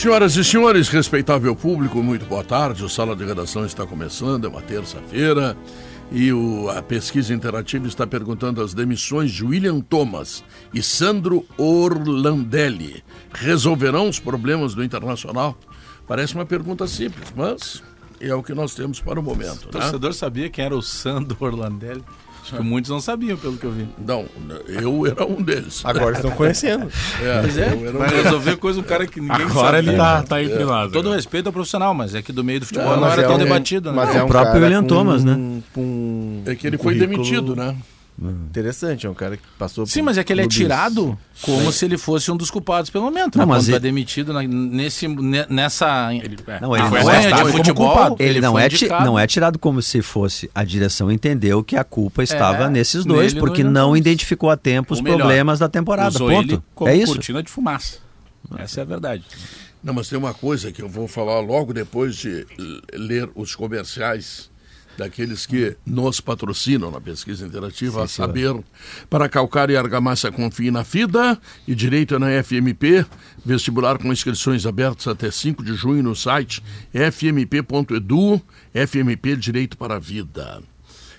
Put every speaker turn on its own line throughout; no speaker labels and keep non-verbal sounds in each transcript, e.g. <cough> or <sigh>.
Senhoras e senhores, respeitável público, muito boa tarde. O Sala de Redação está começando, é uma terça-feira. E o, a pesquisa interativa está perguntando as demissões de William Thomas e Sandro Orlandelli resolverão os problemas do Internacional? Parece uma pergunta simples, mas é o que nós temos para o momento.
O né? torcedor sabia quem era o Sandro Orlandelli? Acho que muitos não sabiam, pelo que eu vi.
Não, eu era um deles.
Agora estão conhecendo.
É, pois é. Um Vai resolver coisa um cara que ninguém
Agora
sabe.
ele tá, tá entre nós.
Todo respeito ao profissional, mas é que do meio do futebol não, não era é tão um, debatido. Né?
Mas é um
o próprio William Thomas, né?
Um, é que ele um foi demitido, né?
Interessante, é um cara que passou
Sim, mas é que ele é tirado como Sim. se ele fosse um dos culpados pelo momento. Não, né? mas Quando ele... tá demitido na, nesse, nessa. Ele,
não, ele foi de futebol. Ele, ele não, é ti, não é tirado como se fosse. A direção entendeu que a culpa estava é, nesses dois, porque não identificou a tempo os melhor, problemas da temporada. Ponto.
é isso. cortina de fumaça. Essa é a verdade.
Não, mas tem uma coisa que eu vou falar logo depois de ler os comerciais daqueles que nos patrocinam na pesquisa interativa, Sim, a saber, para calcar e argamassa confie na FIDA e direito na FMP, vestibular com inscrições abertas até 5 de junho no site fmp.edu, FMP Direito para a Vida.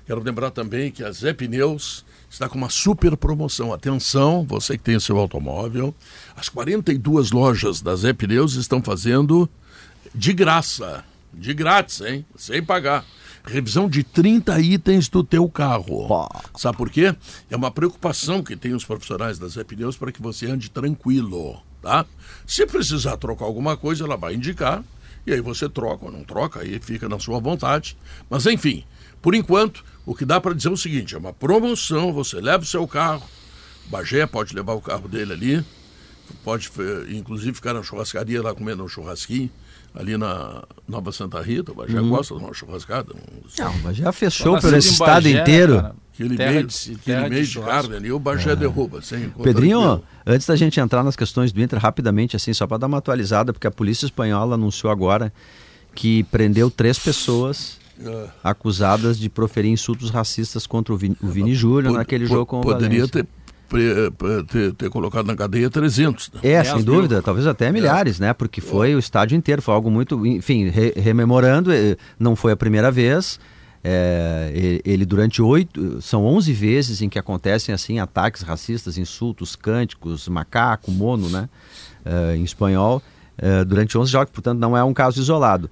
Quero lembrar também que a Zé Pneus está com uma super promoção. Atenção, você que tem seu automóvel, as 42 lojas da Zé Pneus estão fazendo de graça, de grátis, hein? Sem pagar revisão de 30 itens do teu carro. Pô. Sabe por quê? É uma preocupação que tem os profissionais das Pneus para que você ande tranquilo, tá? Se precisar trocar alguma coisa, ela vai indicar, e aí você troca ou não troca, aí fica na sua vontade. Mas enfim, por enquanto, o que dá para dizer é o seguinte, é uma promoção, você leva o seu carro, Bagé pode levar o carro dele ali, pode inclusive ficar na churrascaria lá comendo um churrasquinho, ali na Nova Santa Rita, o Bagé uhum. gosta de uma churrascada. Um...
Não, o Bagé fechou pelo esse estado Bagé, inteiro. Né,
aquele terra meio, de, aquele meio de, de carne ali, o Bagé é. derruba. Sem
Pedrinho, antes da gente entrar nas questões do Inter, rapidamente, assim, só para dar uma atualizada, porque a polícia espanhola anunciou agora que prendeu três pessoas é. acusadas de proferir insultos racistas contra o Vini, o Vini Júnior naquele jogo com o
Poderia Valência. ter ter, ter, colocado na cadeia 300.
Né? É, é sem dúvida, mil. talvez até milhares, é. né? Porque foi é. o estádio inteiro, foi algo muito, enfim, re, rememorando, eh, não foi a primeira vez. É, ele durante oito, são onze vezes em que acontecem assim ataques racistas, insultos, cânticos, macaco, mono, né, é, em espanhol, é, durante onze jogos, portanto não é um caso isolado.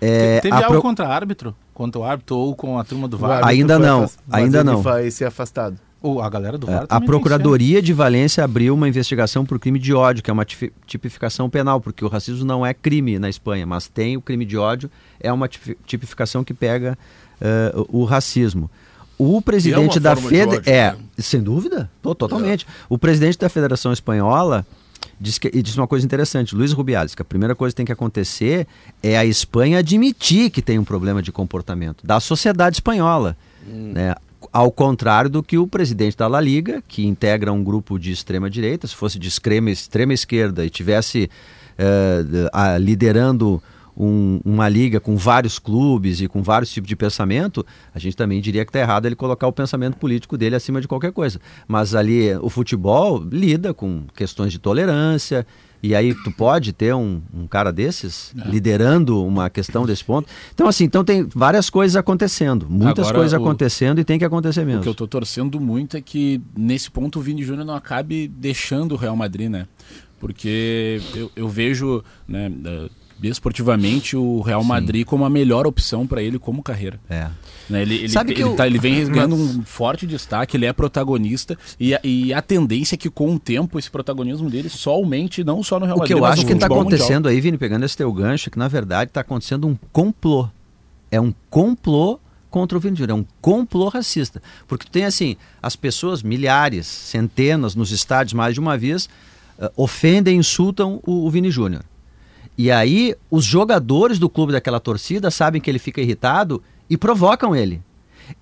É, Teve algo pro... contra árbitro? Contra o árbitro ou com a turma do VAR?
Ainda não, ainda não.
Vai ser afastado.
A galera do VAR
é, A Procuradoria de Valência abriu uma investigação por crime de ódio, que é uma tipificação penal, porque o racismo não é crime na Espanha, mas tem o crime de ódio, é uma tipificação que pega uh, o racismo. O presidente é da Fed é, né? sem dúvida, totalmente. É. O presidente da Federação Espanhola disse, que, disse uma coisa interessante, Luiz Rubiales, que a primeira coisa que tem que acontecer é a Espanha admitir que tem um problema de comportamento da sociedade espanhola. Hum. Né? Ao contrário do que o presidente da La Liga, que integra um grupo de extrema direita, se fosse de extrema, extrema esquerda e tivesse uh, a, liderando um, uma liga com vários clubes e com vários tipos de pensamento, a gente também diria que está errado ele colocar o pensamento político dele acima de qualquer coisa. Mas ali o futebol lida com questões de tolerância e aí tu pode ter um, um cara desses é. liderando uma questão desse ponto. Então, assim, então tem várias coisas acontecendo, muitas Agora, coisas o, acontecendo e tem que acontecer mesmo.
O que eu estou torcendo muito é que nesse ponto o Vini Júnior não acabe deixando o Real Madrid, né? Porque eu, eu vejo, né, esportivamente o Real Madrid Sim. como a melhor opção para ele como carreira.
É.
Né? Ele, ele, Sabe que ele, eu... tá, ele vem ganhando um forte destaque, ele é protagonista e a, e a tendência é que com o tempo esse protagonismo dele só aumente, não só no Real Madrid,
O que eu acho que está acontecendo mundial. aí, Vini, pegando esse teu gancho, é que na verdade está acontecendo um complô. É um complô contra o Vini Júnior, é um complô racista. Porque tem assim, as pessoas, milhares, centenas nos estádios mais de uma vez, uh, ofendem, insultam o, o Vini Júnior. E aí, os jogadores do clube daquela torcida sabem que ele fica irritado e provocam ele.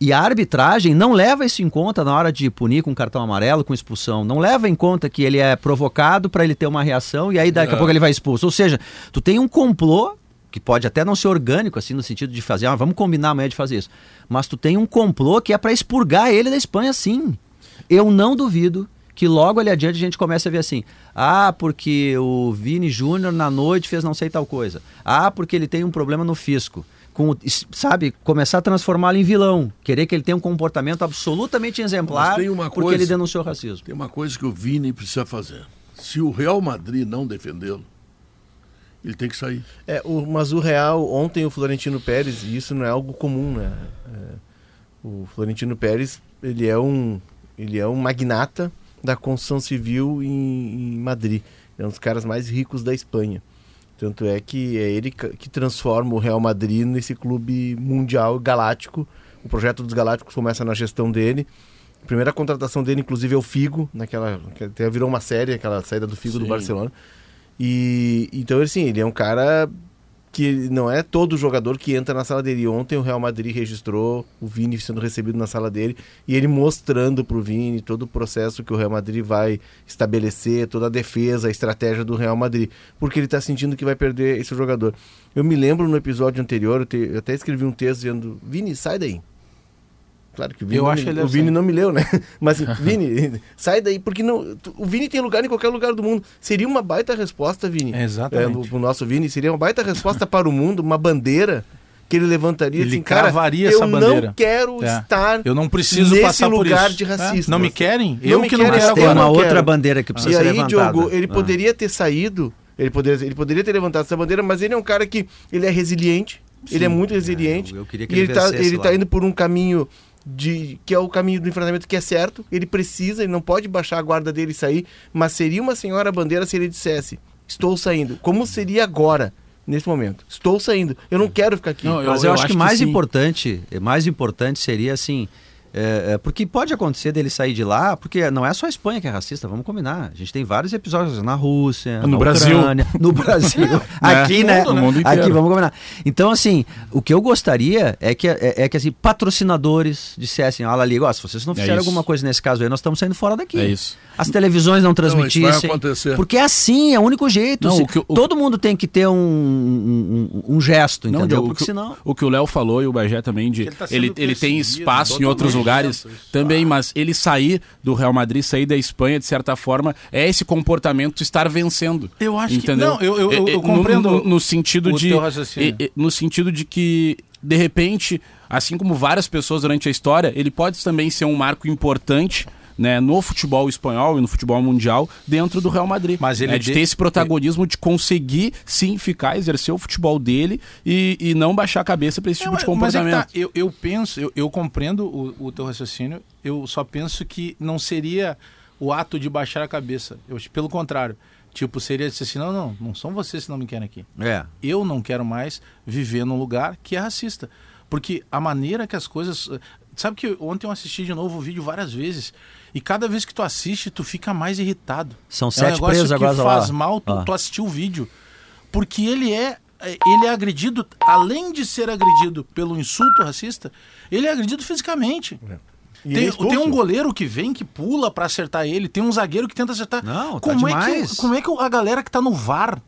E a arbitragem não leva isso em conta na hora de punir com cartão amarelo, com expulsão. Não leva em conta que ele é provocado para ele ter uma reação e aí daqui a pouco ele vai expulso. Ou seja, tu tem um complô que pode até não ser orgânico, assim, no sentido de fazer, ah, vamos combinar amanhã de fazer isso. Mas tu tem um complô que é para expurgar ele da Espanha, sim. Eu não duvido que logo ali adiante a gente comece a ver assim, ah, porque o Vini Júnior na noite fez não sei tal coisa. Ah, porque ele tem um problema no fisco. Com, sabe, começar a transformá-lo em vilão, querer que ele tenha um comportamento absolutamente exemplar
tem uma
porque
coisa-
ele denunciou racismo.
Tem uma coisa que o Vini precisa fazer. Se o Real Madrid não defendê-lo, ele tem que sair.
É, o, mas o Real, ontem o Florentino Pérez, e isso não é algo comum, né? É, o Florentino Pérez, ele é um, ele é um magnata da construção civil em, em Madrid. É um dos caras mais ricos da Espanha. Tanto é que é ele que transforma o Real Madrid nesse clube mundial galáctico. O projeto dos Galácticos começa na gestão dele. A primeira contratação dele, inclusive, é o Figo, naquela, que até virou uma série, aquela saída do Figo do
Sim.
Barcelona. E então, assim, ele é um cara que não é todo jogador que entra na sala dele. Ontem o Real Madrid registrou o Vini sendo recebido na sala dele e ele mostrando pro Vini todo o processo que o Real Madrid vai estabelecer, toda a defesa, a estratégia do Real Madrid, porque ele tá sentindo que vai perder esse jogador. Eu me lembro no episódio anterior, eu, te- eu até escrevi um texto dizendo: Vini, sai daí. Claro que o Vini,
Eu
não,
acho
me, o
deve
Vini
sair.
não me leu, né? <laughs> Mas assim, Vini, sai daí, porque não, tu- o Vini tem lugar em qualquer lugar do mundo. Seria uma baita resposta, Vini.
Exatamente.
É, no, pro nosso Vini, seria uma baita resposta para o mundo, uma bandeira que ele levantaria
Ele
assim, cara,
cravaria
eu
essa bandeira.
não quero
É.
estar
Eu não preciso
nesse
passar por
lugar
isso.
de racista.
É, Não me querem?
Não
eu
me
que não
querem,
quero
tem
eu
agora.
uma
não
outra
quero.
bandeira que precisa
E
ser
aí,
levantada.
Diogo, ele
Ah.
poderia ter saído, ele poderia, ele poderia ter levantado essa bandeira, mas ele é um cara que ele é resiliente, ele é muito resiliente.
eu- eu queria que
e
ele
ele tá,
vencesse
ele tá indo por um caminho de que é o caminho do enfrentamento que é certo. Ele precisa, ele não pode baixar a guarda dele e sair, mas seria uma senhora bandeira se ele dissesse: "Estou saindo". Como seria agora? Nesse momento, estou saindo. Eu não quero ficar aqui.
Não,
Mas eu, acho que mais
sim.
importante, mais importante seria assim, é, é, porque pode acontecer dele sair de lá, porque não é só a Espanha que é racista, vamos combinar. A gente tem vários episódios na Rússia,
No
na
Brasil.
Ucrânia, no <laughs> Brasil, aqui,
No
né?
mundo, no mundo inteiro.
aqui, vamos combinar. Então, assim, o que eu gostaria é que, é, é que assim, patrocinadores dissessem, olha ali, ó, se vocês não
É
fizerem alguma coisa nesse caso aí, nós estamos saindo fora daqui.
É isso.
As televisões não
isso vai
transmitissem.
acontecer.
porque é assim, é o único jeito.
Não,
Se-
o que- o-
todo mundo tem que ter um, um, um- um gesto,
Não,
entendeu? Porque
o que,
senão...
o que o Léo falou e o Bagé também de
Ele tá
ele, ele tem espaço em outros lugares
isso.
também, mas ele sair do Real Madrid, sair da Espanha de certa forma, é esse comportamento estar vencendo.
Eu acho que-
entendeu?
não, eu- eu- eu
É, é, no-
compreendo
no, no sentido
o
de no sentido de que de repente, assim como várias pessoas durante a história, ele pode também ser um marco importante né, no futebol espanhol e no futebol mundial dentro do Real Madrid.
Mas ele
né, de
de-
ter esse protagonismo de conseguir sim ficar, exercer o futebol dele e, e não baixar a cabeça para esse tipo
É,
de
mas é
comportamento.
tá, eu, eu penso, eu, eu compreendo o, o teu raciocínio, eu só penso que não seria o ato de baixar a cabeça. Eu, pelo contrário. Tipo, seria dizer assim, não, não, não são vocês que não me querem aqui.
É.
Eu não quero mais viver num lugar que é racista. Porque a maneira que as coisas. Sabe que ontem eu assisti de novo o vídeo várias vezes. E cada vez que tu assiste, tu fica mais irritado.
São
É um
sete
negócio
presos
que
agora
faz
lá.
mal tu,
Ó.
tu assistir o vídeo. Porque ele é, ele é agredido, além de ser agredido pelo insulto racista, ele é agredido fisicamente.
E ele
Tem,
é
tem um goleiro que vem, que pula pra acertar ele, tem um zagueiro que tenta acertar.
Não, tá
como, é
demais.
que, como é que a galera que tá no VAR.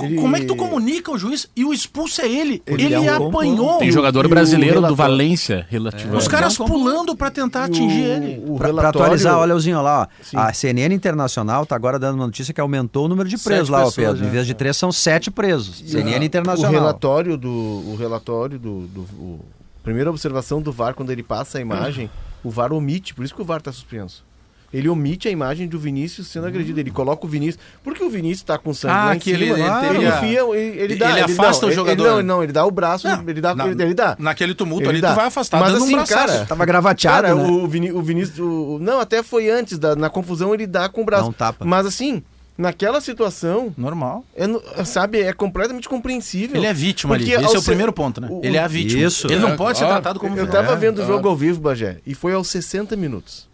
Ele-
Como é que tu comunica o juiz e o expulso é ele?
Ele
Ele,
é um
apanhou.
Tem
E o-
jogador
e o
brasileiro do Valência, relativamente.
Os caras
como-
pulando pra tentar atingir ele.
O
Pra, pra
relatório-
atualizar, olha, Leozinho, lá, ó. A CNN Internacional tá agora dando uma notícia que aumentou o número de
Sete
presos lá, ó,
pessoas,
Pedro. Em
né?
vez de três, são sete presos. CNN
O
Internacional.
relatório do. O relatório do. do o- primeira observação do VAR, quando ele passa a imagem, o VAR omite, por isso que o VAR está suspenso. Ele omite a imagem do Vinícius sendo agredido. Ele coloca o Vinícius. Porque o Vinícius está com sangue
Ah,
lá em
que
cima.
ele- ele
ele, enfia, ele, ele dá.
ele afasta
não,
o
ele-
jogador.
Ele, não, não, ele dá o braço,
Não,
ele, dá,
na-
ele, ele dá.
Naquele tumulto
Ele
ali,
dá.
tu vai afastar,
Mas
dando
assim,
um braçaço.
cara,
Tava gravateado,
Cara,
né?
o, Vini, o Vinícius. o- não, até foi antes, da, na confusão ele dá com o braço.
Um tapa.
Mas assim, naquela situação,
Normal.
é sabe, é completamente compreensível.
Ele é vítima ali. Esse é o primeiro ponto, né?
o-
ele é a vítima.
Isso.
Ele não
É,
pode ser tratado como
Eu
vilão.
tava
É,
vendo o
é.
jogo ao vivo, Bagé, e foi aos 60 minutos.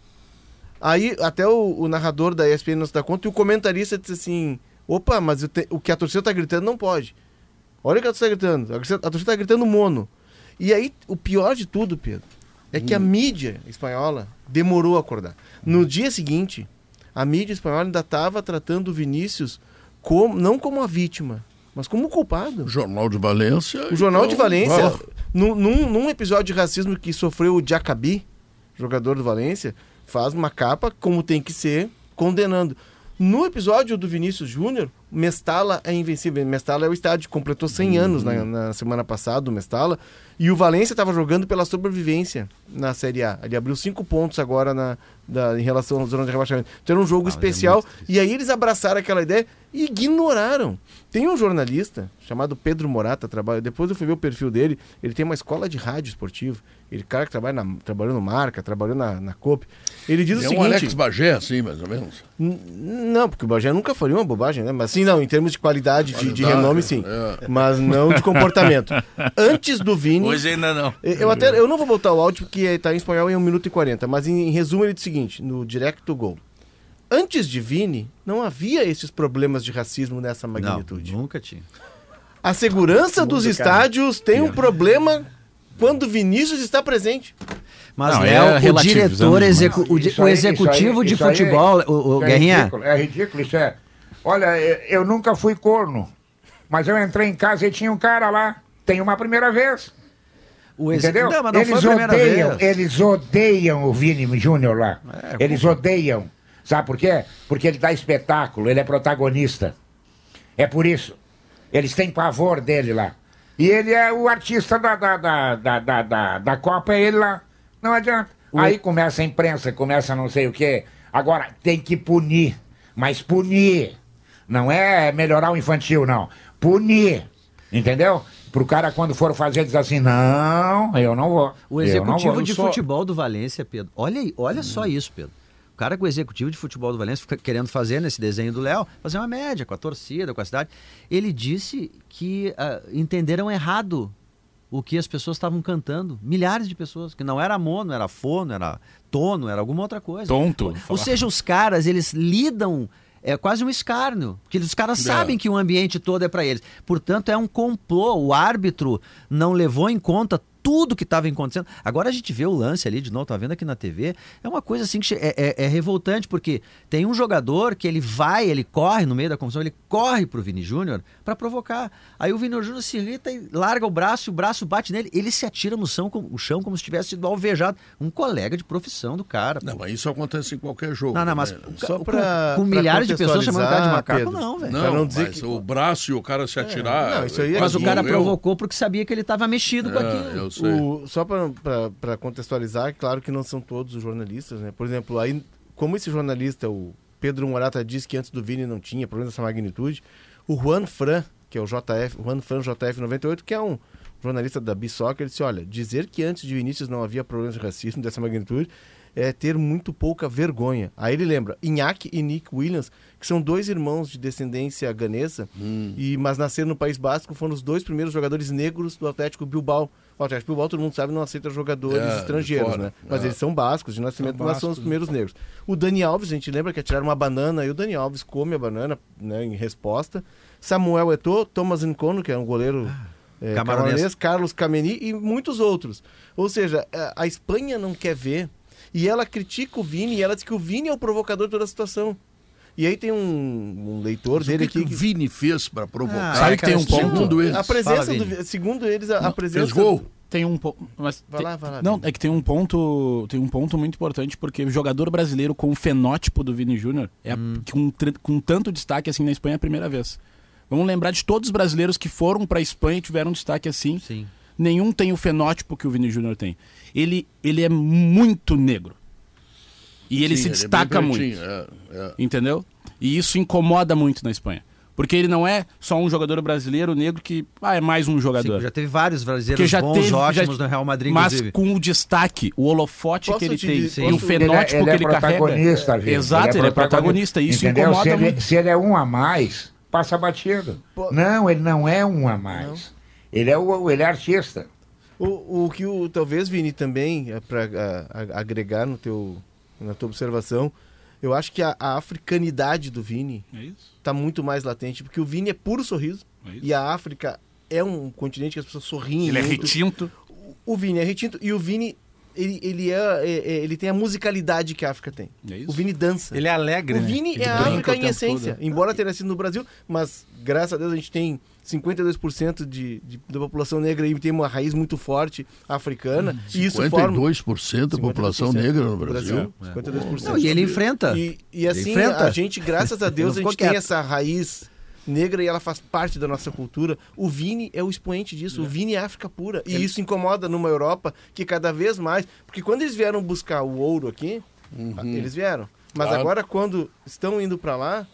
Aí até o, o narrador da ESPN não se dá conta e o comentarista disse assim: Opa, mas te- o que a torcida tá gritando não pode. Olha o que a torcida tá gritando. A torcida, a torcida tá gritando mono. E aí, o pior de tudo, Pedro, é que a mídia espanhola demorou a acordar. No dia seguinte, a mídia espanhola ainda estava tratando o Vinícius como, não como a vítima, mas como o culpado.
O Jornal de Valência.
O Jornal de
então,
Valência,
ah,
num, num, num episódio de racismo que sofreu o Jacabi, jogador do Valência, faz uma capa como tem que ser, condenando. No episódio do Vinícius Júnior, Mestala é invencível. Mestala é o estádio, completou 100 anos na, na semana passada, o Mestala. E o Valência estava jogando pela sobrevivência na Série A. Ele abriu cinco pontos agora na, da- em relação à zona de rebaixamento. Então era um jogo
mas é
especial.
triste.
e aí eles abraçaram aquela ideia e ignoraram. Tem um jornalista chamado Pedro Morata, trabalha. Depois eu fui ver o perfil dele. Ele tem uma escola de rádio esportivo. Ele cara que trabalha na, trabalhou no Marca, trabalhou na, na COP. Ele diz
É
o
um
seguinte.
Alex Bagé, assim, mais ou menos.
Não, porque o Bagé nunca faria uma bobagem, né? Mas sim, não, em termos de qualidade, de, de renome, sim.
é.
Mas não de comportamento. <laughs> Antes do Vini.
Hoje ainda não.
Eu até eu não vou botar o áudio porque está em espanhol em 1 minuto e 40, mas em, em resumo ele diz o seguinte, no Direct to Go. Antes de Vini, não havia esses problemas de racismo nessa
Não,
magnitude.
nunca tinha.
A segurança dos estádios tem um problema quando Vinícius está presente.
Mas,
Não,
Léo,
é
o
relativizando
diretor, o, executivo
aí-
de
aí-
futebol, o,
é
Guerrinha,
ridículo, é ridículo, isso é. Olha, eu eu nunca fui corno, mas eu entrei em casa e tinha um cara lá. Tem uma primeira vez.
o exe-
Entendeu?
Não, não
eles odeiam,
vez.
eles odeiam o Vini Júnior lá.
É,
eles odeiam. Sabe por quê? Porque ele dá espetáculo, ele é protagonista. É por isso. Eles têm pavor dele lá. E ele é o artista da, da, da, da, da, da, Copa, é ele lá. Não adianta. Aí começa a imprensa, começa não sei o quê. Agora, tem que punir. Mas punir. Não é melhorar o infantil, não. Punir. Entendeu? Pro cara, quando for fazer, diz assim: não, eu não vou.
O executivo
vou.
de
só-
futebol do Valência, Pedro. Olha aí, olha só isso, Pedro. O cara com o executivo de futebol do Valência fica querendo fazer nesse desenho do Léo, fazer uma média com a torcida, com a cidade. Ele disse que ah, entenderam errado o que as pessoas estavam cantando. Milhares de pessoas, que não era mono, era fono, era tono, era alguma outra coisa.
Tonto.
Ou seja, os caras, eles lidam. É quase um escárnio, porque os caras sabem que o ambiente todo é para eles. Portanto, é um complô. O árbitro não levou em conta tudo que estava acontecendo. Agora a gente vê o lance ali de novo, tá vendo aqui na TV. É uma coisa assim que é, é- é revoltante, porque tem um jogador que ele vai, ele corre no meio da confusão, ele corre pro Vini Júnior para provocar. Aí o Vini Júnior se irrita e larga o braço, e o braço bate nele, ele se atira no chão, como, o chão como se tivesse sido alvejado. Um colega de profissão do cara. pô.
Não, mas isso acontece em qualquer jogo.
Não, não, mas
né?
Só
com,
pra-
com
pra
milhares de pessoas chamando o cara de macaco,
Pedro.
não, velho.
Não,
não dizer
mas
que-
o braço e o cara se atirar.
não, isso aí é-
Mas o cara
eu-
provocou porque sabia que ele estava mexido com
É,
aquilo.
eu.
O- só para contextualizar, claro que não são todos os jornalistas, né? Por exemplo, aí, como esse jornalista, o Pedro Morata, disse que antes do Vini não tinha problema dessa magnitude, o Juan Fran, que é o JF, Juan Fran JF98, que é um jornalista da B-Soccer, disse, olha, dizer que antes de Vinícius não havia problemas de racismo dessa magnitude é ter muito pouca vergonha. Aí ele lembra, Iñaki e Nick Williams, que são dois irmãos de descendência ganesa, e, mas nasceram no País Basco, foram os dois primeiros jogadores negros do Atlético Bilbao. O Atlético Bilbao, todo mundo sabe, não aceita jogadores
É,
estrangeiros,
fora.
né? Mas
É.
eles são bascos de nascimento,
São
mas são os primeiros negros. O Dani Alves, a gente lembra que atiraram uma banana e o Dani Alves come a banana né, em resposta. Samuel Eto'o, Thomas Nkono, que é um goleiro é,
Camaronês.
camaronês, Carlos Kameni e muitos outros. Ou seja, a- a Espanha não quer ver e ela critica o Vini e ela diz que o Vini é o provocador de toda a situação. E aí tem um, um leitor
Mas o
dele
que, que
aqui
o Vini fez para provocar?
Ah,
Sabe que tem um ponto?
Segundo eles.
a presença
Fala,
do segundo eles a, a presença
Fez gol.
Tem um ponto. Mas
Vai
tem-
lá, vai lá,
Não, é que tem um ponto. Tem um ponto muito importante, porque o jogador brasileiro com o fenótipo do Vini Júnior é a- com, com tanto destaque assim na Espanha é a primeira vez. Vamos lembrar de todos os brasileiros que foram para a Espanha e tiveram destaque assim.
Sim.
Nenhum tem o fenótipo que o Vini Júnior tem. Ele, ele é muito negro. E ele
Sim,
se
é bem
destaca muito.
pretinho, é, é.
Entendeu? E isso incomoda muito na Espanha. Porque ele não é só um jogador brasileiro negro que ah, é mais um jogador.
Sim, já teve vários brasileiros
já
bons,
teve,
ótimos
já-
no Real Madrid,
mas
inclusive.
com o destaque, o holofote
Posso
que ele
te
tem
dizer-
e o fenótipo
ele é,
que
ele
ele
é protagonista,
carrega.
Vitor.
Exato, ele é protagonista. Isso
Entendeu?
incomoda
se ele,
muito.
se ele é um a mais, passa batido.
Pô-
Não, ele não é um a mais. Ele é o ele é artista.
O, o que o, talvez, Vini, também, para agregar no teu, na tua observação, Eu acho que a, a africanidade do Vini
É isso.
tá muito mais latente, porque o Vini é puro sorriso.
É.
E a África é um continente que as pessoas sorriem
Ele é
muito.
retinto.
O Vini é retinto e o Vini ele, ele, é, é- é- ele tem a musicalidade que a África tem.
É isso.
O Vini dança.
Ele é alegre,
o
né?
Vini
Ele
é a África em essência,
todo.
embora tenha sido no Brasil, mas graças a Deus a gente tem 52% de, de, da população negra e tem uma raiz muito forte africana. e isso forma
52% da população
52%
negra no Brasil.
52%.
Não, e ele enfrenta.
E, e assim,
enfrenta.
a gente, graças a <laughs> Deus, a gente tem essa raiz negra e ela faz parte da nossa cultura. O Vini é o expoente disso. O Vini é África pura. E isso incomoda numa Europa que cada vez mais. Porque quando eles vieram buscar o ouro aqui, eles vieram. Mas
Claro.
agora, quando estão indo para lá,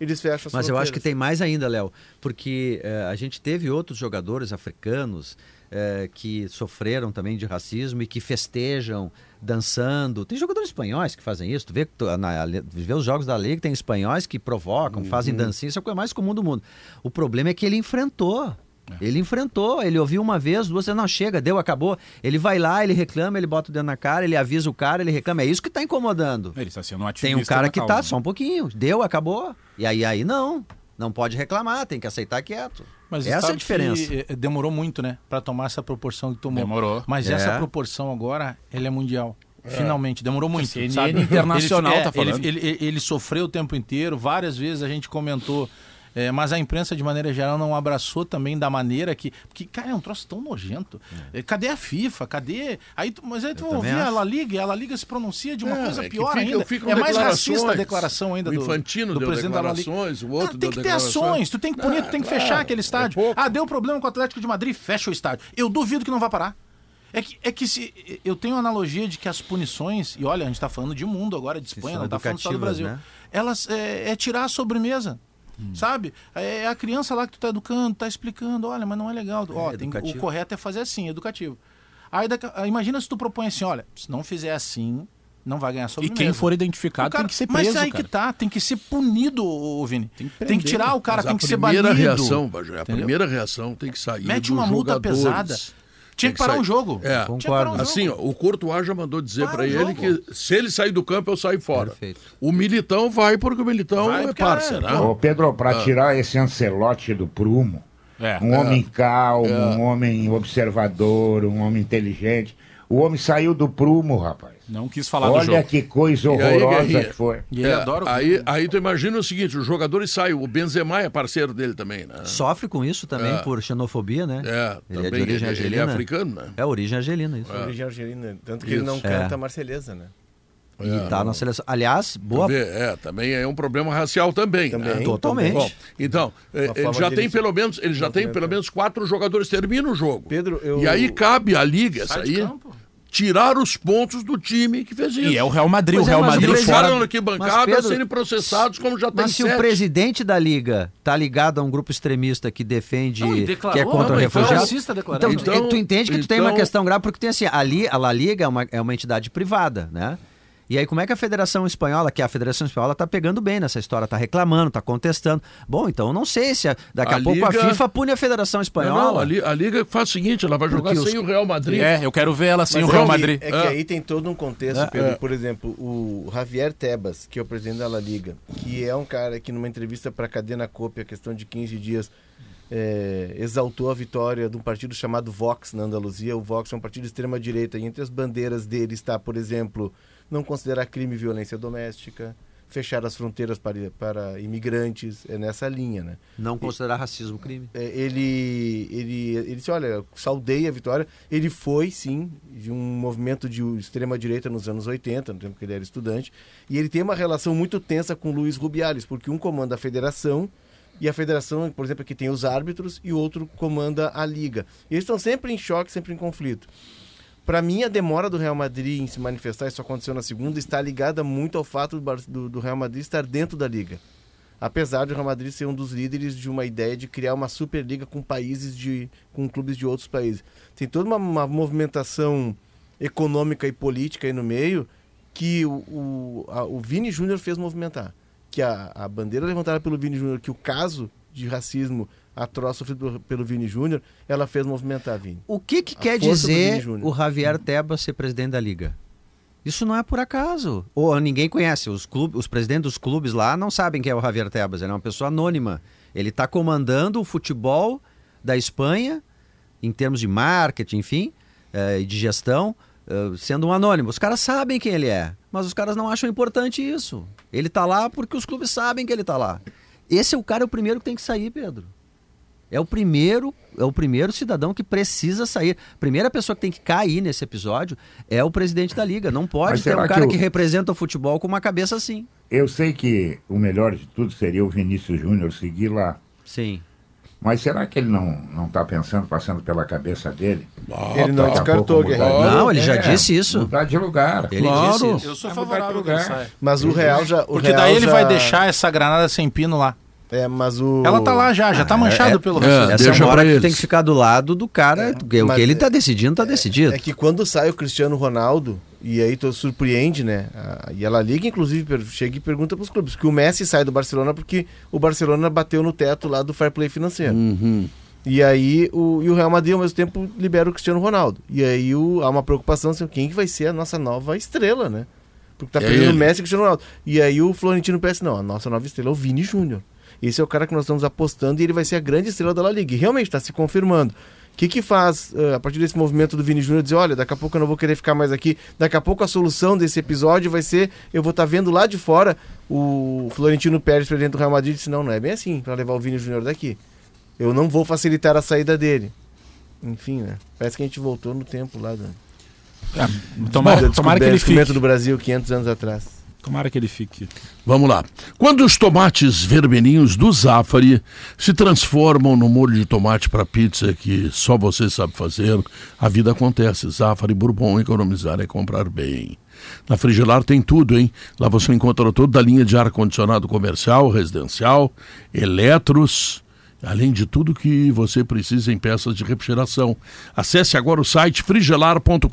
eles fecham as
Mas eu acho que tem mais ainda, Léo, porque eh, a gente teve outros jogadores africanos eh, que sofreram também de racismo e que festejam dançando. Tem jogadores espanhóis que fazem isso. Tu vê, que tu, na, vê os jogos da Liga, tem espanhóis que provocam, fazem dancinha, isso é a coisa mais comum do mundo. O problema é que ele enfrentou. Ele enfrentou, ele ouviu uma vez, duas vezes, não, chega, deu, acabou. Ele vai lá, ele reclama, ele bota o dedo na cara, ele avisa o cara, ele reclama. É isso que tá incomodando.
Ele está sendo um
Tem
ativista.
um cara que
causa.
tá só um pouquinho, deu, acabou. E aí, aí não, não pode reclamar, tem que aceitar quieto.
Mas
Essa é a diferença.
que, eh, demorou muito, né? Pra tomar essa proporção que tomou.
Demorou.
Mas
É.
essa proporção agora, ela é mundial. Finalmente, demorou muito.
CNN
sabe?
internacional
ele,
tá
é,
falando.
Ele, ele- ele sofreu o tempo inteiro, várias vezes a gente comentou. É, mas a imprensa, de maneira geral, não abraçou também da maneira que. Porque, cara, é um troço tão nojento. É, Cadê a FIFA? Cadê. Aí, tu- mas aí tu ouvir a
acho.
La Liga, e a La Liga se pronuncia de uma
É,
coisa
é
pior
fica-
ainda. É mais racista a declaração ainda
O
do,
Infantino
do presidente da La Liga.
o outro
Ah, tem que ter ações, tu tem que punir, tu tem que
claro,
fechar aquele
é
estádio. ah, deu problema com o Atlético de Madrid, fecha o estádio. Eu duvido que não vai parar. É que, é que se, eu tenho a analogia de que as punições, e olha, a gente está falando de mundo agora, de Espanha, não está falando só do Brasil.
né?
Elas é, é tirar a sobremesa. Sabe? É a criança lá que tu tá educando, tá explicando, olha, mas não é legal. Ó, tem- o correto é fazer assim, educativo. Aí daqui- imagina se tu propõe assim, olha, se não fizer assim, não vai ganhar
E
sobremesa.
quem for identificado
cara-
tem que ser preso,
Mas aí
cara.
que tá, tem que ser punido, ô, Vini.
Tem que
Tem que,
prender.
tirar o cara, tem que ser
primeira
banido.
reação, Bajé, a
Entendeu?
primeira reação tem que sair
Mete uma multa pesada. Tinha
Tem
que parar
sair-
um jogo.
É.
Tinha um jogo.
Assim, ó, o Courtois já mandou dizer
Para
pra
o
ele
jogo.
que se ele sair do campo, eu saio fora.
Perfeito.
O Militão vai porque o Militão
Vai
é parceiro.
é,
né?
Ô, Pedro, para tirar esse Ancelote do prumo,
É.
um homem calmo, um homem observador, um homem inteligente, o homem saiu do prumo, rapaz.
Não quis falar do
Olha
jogo.
que coisa
aí,
horrorosa
Guerrinha?
que foi.
E ele
É,
adora o
aí, aí tu imagina o seguinte, os jogadores saem, o Benzema é parceiro dele também, né?
Sofre com isso também
É.
por xenofobia, né?
É,
ele é
também,
de origem
ele, ele é
argelina.
africano, né?
É origem argelina, isso.
Origem argelina. Tanto que ele não
Isso.
canta
É.
marceleza, né?
E tá na seleção. Aliás, boa.
Vê, É, também é um problema racial também.
Também.
né?
Totalmente.
Bom, então, eh, ele já tem
ele
pelo menos, ele já tem pelo menos quatro jogadores, termina o jogo.
Pedro, eu-
E aí cabe à liga essa
Sai de
aí
campo.
Tirar os pontos do time que fez isso.
E é o Real Madrid.
Pois
o
é,
Real
mas
Madrid
Eles
o
fora.
ficaram aqui
Mas,
bancada
Pedro,
serem processados como já tem
Mas se o
sete.
presidente da liga tá ligado a um grupo extremista que defende,
Não, e
que
declarou,
é contra
não,
refugiados,
então, racista declarado.
então, tu-
Então-
tu entende que tu tem uma
então-
questão grave porque tem assim, ali a La Liga é uma, é uma entidade privada, né? E aí como é que a Federação Espanhola, que é a Federação Espanhola tá pegando bem nessa história, tá reclamando, tá contestando. Bom, então eu não sei se a- daqui a,
A
pouco a
Liga-
FIFA pune a Federação
Não,
Espanhola.
não, a, li- a liga faz o seguinte, ela vai jogar
Porque os-
sem o Real Madrid.
É, eu quero ver ela sem
Mas
o Real
é que-
Madrid.
É que
É.
aí tem todo um contexto,
É.
Pedro.
É.
Por exemplo, o Javier Tebas, que é o presidente da La Liga, que é um cara que numa entrevista para a Cadena Cope, a questão de 15 dias, é, exaltou a vitória de um partido chamado Vox na Andaluzia. O Vox é um partido de extrema-direita e entre as bandeiras dele está, por exemplo, não considerar crime violência doméstica, fechar as fronteiras para, para imigrantes, é nessa linha, né?
Não considerar racismo crime.
É, ele, ele, ele disse, olha, saudei a vitória. Ele foi, sim, de um movimento de extrema-direita nos anos 80, no tempo que ele era estudante, e ele tem uma relação muito tensa com Luiz Rubiales, porque um comanda a federação, e a federação, por exemplo, aqui tem os árbitros, e o outro comanda a liga. E eles estão sempre em choque, sempre em conflito. Para mim, a demora do Real Madrid em se manifestar, isso aconteceu na segunda, está ligada muito ao fato do, do, do Real Madrid estar dentro da liga apesar de o Real Madrid ser um dos líderes de uma ideia de criar uma superliga com países de com clubes de outros países. Tem toda uma, uma movimentação econômica e política aí no meio que o, o, a- o Vini Júnior fez movimentar. Que a, a bandeira levantada pelo Vini Júnior, que o caso de racismo atroz sofrido pelo, pelo Vini Júnior, ela fez movimentar, Vini.
O que, que quer dizer o Javier Tebas ser presidente da liga? Isso não é por acaso. Ou ninguém conhece. Os, clubes, os presidentes dos clubes lá não sabem quem é o Javier Tebas. Ele é uma pessoa anônima. Ele está comandando o futebol da Espanha, em termos de marketing, enfim, eh, e de gestão, eh, sendo um anônimo. Os caras sabem quem ele é, mas os caras não acham importante isso. Ele está lá porque os clubes sabem que ele está lá. Esse é o cara, o primeiro que tem que sair, Pedro. É o primeiro, é o primeiro cidadão que precisa sair. Primeira pessoa que tem que cair nesse episódio é o presidente da liga. Não pode ter um cara
que
que,
o-
representa o futebol com uma cabeça assim.
Eu sei que o melhor de tudo seria o Vinícius Júnior seguir lá.
Sim.
Mas será que ele não não está pensando, passando pela cabeça dele?
Ele não
a
descartou, Guerreiro.
Não, ele já
É,
disse isso.
Mudar de lugar.
Ele
Claro.
disse isso.
Eu sou
mudar
favorável que
lugar.
Mas o Real já. O
Porque
Real
daí ele
já-
vai deixar essa granada sem pino lá.
É, mas o.
Ela tá lá já, já tá manchado
é-
pelo
é,
racismo.
Essa
Deixa
é uma hora que tem que ficar do lado do cara. porque o que ele
é-
está decidindo, está decidido.
É que quando sai o Cristiano Ronaldo, e aí tu surpreende, né? E ela liga, inclusive, chega e pergunta pros clubes. Que o Messi sai do Barcelona porque o Barcelona bateu no teto lá do fair play financeiro.
Uhum.
E aí o, e o Real Madrid, ao mesmo tempo, libera o Cristiano Ronaldo. E aí o- há uma preocupação assim, quem que vai ser a nossa nova estrela, né? Porque tá
É
perdendo o. Messi e o Cristiano Ronaldo. E aí o Florentino pensa, não, a nossa nova estrela é o Vini Júnior. Esse é o cara que nós estamos apostando e ele vai ser a grande estrela da La Liga. E realmente está se confirmando. O que que faz, eh, a partir desse movimento do Vini Júnior, dizer, olha, daqui a pouco eu não vou querer ficar mais aqui, daqui a pouco a solução desse episódio vai ser, eu vou estar vendo lá de fora o Florentino Pérez, presidente do Real Madrid, disse, não, não é bem assim, para levar o Vini Júnior daqui. Eu não vou facilitar a saída dele. Enfim, né? Parece que a gente voltou no tempo lá do,
Tomara,
do
tomara que ele fique.
do Brasil 500 anos atrás.
Tomara que ele fique.
Vamos lá. Quando os tomates vermelhinhos do Zafari se transformam no molho de tomate para pizza que só você sabe fazer, a vida acontece. Zafari Bourbon, economizar é comprar bem. Na Frigelar tem tudo, hein? Lá você encontra toda a linha de ar-condicionado comercial, residencial, eletros, além de tudo que você precisa em peças de refrigeração. Acesse agora o site frigelar.com.br.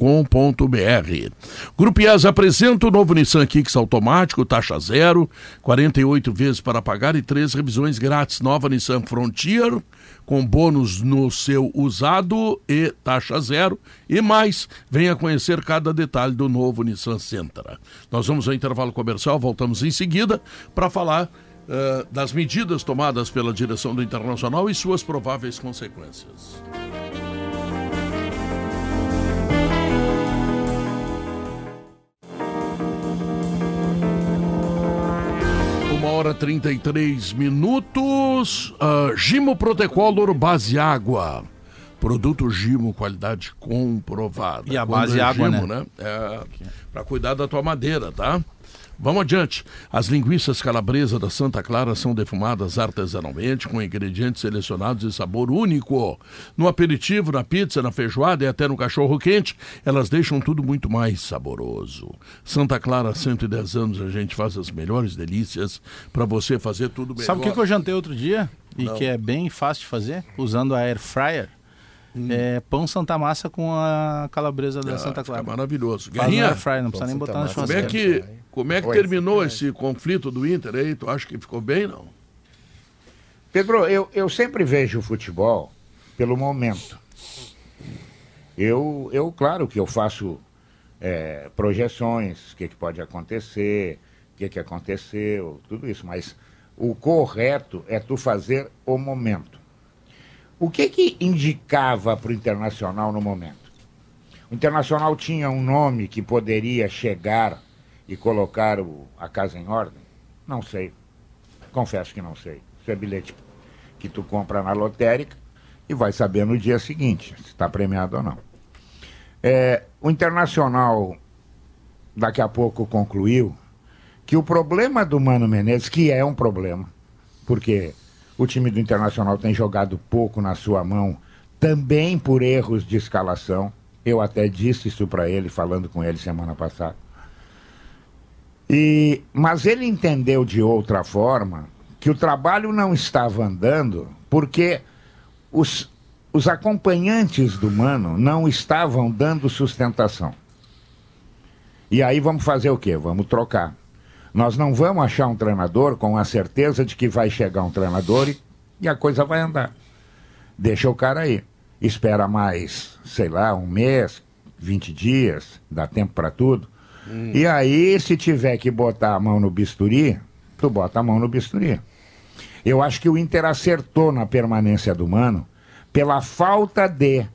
Grupo IES apresenta o novo Nissan Kicks automático, taxa zero, 48 vezes para pagar e três revisões grátis. Nova Nissan Frontier, com bônus no seu usado e taxa zero. E mais, venha conhecer cada detalhe do novo Nissan Sentra. Nós vamos ao intervalo comercial, voltamos em seguida para falar eh, das medidas tomadas pela direção do Internacional e suas prováveis consequências. Hora 33 minutos. Uh, Gimo Protecolor Base Água. Produto Gimo, qualidade comprovada.
E a base
é
água,
Gimo,
né?
É, para cuidar da tua madeira, tá? Vamos adiante. As linguiças calabresa da Santa Clara são defumadas artesanalmente com ingredientes selecionados e sabor único. No aperitivo, na pizza, na feijoada e até no cachorro quente, elas deixam tudo muito mais saboroso. Santa Clara, há 110 anos, a gente faz as melhores delícias para você fazer tudo melhor.
Sabe o que, que eu jantei outro dia? E que é bem fácil de fazer, usando a air fryer? É pão Santa Massa com a calabresa da
Ah,
Santa Clara.
maravilhoso.
Faz no
Guerrinha,
air fryer, não precisa nem
Santa
botar na
como é
churrasqueira.
que, como é que
Oi.
terminou esse conflito do Inter aí? Tu acha que ficou bem, não?
Pedro, eu, eu sempre vejo o futebol pelo momento. Eu, eu claro que eu faço é, projeções, o que, que pode acontecer, o que, que aconteceu, tudo isso, mas o correto é tu fazer o momento. O que que indicava para o Internacional no momento? O Internacional tinha um nome que poderia chegar e colocar o- a casa em ordem? Não sei. Confesso que não sei. Isso é bilhete que tu compra na lotérica e vai saber no dia seguinte se está premiado ou não. É, o Internacional, daqui a pouco, concluiu que o problema do Mano Menezes, que é um problema, porque o time do Internacional tem jogado pouco na sua mão, também por erros de escalação. Eu até disse isso para ele, falando com ele semana passada. E, mas ele entendeu de outra forma que o trabalho não estava andando porque os, os acompanhantes do Mano não estavam dando sustentação. E aí vamos fazer o quê? Vamos trocar. Nós não vamos achar um treinador com a certeza de que vai chegar um treinador e, e a coisa vai andar. Deixa o cara aí. Espera mais, sei lá, um mês, 20 dias, dá tempo para tudo. E aí, se tiver que botar a mão no bisturi, tu bota a mão no bisturi. Eu acho que o Inter acertou na permanência do Mano pela falta de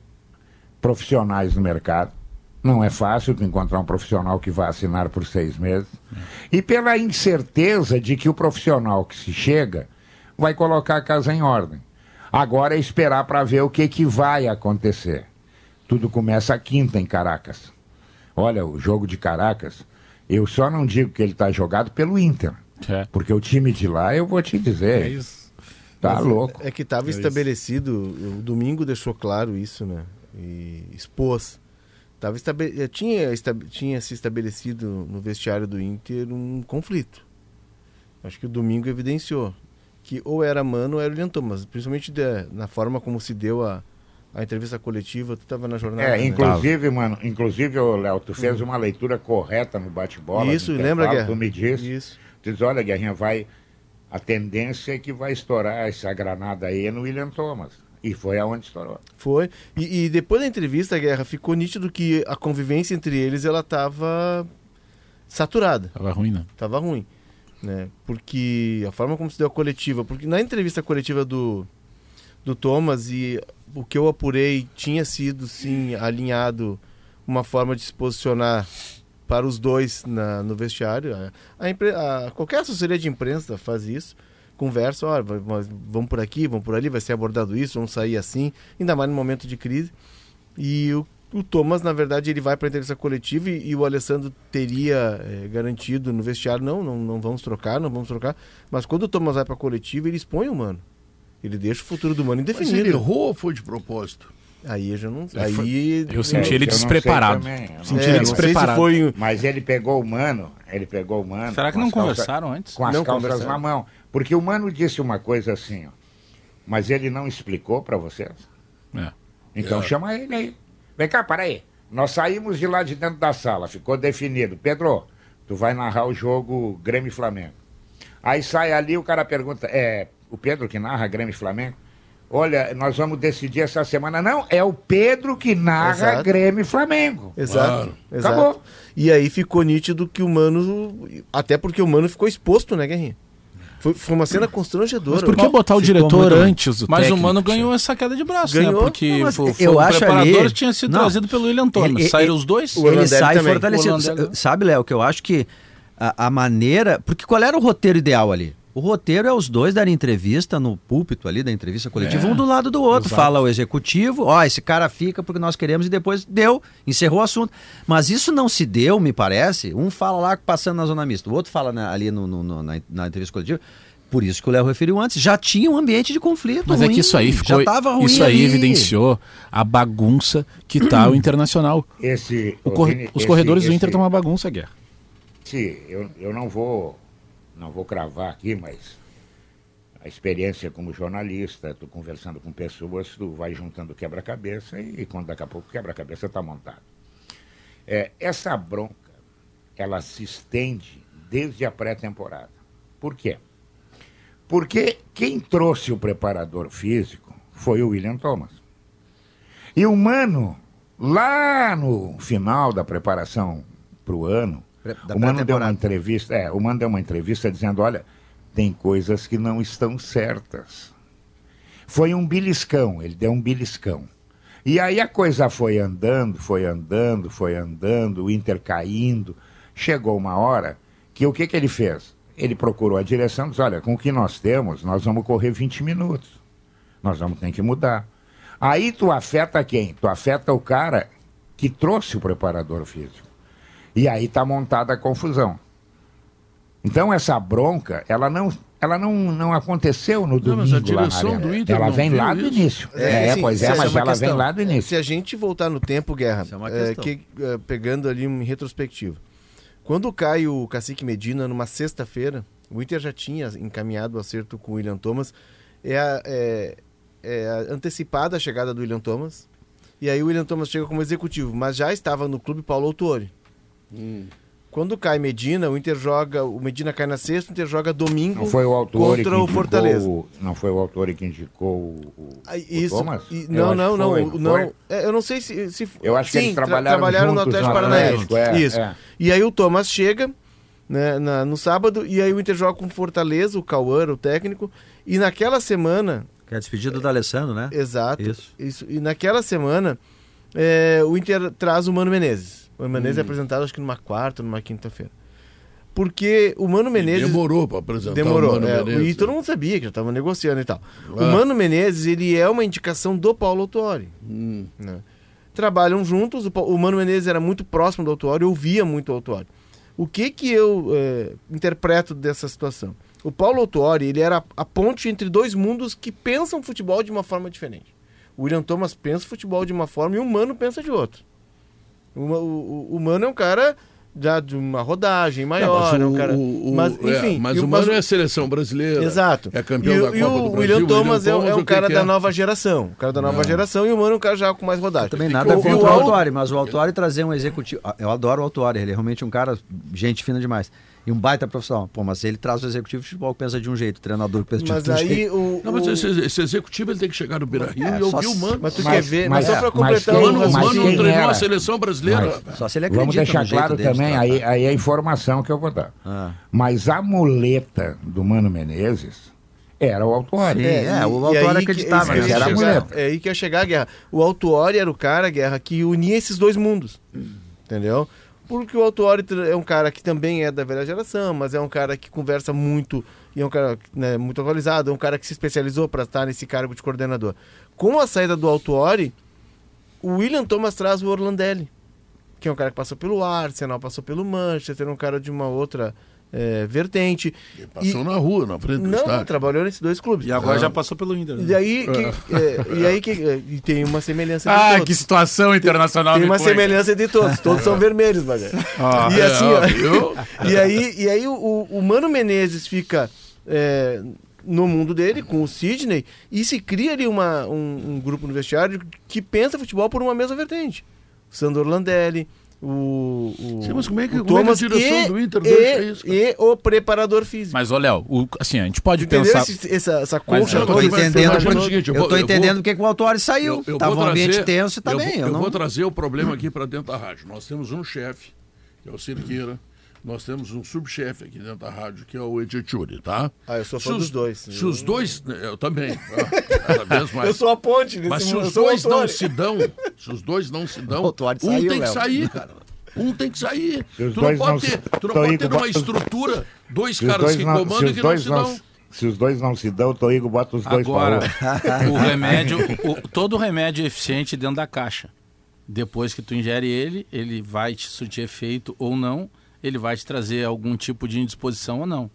profissionais no mercado. Não é fácil encontrar um profissional que vai assinar por seis meses. E pela incerteza de que o profissional que se chega vai colocar a casa em ordem. Agora é esperar para ver o que, que vai acontecer. Tudo começa quinta em Caracas. Olha, o jogo de Caracas, eu só não digo que ele está jogado pelo Inter.
É.
Porque o time de lá, eu vou te dizer,
É isso.
tá
Mas
louco.
É que estava estabelecido, o domingo deixou claro isso, né? E expôs. Tava estabe... eh, tinha, esta- tinha se estabelecido no vestiário do Inter um conflito. Acho que o domingo evidenciou que ou era Mano ou era o William Thomas, principalmente da- na forma como se deu a, a entrevista coletiva, tu estava na jornada.
É,
né?
inclusive, mano, inclusive, Léo, tu fez uma leitura correta no bate-bola.
Isso, lembra, Guerra?
Tu me disse.
Isso.
Tu diz, olha, Guerrinha, vai. A tendência é que vai estourar essa granada aí no William Thomas. E foi aonde estourou.
Foi. E, e depois da entrevista, Guerra, ficou nítido que a convivência entre eles ela estava saturada.
Tava ruim, né?
Tava ruim, né? Porque a forma como se deu a coletiva, porque na entrevista coletiva do, do Thomas e o que eu apurei tinha sido sim alinhado uma forma de se posicionar para os dois na, no vestiário. A, a qualquer assessoria de imprensa faz isso. Conversa, vai- vamos por aqui, vamos por ali, vai ser abordado isso, vamos sair assim, ainda mais no momento de crise. E o, o Thomas, na verdade, ele vai para a entrevista coletiva e, e o Alessandro teria eh, garantido no vestiário, não, não, não vamos trocar, não vamos trocar. Mas quando o Thomas vai para a coletiva, ele expõe o Mano. Ele deixa o futuro do Mano
Mas ele
indefinido.
errou ou foi de propósito?
Aí eu já não
foi-
Aí
Eu senti
É,
ele
eu não sei
despreparado.
também, eu
Senti
É,
ele
não sei se
despreparado.
foi
Mas ele pegou o mano, ele pegou o mano.
Será que não conversaram antes?
Com as
Não
calças na mão. Porque o mano disse uma coisa assim, ó. Mas ele não explicou para vocês.
É.
Então
É.
chama ele aí. Vem cá, para aí. Nós saímos de lá de dentro da sala, ficou definido. Pedro, tu vai narrar o jogo Grêmio e Flamengo. Aí sai ali, o cara pergunta, é o Pedro que narra Grêmio e Flamengo? Olha, nós vamos decidir essa semana. Não, é o Pedro que narra
Exato.
Grêmio e Flamengo.
Exato,
Claro.
exato.
Acabou.
E aí ficou nítido que o Mano. Até porque o Mano ficou exposto, né, Guerrinha? Foi, foi uma cena constrangedora.
Mas por que botar o diretor antes do
Mas
técnico,
o Mano ganhou essa queda de braço,
Ganhou.
né? Porque
Não,
foi, foi
eu
o
acho
preparador
ali-
tinha sido
Não.
trazido pelo William Thomas.
Ele-
Saíram
ele-
os dois?
O
ele
Orlandelli
sai
também.
fortalecido.
Orlandelli.
Sabe, Léo, que eu acho que a, a maneira. Porque qual era o roteiro ideal ali? O roteiro é os dois darem entrevista no púlpito ali da entrevista coletiva, um do lado do outro. Fala o executivo, ó, esse cara fica porque nós queremos e depois deu, encerrou o assunto. Mas isso não se deu, me parece. Um fala lá passando na zona mista, o outro fala na- ali no, no- no- na, na entrevista coletiva. Por isso que o Léo referiu antes. Já tinha um ambiente de conflito.
Mas é
ruim,
que isso aí ficou.
Já tava ruim
isso aí
ali.
evidenciou a bagunça que tá o Internacional.
Esse,
O os
esse-
corredores do
esse-
Inter estão uma bagunça, Guerra.
esse- eu, eu não vou não vou cravar aqui, mas a experiência como jornalista, tu conversando com pessoas, tu vai juntando quebra-cabeça e, quando daqui a pouco o quebra-cabeça está montado. É, essa bronca, ela se estende desde a pré-temporada. Por quê? Porque quem trouxe o preparador físico foi o William Thomas. E o Mano, lá no final da preparação para o ano, o Mano deu uma entrevista, é, o Mano deu uma entrevista dizendo, olha, tem coisas que não estão certas. Foi um beliscão, ele deu um beliscão. E aí a coisa foi andando, foi andando, foi andando, o Inter caindo. Chegou uma hora que o que, que ele fez? Ele procurou a direção e disse, olha, com o que nós temos, nós vamos correr 20 minutos. Nós vamos ter que mudar. Aí tu afeta quem? Tu afeta o cara que trouxe o preparador físico. E aí está montada a confusão. Então essa bronca, ela não, ela não, não aconteceu no
Não,
domingo
mas a
lá
direção
na
do. Inter
Ela
não
vem lá do
isso?
início. É,
assim,
pois é,
essa
mas
uma
ela vem
questão.
lá do início.
Se a gente voltar no tempo, Guerra,
é
é, que, é, pegando ali em retrospectiva, quando cai o Cacique Medina numa sexta-feira, o Inter já tinha encaminhado o acerto com o William Thomas, é, a- é, é a antecipada a chegada do William Thomas, e aí o William Thomas chega como executivo, mas já estava no clube Paulo Autori. Quando cai Medina, o Inter joga, o Medina cai na sexta, o Inter joga domingo
Não foi o autor que
contra o
indicou
Fortaleza.
o- Não foi o autor que indicou o, o-
Ah,
o
Isso,
Thomas?
e- não, não,
que
não,
foi,
o-
foi?
não. É, eu não sei se, se
Eu acho que
sim,
eles
tra-
trabalharam
no Atlético
no
Paranaense.
Atlético, é,
Isso.
é.
E aí o Thomas chega né, na- no sábado e aí o Inter joga com o Fortaleza, o Cauã, o técnico, e naquela semana,
Que é a despedida do Alessandro, né?
exato,
Isso.
isso, e naquela semana é, o Inter traz o Mano Menezes. O Mano Menezes é apresentado acho que numa quarta, numa quinta-feira. Porque o Mano Menezes
Demorou para apresentar
Demorou.
o Mano
é,
Menezes.
e todo mundo sabia que já estava negociando e tal. O
Ah.
Mano Menezes, ele é uma indicação do Paulo Autuori.
Hum.
né? Trabalham juntos, o, o Mano Menezes era muito próximo do Autuori, ouvia muito o Autuori. O que que eu é, interpreto dessa situação? O Paulo Autuori, ele era a ponte entre dois mundos que pensam futebol de uma forma diferente. O William Thomas pensa futebol de uma forma e o Mano pensa de outra. O, o, o- o Mano é um cara já de uma rodagem maior,
Não,
é um cara...
o, o-
mas,
é,
enfim...
mas
e
o
mas
Mano é a seleção brasileira.
Exato.
É campeão
e, o-
da
e
Copa
o
do Brasil.
William Thomas é,
Thomas,
é
o
um cara
que
da
é?
nova geração. O cara da nova geração e o Mano é um cara já com mais rodagem.
Também nada contra o
o Al-
Autori, mas o Autori trazer um executivo. Eu adoro o Autori, ele é realmente um cara, gente fina demais. E um baita profissional. Pô, mas ele traz o executivo de futebol que pensa de um jeito, o treinador que pensa de
Mas
outro
aí
jeito.
o...
Não, mas
o-
esse, esse executivo ele tem que chegar no Beira Rio
É,
e ouvir o Mano.
Mas tu
Mas-
quer ver, mas,
mas-
só pra
mas
completar
O Mano,
o
o
mas
Mano treinou
era?
a seleção brasileira.
Só se ele acredita
Vamos deixar
no jeito
claro
de
também,
tratar.
aí, aí é a informação que eu vou dar.
Ah.
Mas a muleta do Mano Menezes era o Autuori.
Sim, é, o Autuori acreditava,
ia
Era a muleta.
É aí que ia chegar a guerra. O Autuori era o cara, guerra, que unia esses dois mundos. Entendeu? Porque o Autuori é um cara que também é da velha geração, mas é um cara que conversa muito, e é um cara né, muito atualizado, é um cara que se especializou para estar nesse cargo de coordenador. Com a saída do Autuori, o William Thomas traz o Orlandelli, que é um cara que passou pelo Arsenal, passou pelo Manchester, um cara de uma outra eh, vertente.
Passou na rua, na frente do
Não,
estádio.
trabalhou nesses dois clubes.
E agora
Ah.
já passou pelo Inter. né?
E aí, que, é, e aí que, é, e tem uma semelhança de
Ah,
todos.
que situação internacional
Tem
me
uma
põe.
semelhança de todos, <laughs> todos são vermelhos, Bagé.
Ah,
e assim,
é,
ó,
viu? <laughs>
e aí, e aí o, o- Mano Menezes fica é, no mundo dele, com o Sidney, e se cria ali uma, um, um grupo no vestiário que pensa futebol por uma mesma vertente. O Sandro Landelli, o, o,
Sim, mas como é que-
o
como é que a
Thomas
direção
e,
do Inter
e,
isso,
e o preparador físico.
Mas, ô, Léo, o- assim, a gente pode
Entendeu
pensar.
esse- essa, essa
Mas
concha
eu
Eu tô
Mas
entendendo, porque-
seguinte, eu
eu
vou-
tô
eu vou-
entendendo porque que o Autori saiu.
Eu- eu
Tava um ambiente tenso
eu
bem.
Vou,
eu
eu
não-
vou trazer o problema aqui para dentro da rádio. Nós temos um chefe, que é o Cirqueira. Nós temos um subchefe aqui dentro da rádio, que é o Edichuri, tá?
Ah, eu sou fã
Se os-
dos dois.
Se os dois. Eu também. <laughs> ah, Cada vez mais.
Eu sou a ponte nesse
Mas se
eu
os dois não se dão, se os dois não se dão, <laughs> um
saiu,
tem que
Léo.
sair, cara. Um tem que sair.
Os
Tu não
não
pode ter, tu não pode ter uma
bota-
estrutura, dois
Se os
caras
dois
que
não- se
comandam e
os
que não se
não
dão.
se os dois não se dão, o Toigo bota os dois
Agora, <laughs> o remédio, o- todo remédio é eficiente dentro da caixa. Depois que tu ingere ele, ele vai te surtir efeito ou não, ele vai te trazer algum tipo de indisposição ou não.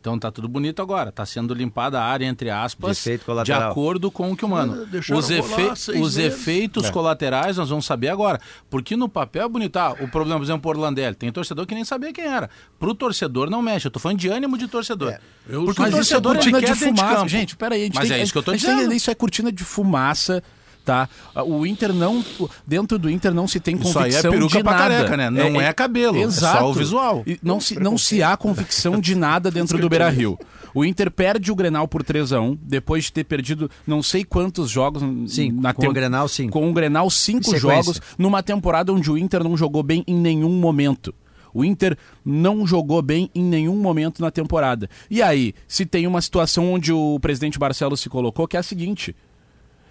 Então tá tudo bonito agora, tá sendo limpada a área, entre aspas,
De
de acordo com o que o mano.
Deixaram
Os, efe- os efeitos colaterais nós vamos saber agora. Porque no papel é bonito. Ah, o problema, por exemplo, o Orlandelli. Tem torcedor que nem sabia quem era. Pro torcedor não mexe. Eu tô falando de ânimo de torcedor.
Eu
Porque
sou-
o
Mas isso é
torcedor
cortina de
de
fumaça.
campo.
gente, peraí.
Mas
tem,
é isso que eu tô
tem
dizendo.
entender, Isso é cortina de fumaça, tá? O Inter não... Dentro do Inter não se tem
Isso aí é
convicção
peruca
de
pra
nada.
careca, né? Não é cabelo, é
Exato.
só o visual.
E não se, não se há convicção de nada dentro do Beira-Rio. O Inter perde o Grenal por 3 a 1 depois de ter perdido não sei quantos jogos
Sim,
na
com
tem-
o Grenal, sim.
Com o Grenal, cinco jogos numa temporada onde o Inter não jogou bem em nenhum momento. O Inter não jogou bem em nenhum momento na temporada. E aí, se tem uma situação onde o presidente Barcelos se colocou, que é a seguinte: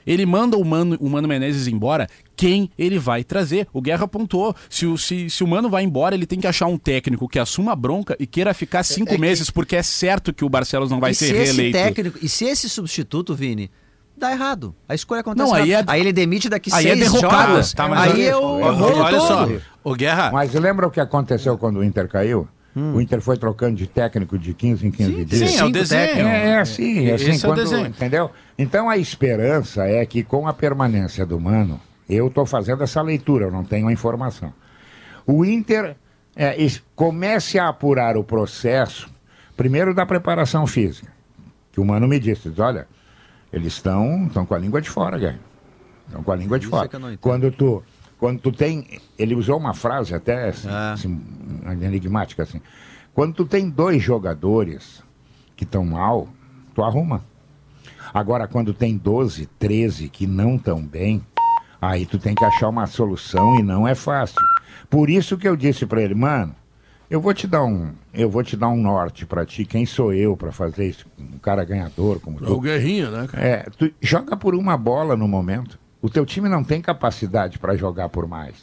ele manda o Mano, o Mano Menezes embora, quem ele vai trazer? O Guerra apontou. Se o, se, se o Mano vai embora, ele tem que achar um técnico que assuma a bronca e queira ficar cinco
é que-
meses, porque é certo que o Barcelos não vai
e
ser
se esse
reeleito.
técnico, e se esse substituto, Vini, dá errado. A escolha acontece
Não, aí é-
ele demite daqui
aí é
seis
derrocada.
jogos.
Tá, mas
aí é o
olha-
rolo
olha só,
todo.
o Guerra,
Mas lembra o que aconteceu quando o Inter caiu?
Hum.
O Inter foi trocando de técnico de 15 em 15 dias.
sim, é o desenho.
técnicos.
É, é assim, é assim
Esse é o
quando-
desenho.
entendeu? Então a esperança é que com a permanência do Mano, eu estou fazendo essa leitura, eu não tenho a informação. O Inter é, comece a apurar o processo, primeiro da preparação física, que o Mano me disse, diz, olha, eles estão estão com a língua de fora, Guilherme. Estão com a língua de
Isso é
fora.
entendo.
quando tu quando tu tem, ele usou uma frase até assim,
Ah.
assim, enigmática assim. Quando tu tem dois jogadores que estão mal, tu arruma. Agora, quando tem 12, 13 que não estão bem, aí tu tem que achar uma solução e não é fácil. Por isso que eu disse para ele, mano, eu vou te dar um, eu vou te dar um norte para ti. Quem sou eu para fazer isso? Um cara ganhador como
É o
tu.
Guerrinha, né, cara?
É, tu joga por uma bola no momento. O teu time não tem capacidade para jogar por mais.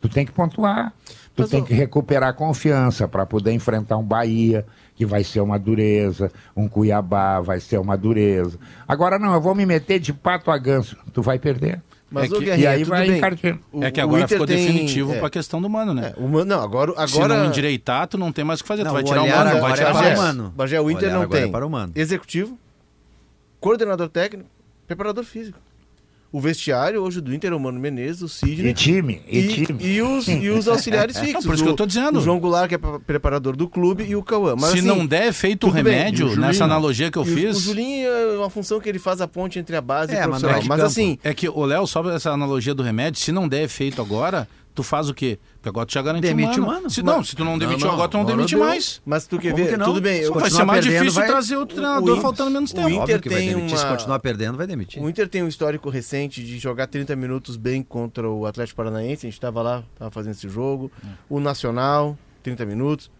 Tu tem que pontuar. Tu
Mas,
tem que recuperar a confiança para poder enfrentar um Bahia, que vai ser uma dureza, um Cuiabá vai ser uma dureza. Agora não, eu vou me meter de pato a ganso. Tu vai perder.
Mas,
É que-
Guerrinha,
e aí
tudo
vai
bem.
encardindo.
O-
é que
o
agora
Inter
ficou
tem-
definitivo
é,
pra questão do mano, né?
é, o Mano- não, agora,
Se não
agora
endireitar, tu não tem mais o que fazer.
Não,
tu vai
o
tirar o mano, vai
agora
tirar
é
o
para o Mano.
Bagé, o Inter não
agora
tem
é para o Mano.
executivo, coordenador técnico, preparador físico. O vestiário hoje do Inter é o Mano Menezes, o Sidney
E time, e,
e,
time.
e os, e os auxiliares <laughs> fixos.
por isso que
o-
eu tô dizendo.
O João Goulart, que é pre- preparador do clube, e o Cauã. Mas,
Se
assim,
não der efeito o
tudo bem.
remédio,
E o Julinho?
nessa analogia que eu
e o-
fiz.
O Julinho é uma função que ele faz a ponte entre a base e
É,
o
mas não é
profissional.
de
Mas, assim,
É que o Léo, só essa analogia do remédio, se não der efeito agora, tu faz o quê? Porque agora tu já garantiu
Demite
o
o
mano.
Mano.
Se, não, se tu não demitiu
não,
agora, tu não demite
deu.
mais.
mas tu quer ver,
que
tudo bem.
Vai ser mais
perdendo,
difícil
vai-
trazer outro
o
treinador
Inter-
faltando menos
o
tempo.
Inter
que vai
tem
demitir.
Uma-
continuar perdendo, vai demitir.
O Inter tem um histórico recente de jogar 30 minutos bem contra o Atlético Paranaense. A gente estava lá, estava fazendo esse jogo. O Nacional, 30 minutos.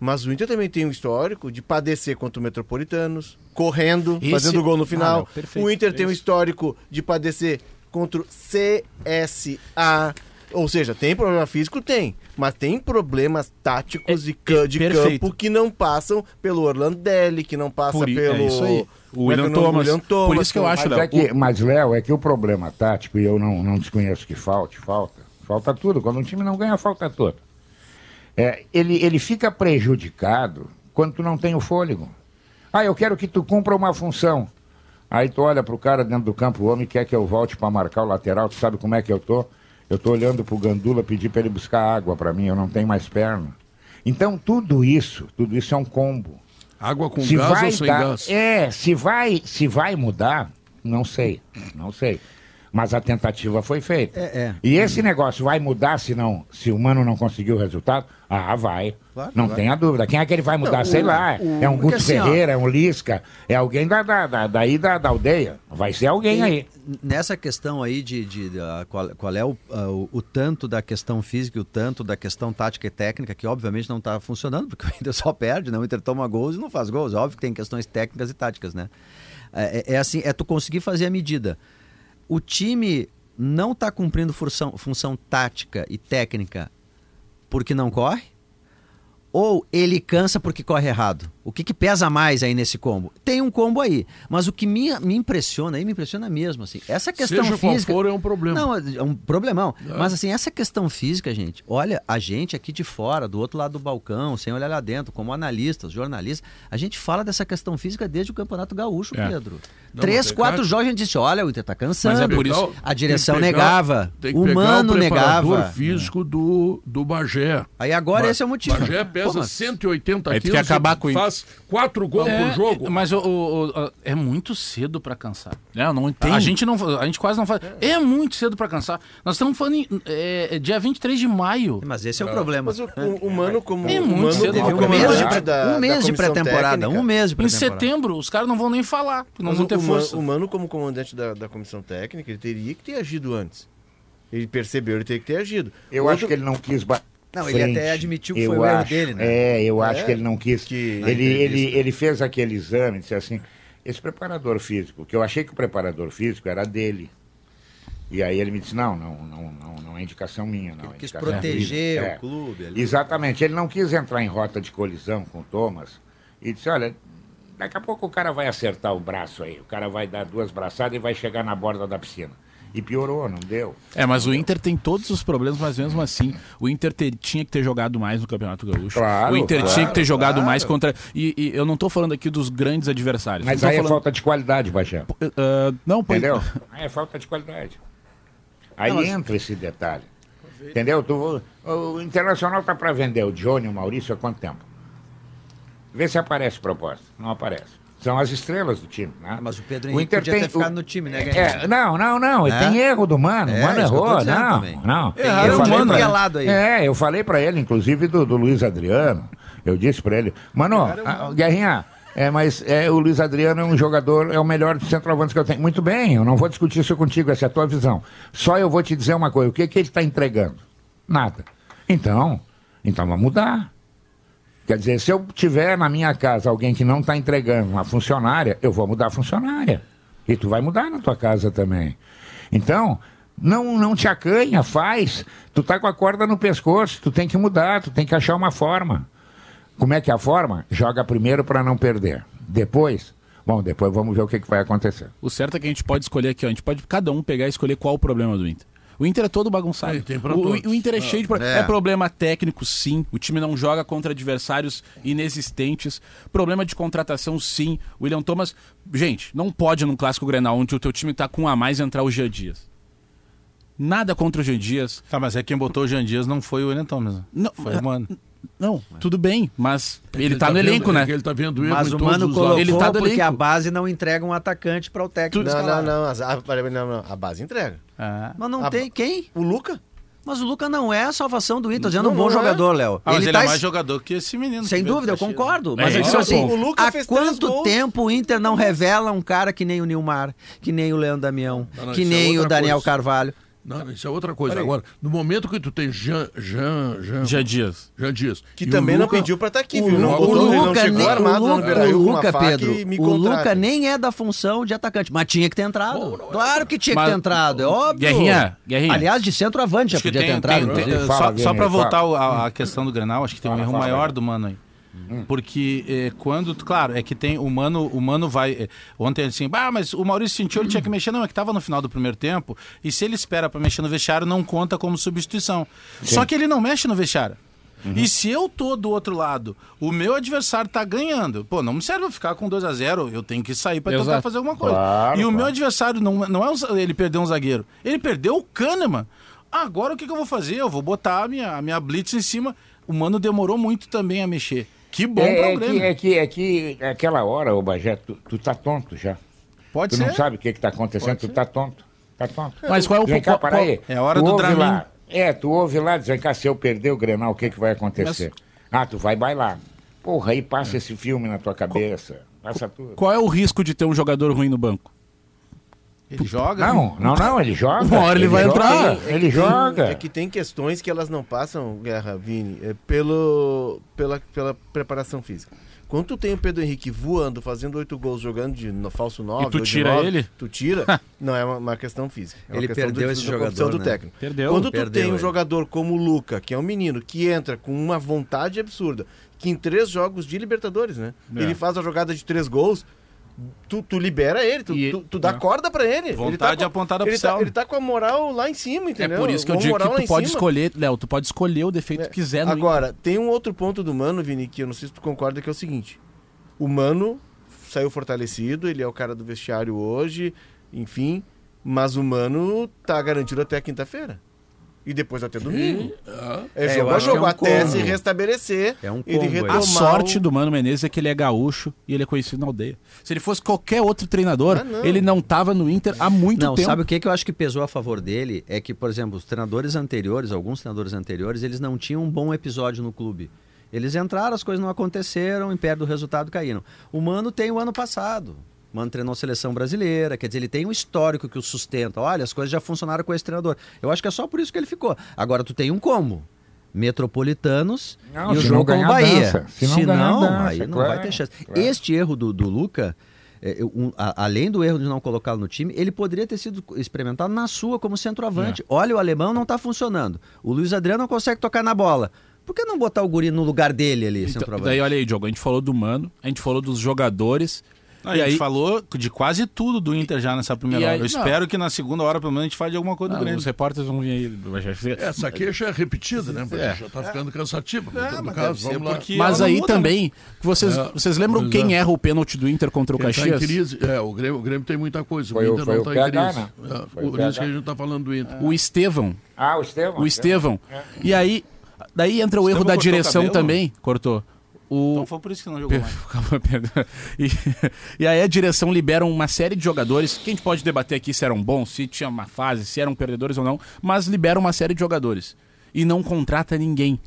Mas o Inter também tem um histórico de padecer contra o Metropolitanos, correndo,
Esse-
fazendo gol no
Ah,
final.
não, perfeito.
o Inter tem um histórico de padecer contra o CSA. Ou seja, tem problema físico? Tem. Mas tem problemas táticos
É-
e ca- de
perfeito.
campo que não passam pelo Orlandelli, que não passa
Por i-
pelo.
é isso aí. O
é
William
é?
Thomas.
William Thomas.
Por isso que eu acho,
Mas,
Léo.
é que, mas, Léo, é que o problema tático, e eu não, não desconheço que falte, falta. Falta tudo. Quando um time não ganha, falta tudo. É, ele, ele fica prejudicado quando tu não tem o fôlego. Ah, eu quero que tu cumpra uma função. Aí tu olha pro cara dentro do campo, o homem quer que eu volte para marcar o lateral, tu sabe como é que eu tô? Eu tô olhando pro Gandula pedir para ele buscar água para mim, eu não tenho mais perna. Então tudo isso, tudo isso é um combo.
Água com
se
gás
vai
ou sem
dar,
gás?
É, se vai, se vai mudar, não sei, não sei. Mas a tentativa foi feita.
É, é.
E esse negócio vai mudar se não, se o mano não conseguiu o resultado? Ah, vai.
Claro,
não tenha dúvida. Quem é que ele vai mudar?
Não,
Sei
o-
lá.
o-
é um Guto
assim, ó,
Ferreira, é um Lisca, é alguém da, da, da- daí da, da aldeia. Vai ser alguém aí.
Nessa questão aí de, de- da- qual, qual é o, o, o tanto da questão física e o tanto da questão tática e técnica, que obviamente não está funcionando, porque <laughs> o Inter só perde, né? O Inter toma gols e não faz gols. Óbvio que tem questões técnicas e táticas, né? É, é- é assim, é tu conseguir fazer a medida. O time não está cumprindo função, função tática e técnica porque não corre? Ou ele cansa porque corre errado? O que, que pesa mais aí nesse combo? Tem um combo aí, mas o que me, me impressiona, aí me impressiona mesmo, assim, essa questão
Seja qual
física...
for, é um problema.
Não, é um problemão. Mas assim, essa questão física, gente, olha, a gente aqui de fora, do outro lado do balcão, sem olhar lá dentro, como analistas, jornalistas, a gente fala dessa questão física desde o Campeonato Gaúcho,
É.
Pedro.
Não,
Três,
tem
quatro
que-
jogos a gente disse, olha, o Inter tá cansando.
Mas é por isso-
A direção
Tem que pegar-
negava,
tem que
o
pegar
Mano
o
negava.
físico do, do Bagé.
Aí agora
Ba-
esse é o motivo.
Bagé
Pô,
pesa
mas-
180
Aí tu
quilos
quer acabar
e
com isso.
Quatro gols
É,
por jogo.
Mas o, o- o- é muito cedo pra cansar.
É, não entende.
A gente não, a gente quase não faz. É muito cedo pra cansar. Nós estamos falando em é, é dia 23 de maio.
Mas esse é o problema.
Mas o, o, o Mano como,
É
o
muito
Mano
cedo,
como
Teve um mês de,
comandante
pré-
da-
um
da
mês de pré-temporada, um mês de
Em
pré-temporada.
setembro, os caras não vão nem falar, não
Mas
vão
o,
ter
o,
força.
Mano, o Mano, como comandante da, da comissão técnica, ele teria que ter agido antes. Ele percebeu, ele teria que ter agido.
Eu
Outro-
acho que ele não quis.
Não, ele
frente.
até admitiu que
Eu
foi o erro
acho.
dele, né?
É, eu
É,
acho que ele não quis.
que-
ele, ele, ele fez aquele exame disse assim: esse preparador físico, que eu achei que o preparador físico era dele. E aí ele me disse: não, não, não, não, não é indicação minha, não.
Ele
é
quis proteger
dele." É.
o clube ali.
Exatamente, ele não quis entrar em rota de colisão com o Thomas e disse: olha, daqui a pouco o cara vai acertar o braço aí, o cara vai dar duas braçadas e vai chegar na borda da piscina. E piorou, não deu.
É, mas o Inter tem todos os problemas, mas mesmo assim, o Inter ter- tinha que ter jogado mais no Campeonato Gaúcho.
Claro,
o Inter
claro,
tinha que ter jogado
claro.
mais contra. E, e eu não tô falando aqui dos grandes adversários.
Mas aí é
falando...
falta de qualidade, Bajé.
Ah, não, pois-
Entendeu? <laughs> Aí é falta de qualidade. Aí
Não, mas-
entra esse detalhe. Entendeu? Tu- o Internacional tá para vender o Johnny e o Maurício há quanto tempo? Vê se aparece proposta. Não aparece. São as estrelas do time. Né?
Ah, Mas o Pedro Henrique podia ter ficado no time, né,
É, não, não, não.
É?
Tem erro do Mano.
É,
o Mano
eu
errou. Não,
também.
não.
Tem
Eu
erro
falei pra-
é lado aí.
É, eu falei pra ele, inclusive do, do Luiz Adriano. Eu disse pra ele, Mano, ah, Guerrinha, é, mas é, o Luiz Adriano é um jogador, é o melhor dos centroavantes que eu tenho. Muito bem, eu não vou discutir isso contigo, essa é a tua visão. Só eu vou te dizer uma coisa, o que, que ele está entregando? Nada. Então, então vamos mudar. Quer dizer, se eu tiver na minha casa alguém que não está entregando uma funcionária, eu vou mudar a funcionária. E tu vai mudar na tua casa também. Então, não, não te acanha, faz. Tu tá com a corda no pescoço, tu tem que mudar, tu tem que achar uma forma. Como é que é a forma? Joga primeiro para não perder. Depois, bom, depois vamos ver o que, que vai acontecer.
O certo é que a gente pode escolher aqui, ó. A gente pode cada um pegar e escolher qual o problema do Inter. O Inter é todo bagunçado.
É, tem pra
o, o Inter é cheio de problemas.
É.
É. problema técnico, sim. O time não joga contra adversários inexistentes. Problema de contratação, sim. O William Thomas. Gente, não pode num clássico Grenal onde o teu time tá com um a mais entrar o Jean Dias. Nada contra o Jean Dias.
Tá, mas é quem botou o Jean Dias não foi o William Thomas. né?
Não,
Foi o Mano.
Não, tudo bem, mas
É que
ele, tá, no
vendo-
elenco,
é
né?
ele tá vendo erro
Mas o Mano colocou.
Ele tá do
porque
elenco.
a base não entrega um atacante para o técnico.
Não, não, não. as- A, não, não. A base entrega.
Ah.
Mas não
A-
tem quem?
O Luca?
Mas o Luca não é a salvação do Inter. Tô dizendo um bom
é.
jogador, Léo.
Ah, mas ele,
tá
é mais jogador que esse menino.
Sem dúvida, eu concordo.
É,
Mas
é o
assim.
O Luca
há quanto
gols.
tempo o Inter não revela um cara que nem o Nilmar, que nem o Leandro Damião,
Não, não,
que
isso é
nem o Daniel
coisa.
Carvalho?
Não, isso é outra coisa. Agora, no momento que tu tem Jean, Jean, Jean,
Jean Dias.
Jean Dias.
Que
e
também não
Luca-
pediu pra estar aqui,
o
viu? Não botou,
o
não
Luca
chegou
nem,
armado
o Luca, o Luca, Pedro,
me
o. Luca nem é da função de atacante, mas tinha que ter entrado. claro que tinha que
Mas-
ter entrado, é óbvio.
Guerrinha, Guerrinha.
Aliás, de centroavante já
Acho que
podia ter
tem-
entrado.
tem- tem-
inclusive.
Fala,
só só
fala.
voltar à questão do Grenal, acho que tem um erro maior do Mano aí. Porque eh, quando, claro, é que tem o Mano, o Mano vai. eh, ontem assim, ah, mas o Maurício sentiu, ele tinha que mexer. Não, é que tava no final do primeiro tempo. E se ele espera para mexer no vestiário, não conta como substituição. Só que ele não mexe no vestiário. E se eu tô do outro lado, o meu adversário tá ganhando, pô, não me serve eu ficar com 2 a 0 eu tenho que sair para tentar fazer alguma coisa.
Claro,
e o meu
claro.
adversário não, não é um ele perdeu um zagueiro, ele perdeu o Kahneman. Agora o que, que eu vou fazer? Eu vou botar a minha, a minha blitz em cima. O Mano demorou muito também a mexer. Que bom
é, é
o
que,
Grêmio.
é que é que aquela hora, ô Bagé, tu, tu tá tonto já.
Pode
tu
ser.
não sabe o que que tá acontecendo, tu tá tonto. Tá tonto.
Mas qual é o
Vem cá,
qual-
aí.
É a hora
Tu
do Dramin.
lá. É, tu ouve lá, diz, vem cá, se eu perder o Grenal, o que que vai acontecer? Ah, tu vai bailar. Porra, aí passa esse filme na tua cabeça. Passa tudo.
Qual é o risco de ter um jogador ruim no banco?
Ele joga.
Não, não, não, ele joga.
Uma hora ele vai
joga,
entrar.
Ele, ele joga.
É que tem questões que elas não passam, Guerra, Vini, é pelo, pela, pela preparação física. Quando tu tem o Pedro Henrique voando, fazendo oito gols, jogando de no, falso 9,
tu tira ele?
tu tira, <laughs> não é uma, uma questão física. É uma
Ele
questão
perdeu
do,
esse jogador,
do
né?
técnico.
Perdeu.
Quando tu
Perdeu
tem um
ele.
jogador como o Luca, que é um menino, que entra com uma vontade absurda, que em três jogos de Libertadores, né?
É.
Ele faz a jogada de três gols, tu, tu libera ele, tu,
E-
tu, tu dá
é.
corda pra ele.
Vontade
ele tá com,
apontada pro
ele tá, ele tá com a moral lá em cima,
É
entendeu?
por isso que eu digo que tu pode escolher, Léo, tu pode escolher o defeito que quiser
Agora, tem um outro ponto do Mano, Vini, que eu não sei se tu concorda, que é o seguinte. O Mano saiu fortalecido, ele é o cara do vestiário hoje, enfim, mas o Mano tá garantido até quinta-feira. E depois até domingo. É,
É,
jogo a
que
jogo,
é um
até
combo.
se restabelecer.
É um combo
retomar
A sorte
o-
do Mano Menezes é que ele é gaúcho e ele é conhecido na aldeia. Se ele fosse qualquer outro treinador,
Ah, não.
ele não tava no Inter há muito
Não,
tempo.
sabe o que, que eu acho que pesou a favor dele? É que, por exemplo, os treinadores anteriores, alguns treinadores anteriores, eles não tinham um bom episódio no clube. Eles entraram, as coisas não aconteceram, em pé do resultado caíram. O Mano tem o ano passado. Mano treinou a seleção brasileira, quer dizer, ele tem um histórico que o sustenta. Olha, as coisas já funcionaram com esse treinador. Eu acho que é só por isso que ele ficou. Agora, tu tem um como? Metropolitanos
Não,
e o jogo com o Bahia.
dança. Se não
Se não,
dança,
aí não
claro,
vai ter chance.
claro.
Este erro do, do Luca, é, um, a- além do erro de não colocá-lo no time, ele poderia ter sido experimentado na sua como centroavante. Olha, o alemão não está funcionando. O Luiz Adriano não consegue tocar na bola. Por que não botar o guri no lugar dele ali,
Então,
centroavante?
daí, olha aí, Diogo, a gente falou do Mano, a gente falou dos jogadores.
A
e
gente
aí,
falou de quase tudo do Inter já nessa primeira
aí-
hora. Eu
não.
espero que na segunda hora, pelo menos, a gente fale de alguma coisa do
Ah,
Grêmio.
os repórteres vão vir aí.
Essa queixa é repetida, né?
É.
já tá ficando cansativo. Mas,
É, mas
caso, vamos lá.
Mas
não
aí
muda,
também, vocês,
É,
vocês lembram quem
é.
erra o pênalti do Inter contra o
tá em
Caxias?
crise, é, o Grêmio, o Grêmio tem muita coisa.
Foi
o Inter não
o
está
PH,
em crise.
né?
É, por isso que a gente está falando do Inter.
O Estevão.
Ah, o Estevão.
O Estevão. E aí, daí entra o erro da direção também. Cortou. O...
Então foi por isso que não jogou mais. <laughs>
E, e aí a direção libera uma série de jogadores, que a gente pode debater aqui se eram bons, se tinha uma fase, se eram perdedores ou não, mas libera uma série de jogadores. E não contrata ninguém.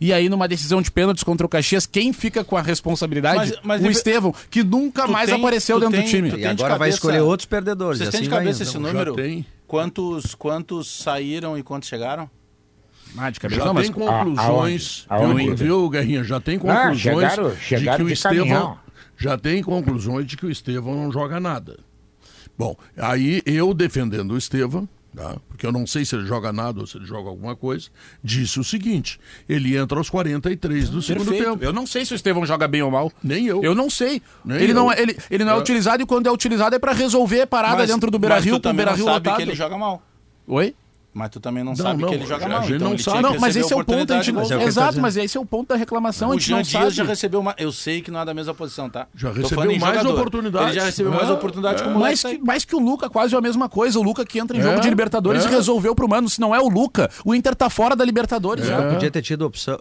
E aí, numa decisão de pênaltis contra o Caxias, quem fica com a responsabilidade?
Mas- mas
o Estevão, que nunca mais
tem-
apareceu dentro
tem-
do time.
E agora vai
cabeça-
escolher outros perdedores.
Vocês têm
assim
de
vai
cabeça
indo.
esse
Já
número?
tem.
Quantos, quantos saíram e quantos chegaram?
Ah, de cabeça
Já
não, mas
tem conclusões,
A- aonde?
viu,
Aonde?
viu, Guerrinha? Já tem
Ah,
conclusões
chegaram-
de
chegaram
que o
de
Estevão. Já tem conclusões de que o Estevão não joga nada. Bom, aí eu defendendo o Estevão, tá? porque eu não sei se ele joga nada ou se ele joga alguma coisa, disse o seguinte: ele entra aos 43 do segundo
Perfeito.
tempo.
Eu não sei se o Estevão joga bem ou mal.
Nem eu.
Eu não sei.
Nem
ele,
eu.
Não é, ele, ele não é,
É.
utilizado e quando é utilizado é pra resolver parada dentro do
mas
Beira-Rio
tu
com o
também não
Beira-Rio
sabe
lotado.
que ele joga mal.
Oi?
Mas tu também não,
Não,
sabe
não,
que ele joga
a
mal.
gente
então
não
ele
sabe.
Não,
que
mas esse é o ponto. A gente...
Mas é que
Exato, mas esse é o ponto da reclamação. a gente
Jean
não
Dias
sabe.
já recebeu uma. Eu sei que não é da mesma posição, tá?
Já recebeu mais oportunidades.
Ele já recebeu mais
É,
oportunidade
é.
como
Mais que, mais que o Luca, quase a mesma coisa. O Luca que entra em
É,
jogo de Libertadores
é.
e resolveu pro Mano. Se não é o Luca, o Inter tá fora da Libertadores já.
Podia ter tido opção,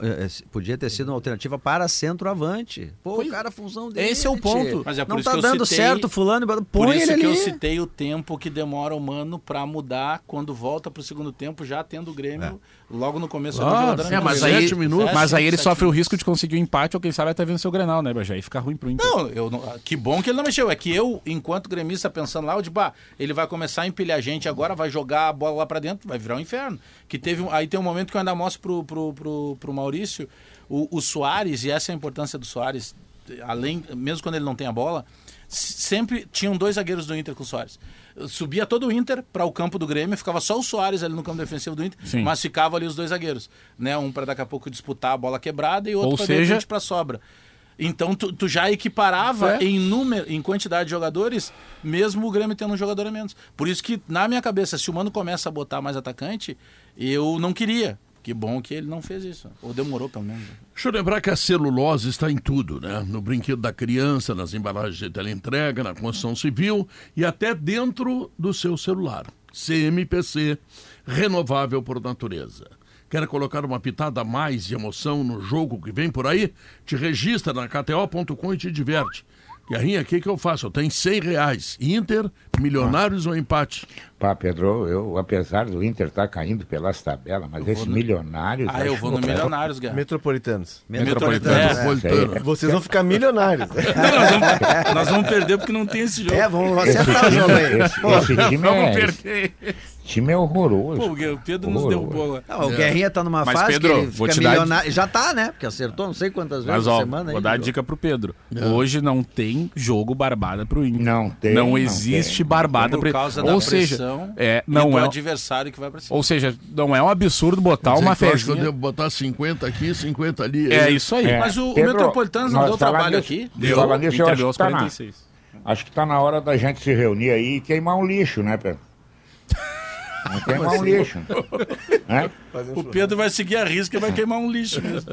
podia ter sido uma alternativa para centroavante. Pô,
Pois-
o cara, a função dele.
Esse é o ponto.
Mas é por
não
isso
tá
que
dando certo, fulano,
Por
põe
isso
ele
que
ali.
eu citei o tempo que demora o Mano pra mudar quando volta pro segundo tempo, já tendo o Grêmio logo no começo
Ah,
do
É, mas
Sete
aí,
minutos.
mas aí ele
Sete
sofre o risco de conseguir um empate ou quem sabe até vencer o Grenal, né, Bajé? Aí fica ruim pro Inter.
Não, eu não- que bom que ele não mexeu. É que eu, enquanto gremista, pensando lá, eu digo, bah, ele vai começar a empilhar gente agora, vai jogar a bola lá pra dentro, vai virar um inferno. Que teve, um- aí tem um momento que eu ainda mostro pro, pro, pro, pro Maurício, o, o Soares, e essa é a importância do Soares, além, mesmo quando ele não tem a bola, sempre tinham dois zagueiros do Inter com o Soares. Subia todo o Inter para o campo do Grêmio, ficava só o Soares ali no campo defensivo do Inter,
Sim.
mas ficava ali os dois zagueiros, né? Um para daqui a pouco disputar a bola quebrada e outro
Ou
para
seja-
para sobra. Então tu, tu já equiparava
É.
em número, em quantidade de jogadores, mesmo o Grêmio tendo um jogador a menos. Por isso que na minha cabeça, se o Mano começa a botar mais atacante, eu não queria. Que bom que ele não fez isso, ou demorou pelo menos.
Deixa eu lembrar que a celulose está em tudo, né? No brinquedo da criança, nas embalagens de teleentrega, na construção civil e até dentro do seu celular. CMPC, renovável por natureza. Quer colocar uma pitada a mais de emoção no jogo que vem por aí? Te registra na KTO.com e te diverte. Guerrinha, o que, que eu faço? Eu tenho 100 reais. Inter, Milionários ou empate?
Pá, Pedro, eu, apesar do Inter estar caindo pelas tabelas, mas esse milionário.
Ah, eu vou no Milionários, Guerra.
Metropolitanos.
Metropolitano.
É.
Metropolitano.
Vocês vão ficar milionários. <laughs>
nós, vamos, nós vamos perder porque não tem esse jogo.
é, vamos acertar o jogo aí.
esse,
Pô,
esse time,
Vamos
é,
perder.
esse time é horroroso.
Pô, o Pedro nos
Horroroso.
derrubou lá.
Não, o Guerrinha tá numa
Mas,
fase
Pedro,
que ele
vou
fica milionário. Já tá, né? Porque acertou não sei quantas vezes
Mas
na
ó,
semana.
vou
aí,
dar a dica pro Pedro. Hoje não tem jogo barbada pro Inter.
Não tem,
Não
não
existe barbada
Por
pro
causa da
Ou seja,
pressão
é, não
do
é,
adversário que vai pra cima.
ou seja, não é um absurdo botar uma
acha que eu
fezinha.
devo botar 50 aqui, 50 ali.
É isso aí.
É.
Mas o, o
Pedro,
Metropolitanos não
nós
deu trabalho
nisso-
aqui?
Deu. Falar nisso, eu
Inter
acho que tá na-
46.
Acho que tá na hora da gente se reunir aí e queimar um lixo, né, Pedro? Vamos queimar um lixo. Né?
O Pedro vai seguir a risca e vai queimar um lixo mesmo.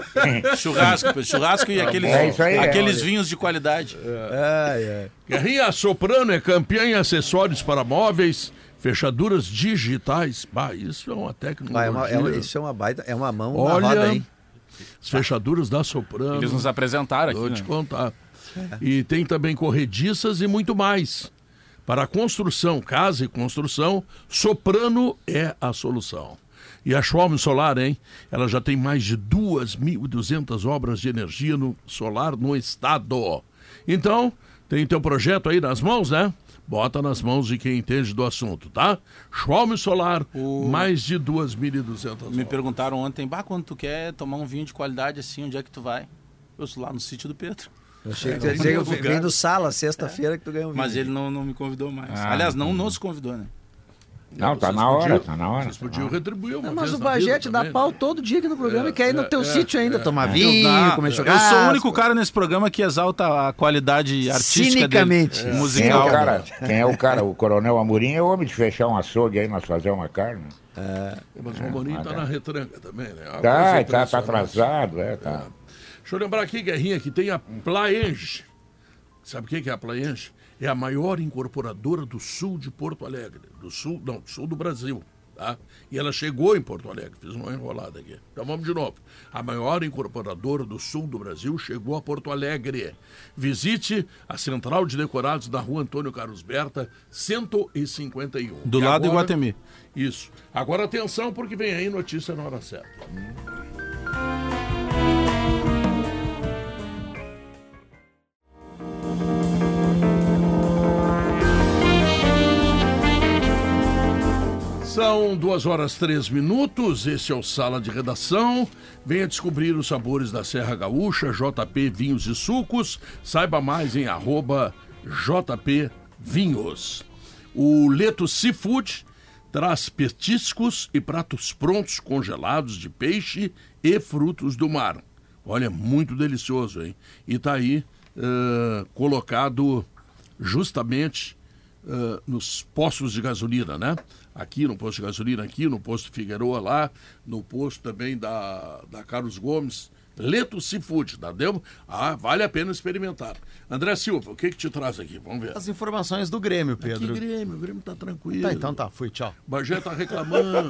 <laughs> churrasco, churrasco e aqueles,
É isso aí, é.
aqueles vinhos de qualidade.
Guerrinha Soprano é campeã em acessórios para móveis, fechaduras digitais. Bah, isso é uma.
Ah, é uma- é uma- isso é uma baita, é uma mão
Olha,
na roda, hein?
As fechaduras da Soprano.
Eles nos apresentaram aqui.
Vou
né?
te contar. E tem também corrediças e muito mais. Para construção, casa e construção, Soprano é a solução. E a Schwalm Solar, hein? Ela já tem mais de 2.200 obras de energia no solar no estado. Então, tem teu projeto aí nas mãos, né? Bota nas mãos de quem entende do assunto, tá? Schwalm Solar, mais de 2.200
Me
obras.
perguntaram ontem, bah, quando tu quer tomar um vinho de qualidade assim, onde é que tu vai? Eu sou lá no sítio do Pedro.
Eu achei que tu ia dizer que eu
lugar.
vem do sala sexta-feira que tu ganhou um
Mas
vídeo.
ele não, não me convidou mais.
Ah,
Aliás, não nos convidou, né?
Não, tá na hora,
podiam-
tá na hora.
Vocês podiam retribuir uma
Não, mas
vez
o
na vida
Bagé te dá
também,
pau
né?
todo dia aqui no programa
É,
e quer ir no
é,
teu
é,
sítio ainda,
é.
tomar
Eu
vinho, comer
eu
churrasco.
sou o único cara nesse programa que exalta a qualidade artística
Cinicamente.
dele,
É.
Quem é
musical.
o cara? Quem é o cara? O Coronel Amorim é o homem de fechar um açougue aí, nós fazer uma carne.
Mas o Amorim tá
é.
na retranca também, né?
Tá, tá, tá atrasado, é, tá.
Deixa eu lembrar aqui, Guerrinha, que tem a Plaenge. Sabe o que é a Plaenge? É a maior incorporadora do sul de Porto Alegre. Do sul, não, do sul do Brasil. Tá? E ela chegou em Porto Alegre, fiz uma enrolada aqui. Então vamos de novo. A maior incorporadora do sul do Brasil chegou a Porto Alegre. Visite a Central de Decorados da rua Antônio Carlos Berta, 151.
Do
E
lado do
agora-
Iguatemi.
Isso. Agora atenção, porque vem aí notícia na hora certa. São duas horas três minutos. Este é o Sala de Redação. Venha descobrir os sabores da Serra Gaúcha, JP Vinhos e Sucos. Saiba mais em arroba JP Vinhos. O Leto Seafood traz petiscos e pratos prontos congelados de peixe e frutos do mar. Olha, muito delicioso, hein? E tá aí eh, colocado justamente eh, nos postos de gasolina, né? Aqui no posto de gasolina, aqui no posto Figueroa lá, no posto também da, da Carlos Gomes. Leto Seafood, tá? Deu? Ah, vale a pena experimentar. André Silva, o que que te traz aqui? Vamos ver.
As informações do Grêmio,
Que
Pedro.
Grêmio, o Grêmio tá tranquilo.
Tá, então tá, fui, tchau.
Bagé tá reclamando.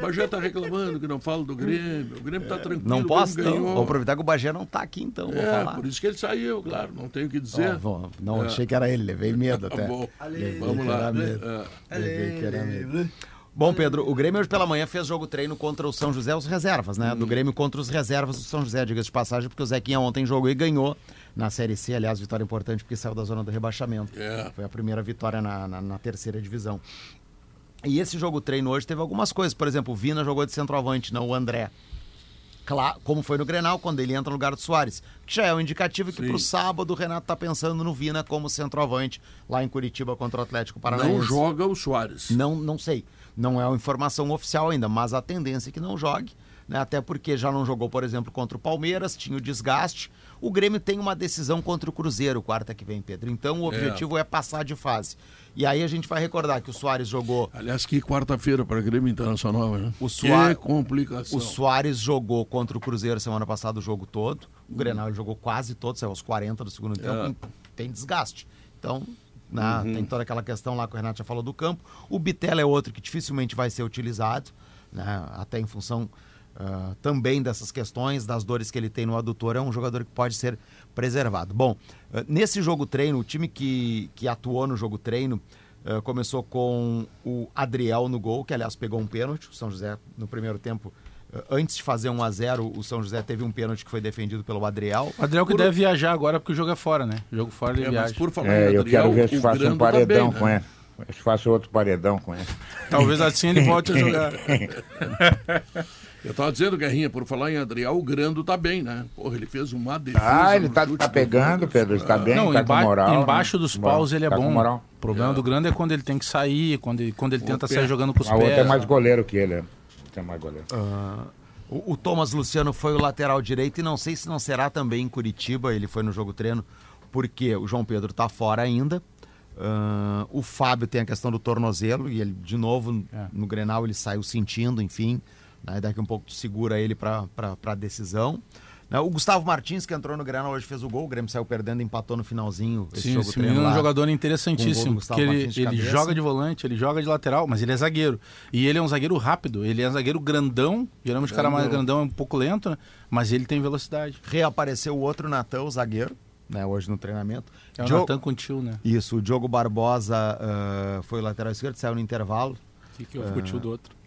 Bagé tá reclamando que não fala do Grêmio. O Grêmio tá tranquilo.
Não posso, então.
ganhou.
Vou aproveitar que o Bagé não tá aqui, então. Vou
É,
falar.
por isso que ele saiu, claro. Não tenho o que dizer.
Vou- não,
É.
achei que era ele, levei medo <laughs>
Tá
até.
bom.
Levei
Vamos lá.
era medo.
É.
Levei que era medo. Bom, Pedro, o Grêmio hoje pela manhã fez jogo treino contra o São José, os reservas, né?
Hum.
Do Grêmio contra os reservas do São José, diga-se de passagem, porque o Zequinha ontem jogou e ganhou na Série C, aliás, vitória importante porque saiu da zona do rebaixamento.
É.
Foi a primeira vitória na, na- na terceira divisão. E esse jogo treino hoje teve algumas coisas, por exemplo, o Vina jogou de centroavante, não o André. Claro, como foi no Grenal, quando ele entra no lugar do Soares. Que já é um indicativo que
Sim.
pro sábado o Renato tá pensando no Vina como centroavante lá em Curitiba contra o Atlético Paranaense.
Não joga o Soares.
Não, não sei. Não é uma informação oficial ainda, mas a tendência é que não jogue. Né? Até porque já não jogou, por exemplo, contra o Palmeiras, tinha o desgaste. O Grêmio tem uma decisão contra o Cruzeiro quarta que vem, Pedro. Então o objetivo é, passar de fase. E aí a gente vai recordar que o Soares jogou.
Aliás, que quarta-feira para Grêmio Internacional, né?
O Soares-
Que complicação.
O Soares jogou contra o Cruzeiro semana passada o jogo todo. O Grenal jogou quase todo, saiu aos 40 do segundo tempo. Tem desgaste. Então, né, tem toda aquela questão lá que o Renato já falou do campo. O Bitela é outro que dificilmente vai ser utilizado, né, até em função ah, também dessas questões, das dores que ele tem no adutor. É um jogador que pode ser preservado. Bom, ah, nesse jogo treino, o time que, que atuou no jogo treino ah, começou com o Adriel no gol, que aliás pegou um pênalti. O São José, no primeiro tempo, antes de fazer 1 a 0 o São José teve um pênalti que foi defendido pelo Adriel.
O Adriel que deve viajar agora porque o jogo é fora, né? O jogo fora ele
É, mas
viaja.
por falar
É,
em
eu
Adriel,
quero ver se
o
faço um
Grando
paredão
tá bem,
com
né?
ele. Se faço outro paredão com ele. <laughs>
Talvez assim ele volte a jogar. <laughs>
Eu tava dizendo, Guerrinha, por falar em Adriel, o Grando tá bem, né? Porra, ele fez uma defesa.
Ah, ele tá, tá
do
pegando. Pedro. Ele tá bem,
Não,
tá com moral.
embaixo
né?
dos paus ele é
Tá com
bom.
moral.
O problema do grande é quando ele tem que sair, quando ele, quando ele tenta
pé.
sair jogando com os
A outra
pés.
é mais goleiro que ele. é. Goleiro.
O, o Thomas Luciano foi o lateral direito e não sei se não será também em Curitiba, ele foi no jogo treino, porque o João Pedro está fora ainda. Ah, o Fábio tem a questão do tornozelo e ele, de novo,
É.
no Grenal ele saiu sentindo, enfim. Né, daqui um pouco tu segura ele para a decisão. Né, o Gustavo Martins, que entrou no Grenal hoje, fez o gol. O Grêmio saiu perdendo, empatou no finalzinho. Esse
Sim,
jogo
esse menino é um jogador
com
interessantíssimo. Porque ele,
de
ele joga de volante, ele joga de lateral, mas ele é zagueiro. E ele é um zagueiro rápido, ele é um zagueiro grandão. Geralmente o cara mais grandão é um pouco lento, né? Mas ele tem velocidade.
Reapareceu o outro Natan, o zagueiro, né, hoje no treinamento.
É o
Diogo-
Natan com tio, né?
Isso, o Diogo Barbosa ah, foi o lateral esquerdo, saiu no intervalo.
O que, que eu fico o tio do outro?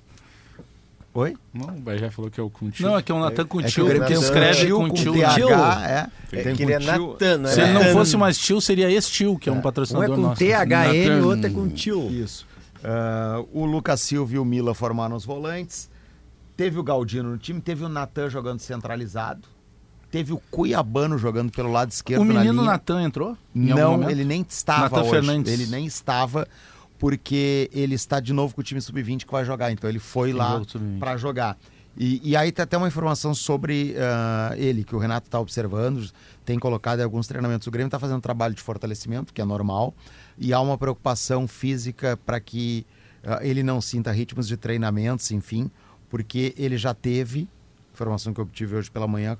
Oi?
Não, o Bajé falou que é o com tio.
Não, é que é o Natan com
É Grêmio
que
um
escreve
tio
com tio.
TH,
Tio.
é.
É que ele é. Natan, não é
Se ele não fosse mais tio, seria esse tio, que é um
Um
patrocinador
é com
nosso.
THN, outro é com tio.
Isso. Ah, o Lucas Silva e o Mila formaram os volantes. Teve o Galdino no time, teve o Natan jogando centralizado. Teve o Cuiabano jogando pelo lado esquerdo
O menino. Natan entrou?
Não, ele nem estava
Natan
hoje.
Fernandes.
Ele nem estava porque ele está de novo com o time sub-20 que vai jogar. Então ele foi
Tem
lá
jogo sub-20.
para jogar. E, e aí tem até uma informação sobre ah, ele, que o Renato está observando, tem colocado em alguns treinamentos. O Grêmio está fazendo um trabalho de fortalecimento, que é normal, e há uma preocupação física para que ah, ele não sinta ritmos de treinamentos, enfim, porque ele já teve, informação que eu obtive hoje pela manhã,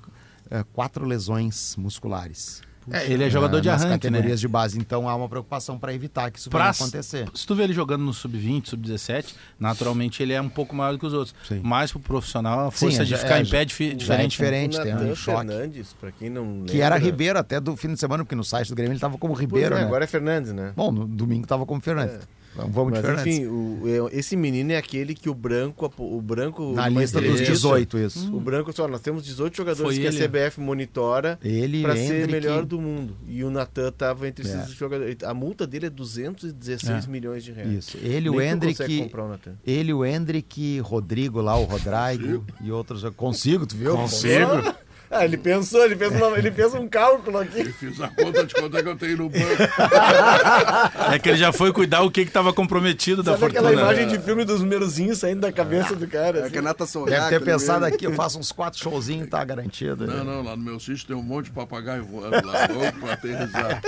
ah, quatro lesões musculares.
É, ele é jogador de
nas
arranque,
categorias
né?
de base. Então há uma preocupação para evitar que isso
Pra-
venha acontecer.
Se tu vê ele jogando no sub-20, sub-17, naturalmente ele é um pouco maior do que os outros.
Sim.
Mas pro profissional, a força
é,
de
já-
ficar
é,
em pé é
é
diferente. né?
diferente. tem um choque.
Fernandes, pra quem não
Que era
lembra-
Ribeiro até do fim de semana, porque no site do Grêmio ele tava como Ribeiro,
é,
né?
Agora é Fernandes, né?
Bom, no domingo tava como Fernandes. Vamos vamos de
Mas
Fernandes.
enfim, o- é- esse menino é aquele que o branco, o branco
Na lista dos
entrevista,
18, isso.
O branco só, nós temos 18 jogadores
Foi
que
ele.
a CBF monitora
Ele
para ser melhor do mundo. E o Natan tava entre
É.
esses jogadores. A multa dele é 216
É.
milhões de reais.
Isso. Ele,
Nem
o Hendrick.
consegue comprar o Natan.
Ele, o Hendrick, Rodrigo lá, o Rodrigo e outros. Consigo, tu viu?
Consigo.
Ah, ele pensou, ele fez, uma- ele fez um cálculo aqui.
Eu fiz a conta de quanto é que eu tenho no banco. <laughs>
É que ele já foi cuidar o que estava comprometido da
Sabe aquela
fortuna.
imagem de filme dos numerozinhos saindo da cabeça do cara?
É
assim?
que a Nata
Deve
Sorraca,
ter
né,
pensado
mesmo.
aqui, eu faço uns quatro showzinhos e tá garantido.
Não, não, lá no meu sítio tem um monte de papagaio voando lá, <laughs> louco pra aterrissar.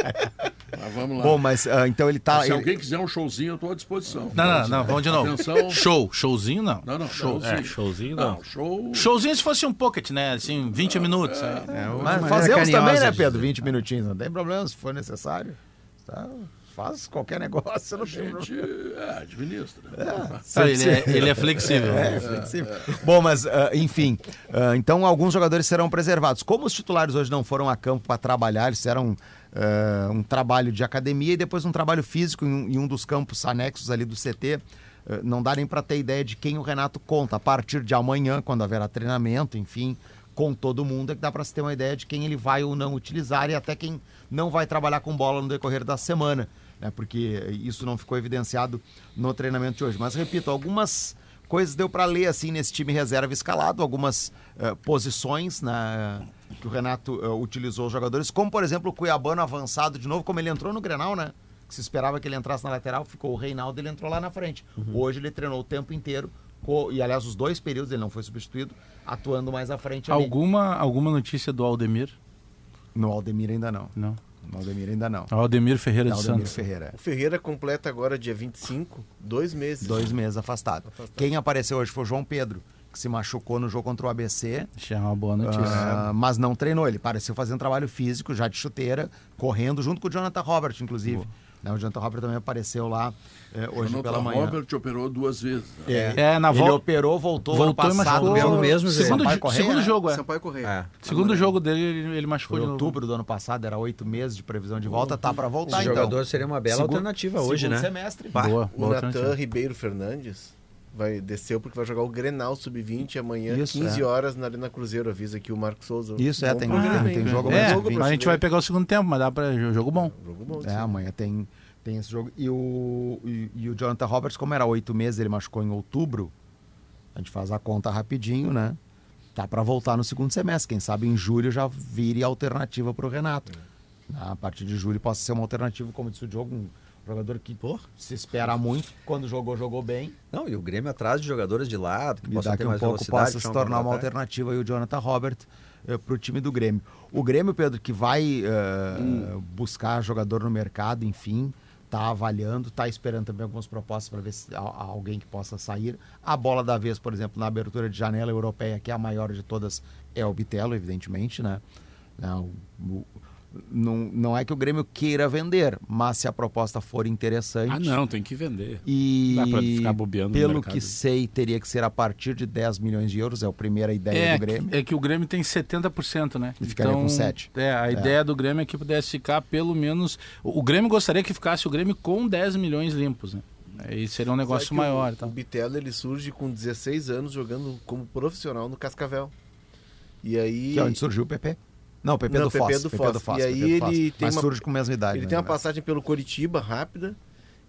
Mas vamos lá.
Bom, mas ah, então ele tá.
Se
ele-
alguém quiser um showzinho, eu estou à disposição.
Não, não, não, vamos de novo.
Atenção.
Show, showzinho não.
Não, não,
Show,
showzinho.
é, showzinho não.
Não, show.
Showzinho se fosse um pocket, né? Assim, 20 minutos. Aí.
Mas
maneira
fazemos também, né, Pedro?
dizer.
20 minutinhos, não tem problema se for necessário. Tá? Faz qualquer negócio, não tem
Gente,
problema.
é, administra.
Ah, ele, é, ele é flexível.
É, flexível. Bom, mas ah, enfim, ah, então alguns jogadores serão preservados. Como os titulares hoje não foram a campo para trabalhar, eles fizeram ah, um trabalho de academia e depois um trabalho físico em, um- em um dos campos anexos ali do CT. não dá nem para ter ideia de quem o Renato conta. A partir de amanhã, quando haverá treinamento, enfim, com todo mundo, é que dá para se ter uma ideia de quem ele vai ou não utilizar e até quem não vai trabalhar com bola no decorrer da semana, né? Porque isso não ficou evidenciado no treinamento de hoje. Mas repito, algumas coisas deu para ler assim nesse time reserva escalado, algumas eh, posições né, que o Renato eh, utilizou os jogadores, como por exemplo o Cuiabano avançado de novo, como ele entrou no Grenal, né? Que se esperava que ele entrasse na lateral, ficou o Reinaldo, ele entrou lá na frente. Hoje ele treinou o tempo inteiro e aliás os dois períodos ele não foi substituído, atuando mais à frente ali.
Alguma, alguma notícia do Aldemir?
No Aldemir ainda não.
Não.
No Aldemir ainda não.
Aldemir Ferreira
No
de
Aldemir
Santos.
Ferreira.
O Ferreira completa agora, dia 25, dois meses.
Dois meses afastado. Quem apareceu hoje foi o João Pedro, que se machucou no jogo contra o ABC.
Já é uma boa notícia.
Ah, mas não treinou. Ele pareceu fazendo trabalho físico, já de chuteira, correndo, junto com o Jonathan Robert, inclusive. Né, o Jonathan Robert também apareceu lá eh, hoje
Jonathan
pela manhã.
Robert operou duas vezes. né?
É,
É, na
ele
volta-
operou, voltou,
voltou
ano
e
passado.
machucou.
Pelo mesmo
Segundo
Segundo,
Sampaio Correia,
segundo
né?
jogo, é.
Sampaio Correia.
É.
Segundo jogo dele, ele, ele machucou
Foi
de novo.
outubro do ano passado, era oito meses de previsão de volta, tá para voltar
Esse
então.
jogador seria uma bela
Segundo-
alternativa hoje,
segundo
né?
semestre.
Bah.
Boa,
O
boa
Natan
alternativa.
Ribeiro Fernandes vai desceu porque vai jogar o Grenal Sub-20 amanhã,
Isso,
15
é.
horas na Arena Cruzeiro. Avisa aqui o Marcos Souza.
Isso, é, tem- tem- tem jogo
É,
jogo
mas a gente vai pegar o segundo tempo, mas dá pra. Jogo bom.
Jogo bom.
É,
sim.
amanhã tem, tem esse jogo. E o, e, e o Jonathan Roberts, como era oito meses, ele machucou em outubro. A gente faz a conta rapidinho, né? Tá para voltar no segundo semestre. Quem sabe em julho já vire alternativa para o Renato. A partir de julho possa ser uma alternativa, como disse o Diogo, um jogador que se espera muito. Quando jogou, jogou bem.
Não, e o Grêmio atrás de jogadores de lado, que
E
possam
daqui
ter
um
mais
pouco possa se tornar uma alternativa aí o Jonathan Robert para o time do Grêmio. O Grêmio, Pedro, que vai eh, buscar jogador no mercado, enfim, tá avaliando, tá esperando também algumas propostas para ver se há, há alguém que possa sair. A bola da vez, por exemplo, na abertura de janela europeia, que é a maior de todas, é o Bitelo, evidentemente, né? Não, o- não, não é que o Grêmio queira vender, mas se a proposta for interessante.
Ah, não, tem que vender.
E
Dá pra ficar bobeando
pelo que sei, teria que ser a partir de 10 milhões de euros, é a primeira ideia
É,
do Grêmio.
é que o Grêmio tem 70%, né?
E ficaria com sete.
É, a ideia do Grêmio é que pudesse ficar pelo menos. O Grêmio gostaria que ficasse o Grêmio com 10 milhões limpos, né? Aí seria um negócio maior.
O,
Tá?
o Bitelo ele surge com 16 anos jogando como profissional no Cascavel. E aí.
Que é onde surgiu o PP. Não, o PP
Não,
do
PP
Foz.
do
PP
Foz.
Foz,
E
PP
aí
do
ele tem
Mas
uma-
surge com a mesma idade.
Ele
né,
tem uma
verdade.
passagem pelo Coritiba rápida.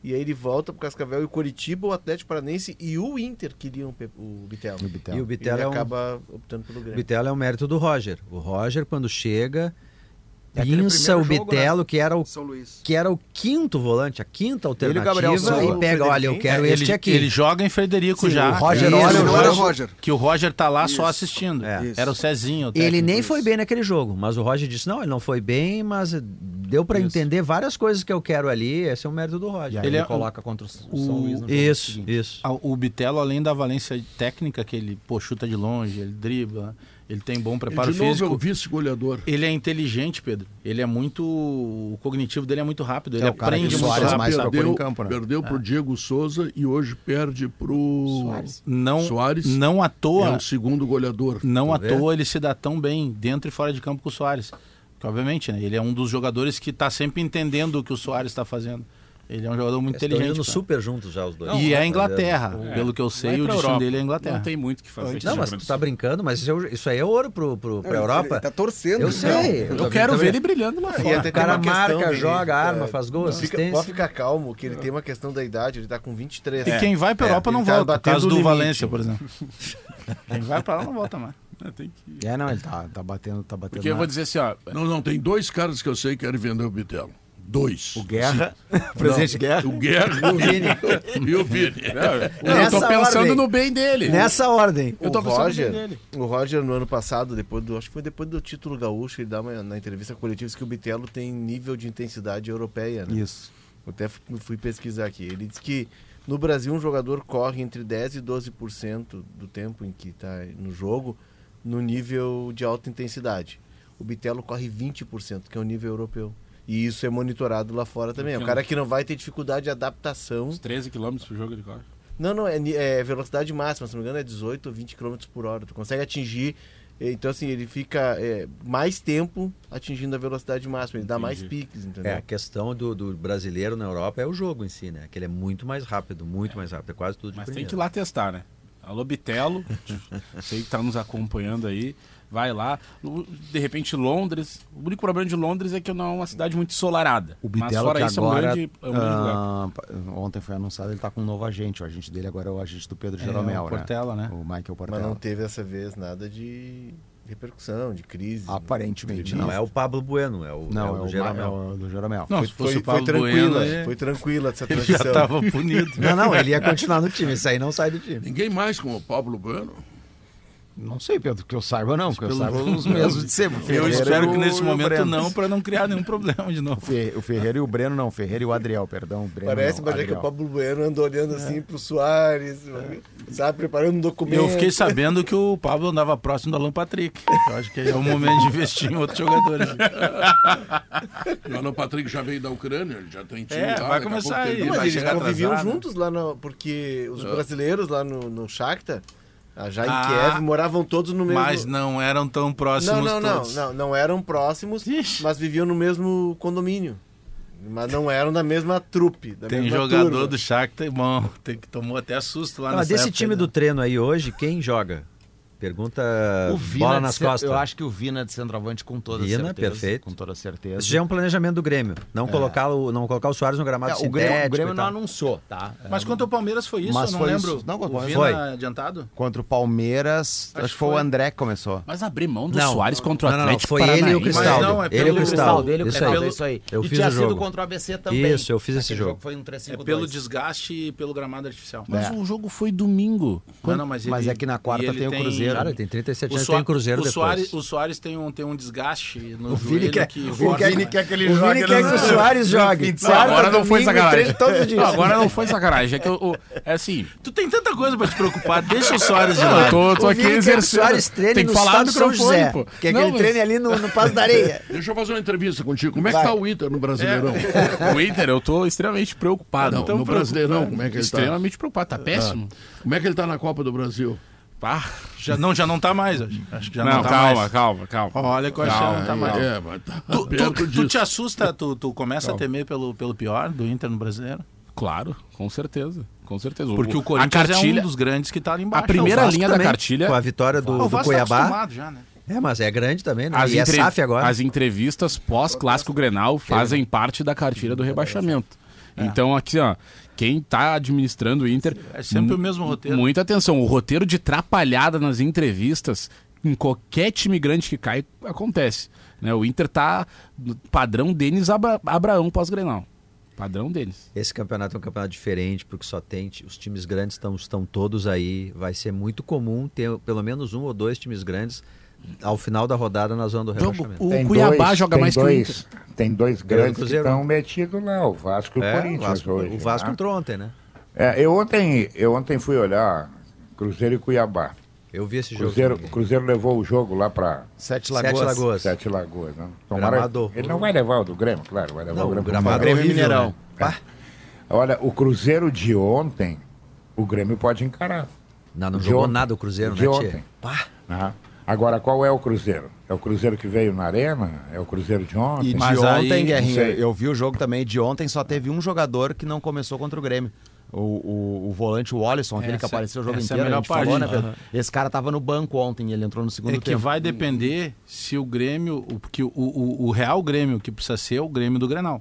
E aí ele volta pro Cascavel e o Coritiba, o Atlético Paranense e o Inter queriam o o Bitelo.
E o Bitelo.
E o Bitelo
ele
é um,
acaba optando pelo
o
Grêmio.
Bitelo é um mérito do Roger. O Roger, quando chega,
É
pinça o
jogo,
Bitelo, que, era o,
São Luís.
que era o quinto volante, a quinta alternativa,
Gabriel Souza,
e
o
pega, olha, eu quero
ele,
este aqui.
ele joga em Frederico
Sim,
já.
o Roger
Isso,
olha o jogo.
Roger.
Que o Roger tá lá só
Isso.
assistindo.
É.
Era o Cezinho. o
Ele nem foi bem naquele jogo, mas o Roger disse: não, ele não foi bem, mas deu para entender várias coisas que eu quero ali. Esse é o mérito do Roger.
aí
Ele
ele,
é-
coloca contra o São
o-
Luís no jogo
Isso, isso.
Ah, O Bitelo, além da valência técnica, que ele pô, chuta de longe, ele dribla, ele tem bom
E
preparo
de novo é
físico.
o vice-goleador.
Ele é inteligente, Pedro. Ele é muito. O cognitivo dele é muito rápido. Ele
É o cara que
aprende
o
muito
Soares
rápido.
mais
perdeu
em campo, né?
perdeu pro Diego Souza e hoje perde pro
Não,
Soares.
não à
É
toa.
o segundo goleador.
Não à
Tu vê?
toa ele se dá tão bem dentro e fora de campo com o Soares. Porque, obviamente, né, ele é um dos jogadores que está sempre entendendo o que o Soares está fazendo. Ele é um jogador muito
Eles estão
inteligente.
indo
cara.
super juntos já os dois.
e é a
Não,
Inglaterra.
É.
Pelo que eu
Vai
sei, o
pra
destino
Europa.
dele é a Inglaterra.
Não tem muito o que fazer.
Não, mas tu tá brincando, mas isso, é- isso aí é ouro pro, pro, pra Europa.
Ele tá torcendo.
Eu sei.
Eu
tô
quero ver ele brilhando lá fora.
O cara marca,
de-
joga, arma,
é,
faz gol, assistência.
pode ficar calmo, que ele tem uma questão da idade, ele tá com 23.
E quem vai para
É,
Europa não
tá
volta. caso do. Valência, por exemplo. <laughs> quem vai para lá não volta mais.
Tem que...
É, não, ele tá, tá batendo, tá batendo.
Porque eu vou dizer assim, ó.
Não, não, tem dois caras que eu sei que querem vender o Bitelo. Dois.
O Guerra, <laughs> o presidente Guerra.
O Guerra <laughs> e o Vini. e o Vini. <laughs>
eu tô pensando
ordem.
no bem dele.
Nessa ordem.
Eu tô
o
pensando
Roger,
bem dele.
o Roger no ano passado, depois do, acho que foi depois do título gaúcho, ele dá uma, na entrevista coletiva disse que o Bitelo tem nível de intensidade europeia, né?
Isso.
Eu até fui fui pesquisar aqui. Ele disse que no Brasil um jogador corre entre 10 e 12% do tempo em que está no jogo no nível de alta intensidade. O Bitelo corre 20%, que é o nível europeu. E isso é monitorado lá fora também. É um cara que não vai ter dificuldade de adaptação.
Uns 13 km por jogo ele corre.
Não, não, é, é velocidade máxima, se não me engano é 18 ou 20 km por hora. Tu consegue atingir. eh, Então, assim, ele fica é, mais tempo atingindo a velocidade máxima. Ele dá mais
Entendi.
piques, entendeu?
É, a questão do, do brasileiro na Europa é o jogo em si, né? Que ele é muito mais rápido, muito mais rápido. É quase tudo de
Mas tem que ir lá testar, né? Alô, Bitelo, <laughs> sei que tá nos acompanhando aí. Vai lá. De repente, Londres. O único problema de Londres é que não é uma cidade muito ensolarada.
O
Mas
Bitelo
fora
que
isso, é um
agora,
grande, é um grande lugar.
ah, pa- ontem foi anunciado, ele tá com um novo agente. O agente dele agora é o agente do Pedro
É,
Jeromel,
o Portela, né?
O Michael
Mas
Portela.
não teve dessa vez nada de repercussão, de crise.
Aparentemente
Não, é o Pablo Bueno, é o,
Não,
é
é
o,
é o do Jeromel.
Não,
Foi, foi, foi tranquila,
Bueno, ele-
foi tranquila essa <laughs>
ele já
transição.
estava punido.
Não, não, ele ia continuar no time. Isso aí não sai do time.
Ninguém mais como o Pablo Bueno.
Não sei, Pedro, que eu saiba não, que eu saiba os <laughs> mesmos de sempre.
Eu espero que nesse momento
Breno.
não, para não criar nenhum problema de novo.
O Ferreira e o Breno, não, o Ferreira e o Adriel, perdão. o Breno
Parece, mas é que o Pablo Bueno andou olhando assim pro Soares, sabe, preparando um documento.
Eu fiquei sabendo que o Pablo andava próximo do Alan Patrick. Eu acho que é o momento de investir em outros jogadores.
O Alan Patrick já veio da Ucrânia, ele já tem time
É,
lá,
vai começar aí.
Mas eles conviviam
atrasado.
juntos lá, no, porque os brasileiros lá no, no Shakhtar, já em
Ah,
Kiev, moravam todos no mesmo...
Mas não eram tão próximos
não, não, não,
todos.
não, não eram próximos,
Ixi.
mas viviam no mesmo condomínio. Mas não eram da mesma trupe, da
Tem
mesma
jogador
turma.
do Shakhtar, bom, tem que tomou até susto lá
Ah,
nessa
desse
época
time
aí,
do
né?
treino aí hoje, quem joga? Pergunta
O Vina
bola nas costas.
Eu acho que o Vina de centroavante com toda
Vina,
certeza.
perfeito.
Com toda certeza.
Esse já é um planejamento do Grêmio. Não, colocar, o, não colocar o Soares no gramado
É, o
sintético.
Grêmio, o
e
Grêmio não anunciou, tá?
Mas quanto ao Palmeiras foi isso?
Mas
eu não
foi
lembro.
isso. Não,
o
contra o
Vina
Foi.
adiantado?
Contra o Palmeiras, acho, que foi o André que começou.
Mas abrir mão do
Não.
Soares contra o
Não, não, não,
Atlético
foi ele e o. Cristaldo.
Não, é
ele e
pelo
o Cristaldo.
dele, o
Isso
Cristaldo,
aí.
isso aí.
Eu
e
fiz
tinha
o
sido
jogo.
contra o ABC também.
Isso, eu fiz esse jogo.
Foi um 3
É pelo desgaste e pelo gramado artificial.
Mas
É.
o jogo foi domingo.
Mas,
Mas
ele-
é que na quarta
e ele
tem o Cruzeiro.
Cara, tem 37
O,
anos,
Soa-
tem Cruzeiro
o
depois.
Soares, o Soares tem um, tem um desgaste no
O
joelho
Vini quer,
que
o Vini quer, quer que ele
O
jogue. <laughs>
Vini quer que o Soares jogue.
Não, agora não foi sacanagem. Agora não foi sacanagem. É que eu, o- é assim.
Tu tem tanta coisa pra te preocupar, deixa o Soares de
Não, eu
lado.
tô, tô
O
aqui
o
exercendo.
Soares treine
Tem que
no
falar no
estado São
microfone, pô.
Quer que ele treine ali no, no Passo da Areia. <laughs>
Deixa eu fazer uma entrevista contigo. Como é que tá o Inter no Brasileirão?
O Inter, eu tô extremamente preocupado.
No Brasileirão, como é que ele tá?
Extremamente preocupado. Tá péssimo.
Como é que ele tá na Copa do Brasil?
Ah,
Já, não, já não tá mais. Acho, acho que já não,
não,
tá
calma,
mais.
calma, calma.
Olha que eu acho que não tá mais.
É, mas tá
Tu, tu, tu te assusta, tu, tu começa a temer pelo, pelo pior do Inter no brasileiro?
Claro, com certeza. Com certeza.
Porque o
a
Corinthians
cartilha,
é um dos grandes que tá ali embaixo.
A primeira linha da
também,
cartilha.
Com a vitória do,
o
do
Vasco tá
Cuiabá.
acostumado já, né?
É, mas é grande também, né?
As,
e é SAF agora.
as entrevistas pós-clássico Grenal fazem parte da cartilha do rebaixamento. Então, aqui, ó, quem tá administrando o Inter.
É sempre o mesmo roteiro.
Muita atenção. O roteiro de trapalhada nas entrevistas, em qualquer time grande que cai, acontece. Né? O Inter tá padrão Denis Abra Abraão pós-Grenal. Padrão deles.
Esse campeonato é um campeonato diferente, porque só tem. Os times grandes estão, estão todos aí. Vai ser muito comum ter pelo menos um ou dois times grandes ao final da rodada na zona do rebaixamento.
o
Tem
Cuiabá
dois,
joga mais
dois,
que o Inter.
tem dois grandes que estão metidos lá, o Vasco e o
É, o
Corinthians
Vasco,
hoje.
o Vasco
né?
entrou ontem, né?
É, eu, ontem, eu ontem fui olhar Cruzeiro e Cuiabá.
Eu vi esse jogo.
Cruzeiro,
também.
Cruzeiro levou o jogo lá para
Sete
Sete
Lagoas.
Lagoas.
Sete Lagoas. Né?
Gramado.
Ele não vai levar o do Grêmio, claro, vai levar
Não,
o Grêmio.
o gramado é
Grêmio
horrível,
Mineirão.
né?
Pá.
Olha, o Cruzeiro de ontem, o Grêmio pode encarar.
Não, não
De
jogou
ontem.
nada o Cruzeiro,
De
né,
ontem.
Tia? Pá.
né? Agora, qual é o Cruzeiro? É o Cruzeiro que veio na arena? É o Cruzeiro de ontem?
E de
Mas aí,
ontem,
não
Guerrinha, eu vi o jogo também. De ontem só teve um jogador que não começou contra o Grêmio. O, o, o volante o Wallison, aquele que
Essa-
apareceu o jogo
essa é a
inteiro, a gente falou, né,
parte.
Pedro? Esse cara tava no banco ontem, ele entrou no segundo
É que
tempo.
vai depender se o Grêmio, o, que o, o, o real Grêmio que precisa ser é o Grêmio do Grenal.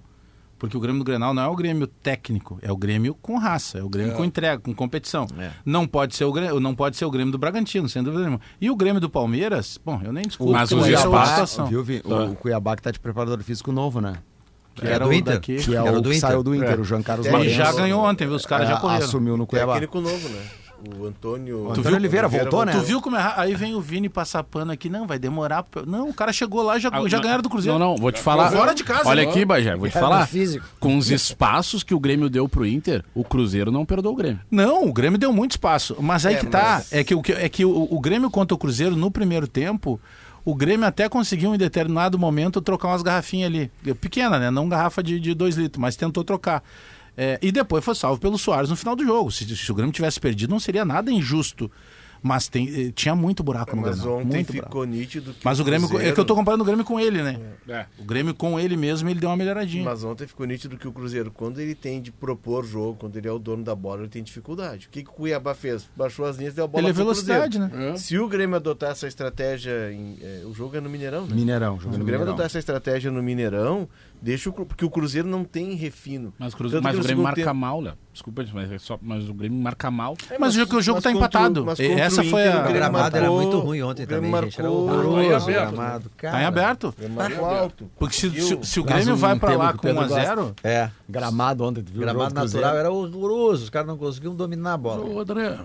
Porque o Grêmio do Grenal não é o Grêmio técnico, é o Grêmio com raça, é o Grêmio com entrega, com competição.
É.
Não pode ser o Grêmio, não pode ser o Grêmio do Bragantino, sem dúvida nenhuma. E o Grêmio do Palmeiras, bom, eu nem discuto,
Mas os
é
espaços-
situação.
viu, Vi? O, o Cuiabá que tá de preparador físico novo, né?
Que
É
era
do
o
Inter?
daqui.
Que é
Era
o
do
que
Inter.
saiu do Inter,
É.
o Jean Carlos
E
Ele
Lourenço.
já ganhou ontem, viu? Os caras
É,
já correram.
Assumiu no Cuiabá.
Técnico novo, né? O Antônio.
O Antônio Oliveira voltou, né?
Tu viu como é? Aí vem o Vini passar pano aqui, não, vai demorar. Não, o cara chegou lá e já,
Ah,
já
não-
ganharam do Cruzeiro.
Não, não, vou te falar.
Fora de casa,
Olha
né?
aqui, Bajé, vou te falar. Com os espaços que o Grêmio deu pro Inter, o Cruzeiro não perdoou o Grêmio.
Não, o Grêmio deu muito espaço. Mas aí
É,
que tá.
mas-
É que, o, que- é que o, o Grêmio contra o Cruzeiro, no primeiro tempo, o Grêmio até conseguiu em determinado momento trocar umas garrafinhas ali. Pequena, né? Não garrafa de 2 litros, mas tentou trocar. É, e depois foi salvo pelo Soares no final do jogo. Se, se o Grêmio tivesse perdido, não seria nada injusto. Mas tem, eh, tinha muito buraco no
Mas
Grêmio.
ontem
Muito
ficou
buraco.
nítido que.
Mas o Grêmio.
Cruzeiro-
É que eu tô comparando o Grêmio com ele, né?
É.
O Grêmio com ele mesmo, ele deu uma melhoradinha.
Mas ontem ficou nítido que o Cruzeiro, quando ele tem de propor jogo, quando ele é o dono da bola, ele tem dificuldade. O que, que o Cuiabá fez? Baixou as linhas e deu a bola
ele é velocidade,
Cruzeiro.
né?
Se o Grêmio adotar essa estratégia. Em, é, o jogo é no Mineirão, né?
Mineirão,
Se
jogando
o
no
Grêmio
Mineirão.
adotar essa estratégia no Mineirão, deixa o, porque o Cruzeiro não tem refino.
Mas, o Cruze-
Tanto
mas o Grêmio marca
tempo-
mal, Léo. Desculpa, mas, é só, mas o Grêmio marca mal.
Mas o jogo- o jogo
mas
tá
o-
empatado.
mas contra
essa
o
foi
Inter,
a-
o
gramado era
marcou-
muito ruim ontem também, gente. Era
marcou-
horroroso
Tá aberto,
gramado.
Tá em
cara.
aberto.
Marcou alto.
Porque se, se, se o
Mas
Grêmio
um
vai pra lá com
Pedro
1x0,
É.
Gramado ontem, viu
gramado
Cruzeiro?
natural era horroroso. Os caras não conseguiam dominar a bola.
Ô, André,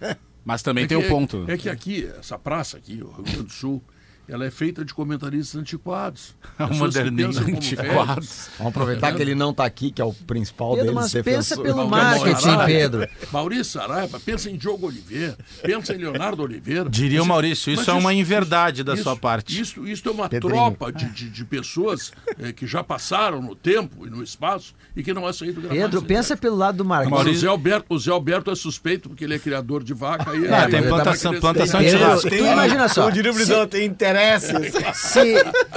<laughs>
Mas também
é
tem o ponto.
É que aqui, essa praça aqui, o Rio Grande do Sul, ela é feita de comentaristas antiquados.
É um moderninho antiquado.
Vamos aproveitar que ele não tá aqui, que é o principal
Pedro,
deles.
mas
defensor.
pensa pelo marketing, Pedro.
Maurício Saraiva, pensa em Diogo Oliveira, pensa em Leonardo Oliveira.
diria o Maurício, isso é uma inverdade da
isso-
sua parte.
Isso, isso é uma
Pedrinho.
tropa de, de, de pessoas eh, que já passaram no tempo e no espaço e que não é saído do gramado
Pedro, pensa pelo lado do marketing.
Mas o
Maurício-
Zé, Alberto, o Zé Alberto é suspeito porque ele é criador de vaca e
Ah,
e-
tem
tá
plantação- de churrasco.
tu imagina só.
O Brisão, tem interesses.
Se,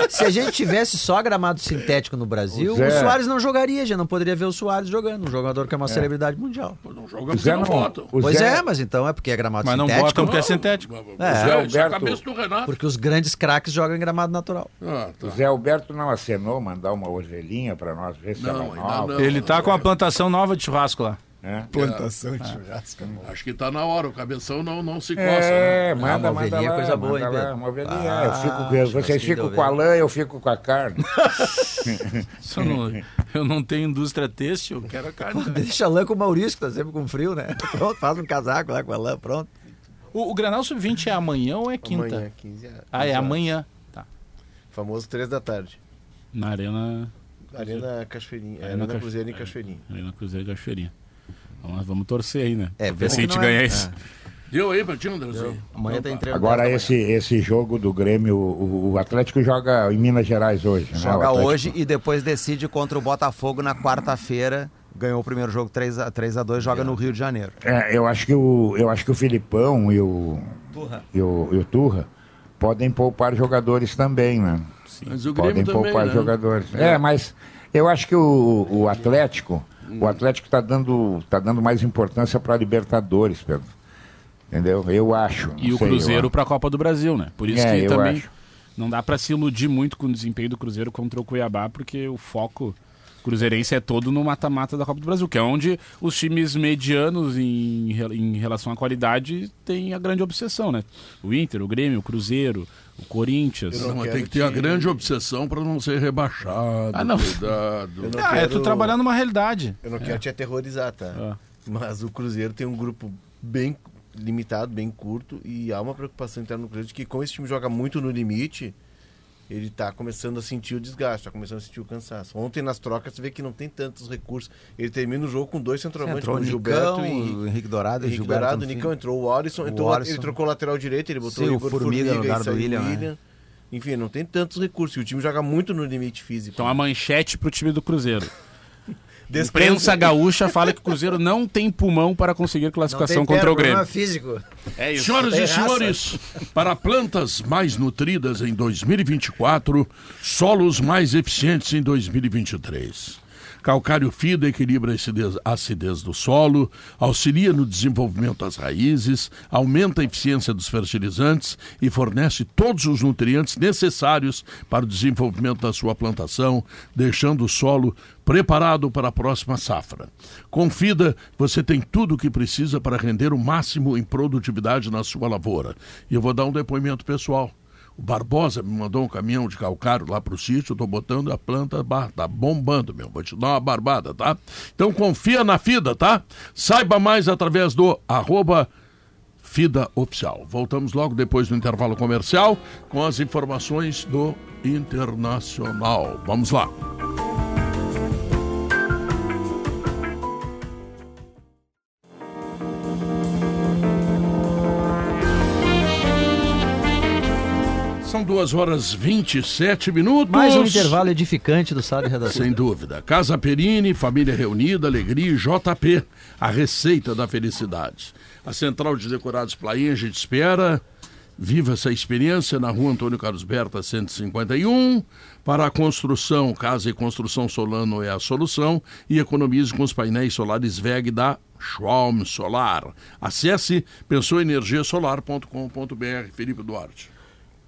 se a gente tivesse só gramado sintético no Brasil,
O
o, Soares não jogaria, já não poderia ver o Soares jogando, um jogador que é uma celebridade mundial.
Não joga porque não
não,
votam.
pois
Zé-
é, mas então é porque é gramado
Mas não
sintético.
botam porque é sintético.
O
É.
Zé, isso é a
Alberto-
cabeça do Renato.
Porque os grandes craques jogam em gramado natural.
Ah, tá.
O Zé Alberto não acenou mandar uma ovelhinha para nós ver se
Não,
ela é nova.
não.
Ele tá com a plantação nova de churrasco lá.
Né?
Plantação de churrasco.
Acho que tá na hora, o cabeção não, não se coça. né?
É, manda,
uma
manda
ovelhinha é coisa boa,
manda
hein, Pedro?
uma ovelhinha.
Ah,
eu fico,
churrasquinho
vocês ficam com a lã, eu fico com a carne. <laughs>
Eu, não, eu não tenho indústria têxtil, eu quero a carne.
Deixa a lã com o Maurício, que tá sempre com frio, né? <laughs> Pronto, faz um casaco lá com a lã, pronto.
O, o Granal Sub-20 é amanhã ou é quinta?
Amanhã, 15 a-
Ah, é
15 horas.
amanhã. Tá.
Famoso 3 da tarde.
Na Arena,
Arena Cachoeirinha. É,
Arena
Cruzeiro em Cachoeirinha.
Arena Cruzeiro de Cachoeirinha. Nós vamos torcer aí, né?
É,
Pra ver se a gente
é-
ganha isso.
Deu aí pra ti, Andrezinho?
Amanhã tem treino.
Agora
10 da
esse, esse jogo do Grêmio, o, o Atlético joga em Minas Gerais hoje. né?
Joga
Atlético.
hoje e depois decide contra o Botafogo na quarta-feira. Ganhou o primeiro jogo 3 a 3 a 2 joga no Rio de Janeiro.
É, eu acho que o eu acho que o Filipão e o e o, e o Turra podem poupar jogadores também, né?
Mas o
podem
Grêmio também,
poupar
né?
jogadores. É, mas eu acho que o, o Atlético, o Atlético está dando tá dando mais importância para Libertadores, Pedro. Entendeu? Eu acho.
E o
sei,
Cruzeiro para a Copa do Brasil, né? Por isso
É,
que
eu
também
acho.
não dá para se iludir muito com o desempenho do Cruzeiro contra o Cuiabá, porque o foco cruzeirense é todo no mata-mata da Copa do Brasil, que é onde os times medianos em, em relação à qualidade têm a grande obsessão, né? O Inter, o Grêmio, o Cruzeiro, o Corinthians.
Não, mas
quero
tem que ter a
te-
grande obsessão para não ser rebaixado.
Ah, não.
Cuidado.
Não
Ah, é tu
quero-
trabalhar numa realidade.
Eu não quero te aterrorizar, tá?
Ah.
Mas o Cruzeiro tem um grupo bem limitado, bem curto, e há uma preocupação interna no Cruzeiro de que, como esse time joga muito no limite, ele tá começando a sentir o desgaste, tá começando a sentir o cansaço. Ontem nas trocas você vê que não tem tantos recursos. Ele termina o jogo com dois centroavantes,
Entrou
com
o
o Gilberto
Nicão,
e
o Henrique Dourado e o
Henrique
Gilberto.
Dourado, o
no fim.
Nicão entrou o Alisson,
O
entrou,
Alisson.
ele trocou o lateral direito, ele botou
Sim,
o
o
Igor
Formiga no
e
lugar do
saiu o
William, né?
Enfim, não tem tantos recursos. E o time joga muito no limite físico.
Então a manchete pro time do Cruzeiro. Imprensa gaúcha <laughs> fala que o Cruzeiro não tem pulmão para conseguir classificação contra o Grêmio.
físico.
É isso.
Senhoras e senhores, para plantas mais nutridas em 2024, solos mais eficientes em 2023. Calcário Fida equilibra a acidez, acidez do solo, auxilia no desenvolvimento das raízes, aumenta a eficiência dos fertilizantes e fornece todos os nutrientes necessários para o desenvolvimento da sua plantação, deixando o solo preparado para a próxima safra. Com Fida, você tem tudo o que precisa para render o máximo em produtividade na sua lavoura. E eu vou dar um depoimento pessoal. O Barbosa me mandou um caminhão de calcário lá pro sítio, eu tô botando a planta, bah, tá bombando, meu. Vou te dar uma barbada, tá? Então confia na FIDA, tá? Saiba mais através do arroba FIDA Oficial. Voltamos logo depois do intervalo comercial com as informações do Internacional. Vamos lá. São duas horas 27 minutos.
Mais um intervalo edificante do Sala de Redação.
Sem dúvida. Casa Perini, família reunida, alegria e JP, a receita da felicidade. A Central de Decorados Plainha, a gente espera. Viva essa experiência na rua Antônio Carlos Berta, 151. Para a construção, Casa e Construção Solano é a solução. E economize com os painéis solares VEG da Schwalm Solar. Acesse pensouenergiasolar.com.br. Felipe Duarte.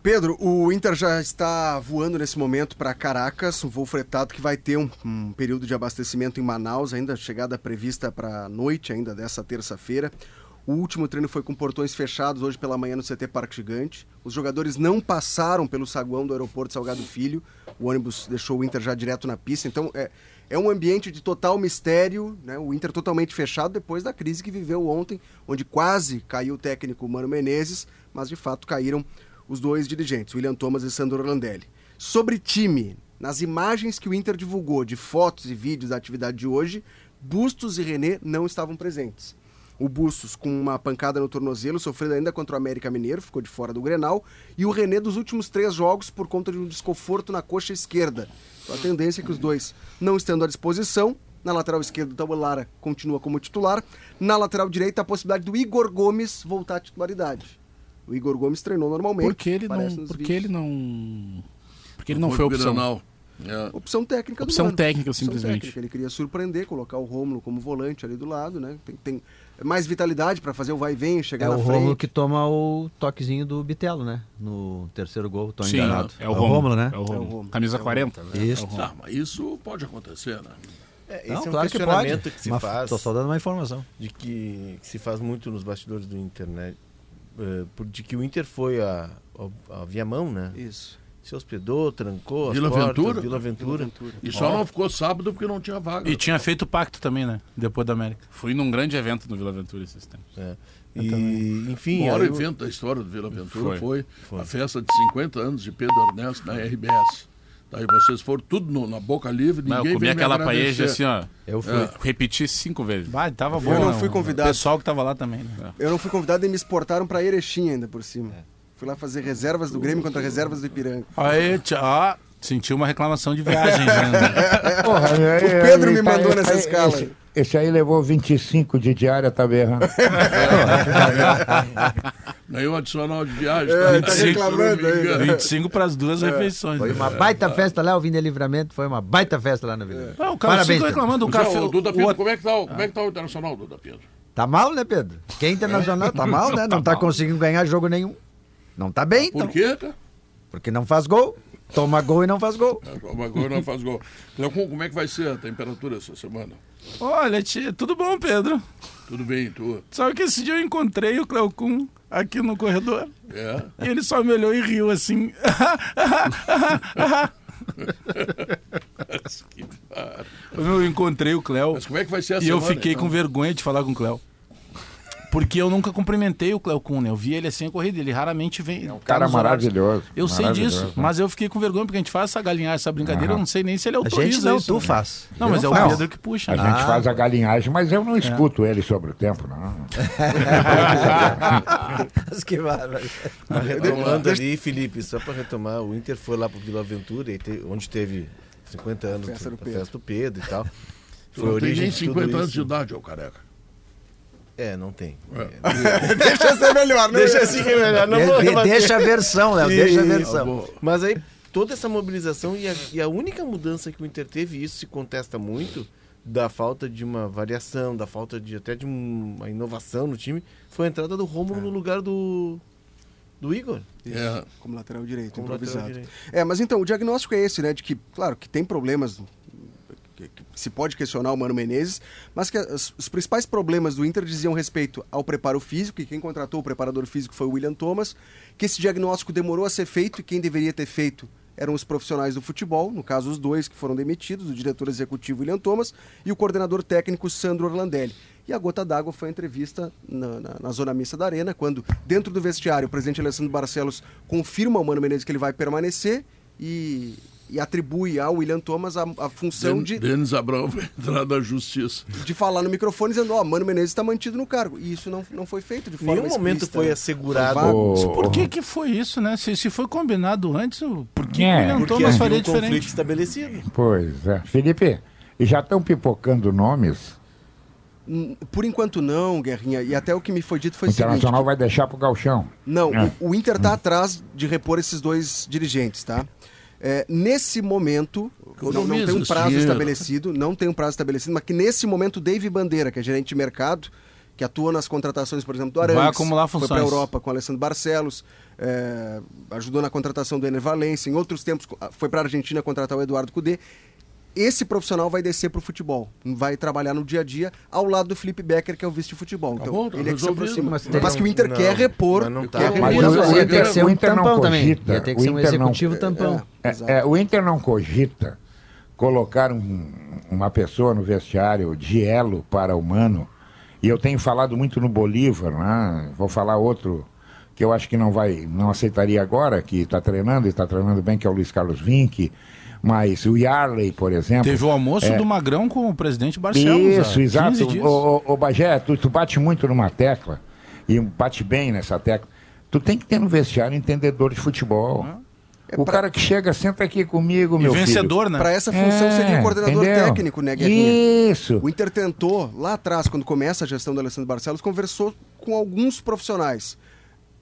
Pedro, o Inter já está voando nesse momento para Caracas, um voo fretado que vai ter um, um período de abastecimento em Manaus, ainda chegada prevista para a noite ainda dessa terça-feira. O último treino foi com portões fechados hoje pela manhã no CT Parque Gigante. Os jogadores não passaram pelo saguão do aeroporto Salgado Filho. O ônibus deixou o Inter já direto na pista. Então é, é um ambiente de total mistério, né? o Inter totalmente fechado depois da crise que viveu ontem, onde quase caiu o técnico Mano Menezes, mas de fato caíram os dois dirigentes, William Thomas e Sandro Orlandelli. Sobre time, nas imagens que o Inter divulgou de fotos e vídeos da atividade de hoje, Bustos e René não estavam presentes. O Bustos com uma pancada no tornozelo, sofrendo ainda contra o América Mineiro, ficou de fora do Grenal. E o René dos últimos três jogos por conta de um desconforto na coxa esquerda. Então a tendência é que os dois, não estando à disposição, na lateral esquerda o Tabulara continua como titular. Na lateral direita a possibilidade do Igor Gomes voltar à titularidade. O Igor Gomes treinou normalmente.
Por que ele não.
nos
Por que
vídeos.
ele não. Porque ele não foi
pro
opção.
É.
Opção técnica do
Opção técnica,
Opção
simplesmente.
técnica. Ele queria surpreender, colocar o Rômulo como volante ali do lado, né? Tem, tem mais vitalidade para fazer o vai e vem, chegar
É
na
o
frente.
Rômulo que toma o toquezinho do Bitelo, né? No terceiro gol, tô
Sim,
enganado.
é o Rômulo,
né?
É o Rômulo.
Rômulo.
Camisa 40. né?
Isso.
É o Rômulo.
Tá, mas isso pode acontecer, né?
É, esse
Não,
é um
claro que
questionamento
pode.
que, se
Mas
faz,
Tô só dando uma informação.
de que, que se faz muito nos bastidores do Inter, né? De que o Inter foi a, a, a Viamão, né?
Isso.
Se hospedou, trancou as
Vila
portas,
Ventura?
Vila Ventura.
E só não ficou sábado porque não tinha vaga.
E tinha feito pacto também, né? Depois da América.
Fui num grande evento no Vila Ventura esses tempos.
É. E, enfim,
O maior
o-
evento da história do Vila Ventura
Foi.
foi, a festa de 50 anos de Pedro Ernesto na RBS. Daí vocês foram tudo no- na boca livre,
Não,
ninguém
eu comi
veio me
aquela paeja assim, ó.
Eu fui.
É.
Repeti cinco vezes.
Vai, tava bom.
Eu não
né?
fui
O
convidado.
pessoal que tava lá também, né?
Eu não fui convidado e me exportaram para Erechim ainda por cima. Fui lá fazer reservas do Grêmio contra reservas do Ipiranga.
Aí, tia, ó, sentiu uma reclamação de viagem né? <laughs>
Porra, aí-
O Pedro
aí
me
tá-
mandou nessa
aí-
escala.
Esse, aí levou 25 de diária, tá berrando. <laughs>
Ganhou adicional de viagem.
É,
tá?
tá
Se
reclamando
não me
aí,
engano.
25 para as duas refeições.
Foi
né?
uma baita festa lá, o Vini Livramento, foi uma baita festa lá na Vila.
Não, o cara
Parabéns, Pedro.
reclamando do
é,
café.
o Duda
o-
Pedro, como é que tá o, como é que tá o Internacional, Duda Pedro?
Tá mal, né, Pedro? Quem é internacional tá mal, né? Não tá conseguindo ganhar jogo nenhum. Não tá bem, então.
Por quê, cara?
Porque não faz gol. Toma gol e não faz gol.
Agora não faz gol. <laughs> Cleocum, como é que vai ser a temperatura essa semana?
Olha, tia, tudo bom, Pedro?
Tudo bem, tu?
Sabe que esse dia eu encontrei o Cleocum aqui no corredor
É?
e ele só me olhou e riu assim. <laughs> Eu encontrei o Cleo
Mas como é que vai ser a
e eu
semana?
fiquei
então?
com vergonha de falar com o Cleo. Porque eu nunca cumprimentei o Cleo né? Eu vi ele assim em corrida, ele raramente vem. É um
cara maravilhoso.
Eu sei disso,
né?
mas eu fiquei com vergonha porque a gente faz essa galinhagem, essa brincadeira, eu não sei nem se ele
A
autoriza
gente não,
isso,
tu
né?
faz.
Não,
Eu
mas é o
faço.
Pedro que puxa.
A
né?
gente faz a galinhagem, mas eu não escuto ele sobre o tempo, não. <laughs>
Mas que bárbaro.
Retomando ali, Felipe, só para retomar, o Inter foi lá pro Vila Aventura, e onde teve 50 anos
Festa do Pedro.
festa do Pedro e tal. Foi a
não tem
origem
nem
de tudo
50 anos
isso.
de idade, ô careca.
É, não tem.
Deixa ser melhor, né?
Deixa assim que é melhor, não
De-
vou
de- deixa a versão, Léo, deixa a versão.
Mas aí, toda essa mobilização e a, e a única mudança que o Inter teve, e isso se contesta muito, da falta de uma variação, da falta de até de um- uma inovação no time, foi a entrada do Romulo no lugar do, do Igor.
Isso,
É.
Como lateral direito,
Como lateral
improvisado.
direito.
É, mas então, o diagnóstico é esse, né? De que, claro, que tem problemas que, se pode questionar o Mano Menezes, mas que as- os principais problemas do Inter diziam respeito ao preparo físico, e quem contratou o preparador físico foi o William Thomas, que esse diagnóstico demorou a ser feito e quem deveria ter feito eram os profissionais do futebol, no caso os dois que foram demitidos, o diretor executivo William Thomas e o coordenador técnico Sandro Orlandelli. E a gota d'água foi a entrevista na, na- na zona mista da arena, quando dentro do vestiário o presidente Alessandro Barcelos confirma ao Mano Menezes que ele vai permanecer e, e atribui ao William Thomas a, a função
Den-
de,
Denis Abrão vai entrar na justiça.
de falar no microfone dizendo, ó, Mano Menezes está mantido no cargo. E isso não, não foi feito de
Em
forma
nenhum momento foi
né?
assegurado.
Ô,
Por que que foi isso, né? Se, se foi combinado antes, o- por que
É,
o William
Porque
Thomas faria
um conflito
diferente?
estabelecido.
Pois é. Felipe, e já estão pipocando nomes?
Hum, Por enquanto não, Guerrinha. E até o que me foi dito foi
O
seguinte.
Internacional vai deixar pro Galchão.
Não,
É.
o, o Inter está atrás de repor esses dois dirigentes, tá? É, nesse momento, não, não tem um prazo
dinheiro.
estabelecido, não tem um prazo estabelecido, mas que nesse momento o Dave Bandeira, que é gerente de mercado, que atua nas contratações, por exemplo, do Arangues,
acumular
foi para a
funções.
Europa com o Alessandro Barcelos, é, ajudou na contratação do Ener Valencia, em outros tempos foi para a Argentina contratar o Eduardo Cudê. Esse profissional vai descer para o futebol, vai trabalhar no dia a dia ao lado do Felipe Becker, que é o vice de futebol. Então,
bom, tá
ele é que se aproxima.
Mas
Mas, que o Inter
não,
quer repor,
mas não tá.
quer
Mas
repor
Mas
as
o- o Inter não
tampão também.
cogita,
Ia ter que
o
ser um
Inter não-
executivo tampão.
É,
É, é, o Inter não cogita colocar um- uma pessoa no vestiário de elo para o Mano. E eu tenho falado muito no Bolívar, né? vou falar outro que eu acho que não vai, não aceitaria agora, que está treinando e está treinando bem, que é o Luiz Carlos Vinck. Mas o Yarley, por exemplo.
Teve o almoço
É.
do Magrão com o presidente Barcelos.
Isso,
há
exato.
15 dias.
Ô, ô, ô, Bagé, tu, tu bate muito numa tecla e bate bem nessa tecla. Tu tem que ter no vestiário entendedor de futebol. o cara que chega, senta aqui comigo,
E
meu
vencedor, né?
Para essa função
É,
seria o coordenador
entendeu?
técnico, né, Guerrinha?
Isso.
O Inter tentou, lá atrás, quando começa a gestão do Alessandro Barcelos, conversou com alguns profissionais.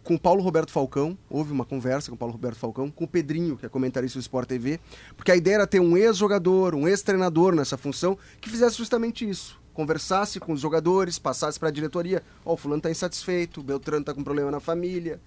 Com o Paulo Roberto Falcão, houve uma conversa com o Paulo Roberto Falcão, com o Pedrinho, que é comentarista do Sport TV, porque a ideia era ter um ex-jogador, um ex-treinador nessa função, que fizesse justamente isso. Conversasse com os jogadores, passasse para a diretoria. Ó, o fulano está insatisfeito, o Beltrano está com problema na família,